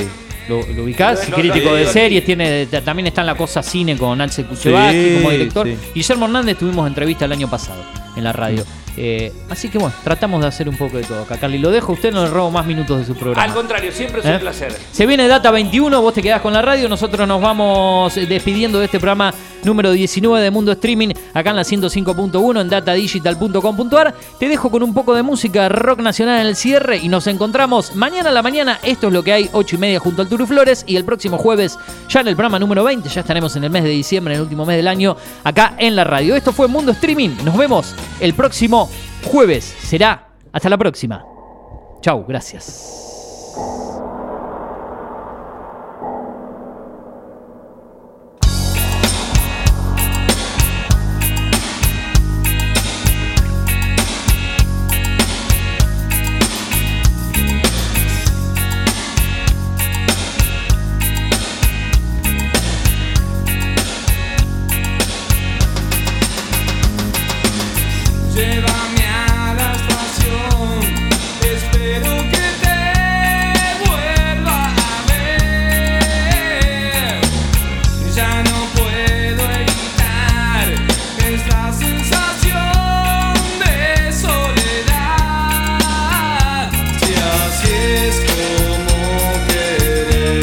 S7: ¿Lo, lo ubicás? Crítico de series, tiene también está en la cosa cine con Axel Kuchevaski
S9: Sí,
S7: como director.
S9: sí.
S7: Guillermo Hernández tuvimos entrevista el año pasado en la radio. Eh, así que bueno, tratamos de hacer un poco de todo acá. Carly, lo dejo usted, no le robo más minutos de su programa.
S15: Al contrario, siempre es
S7: ¿Eh?
S15: un placer.
S7: Se viene Data 21, vos te quedás con la radio, nosotros nos vamos eh, despidiendo de este programa número 19 de Mundo Streaming, acá en la 105.1 en datadigital.com.ar. Te dejo con un poco de música rock nacional en el cierre y nos encontramos mañana a la mañana. Esto es lo que hay, 8 y media junto al Turu Flores y el próximo jueves, ya en el programa número 20, ya estaremos en el mes de diciembre, en el último mes del año, acá en la radio. Esto fue Mundo Streaming, nos vemos el jueves. Será hasta la próxima. Chau, gracias.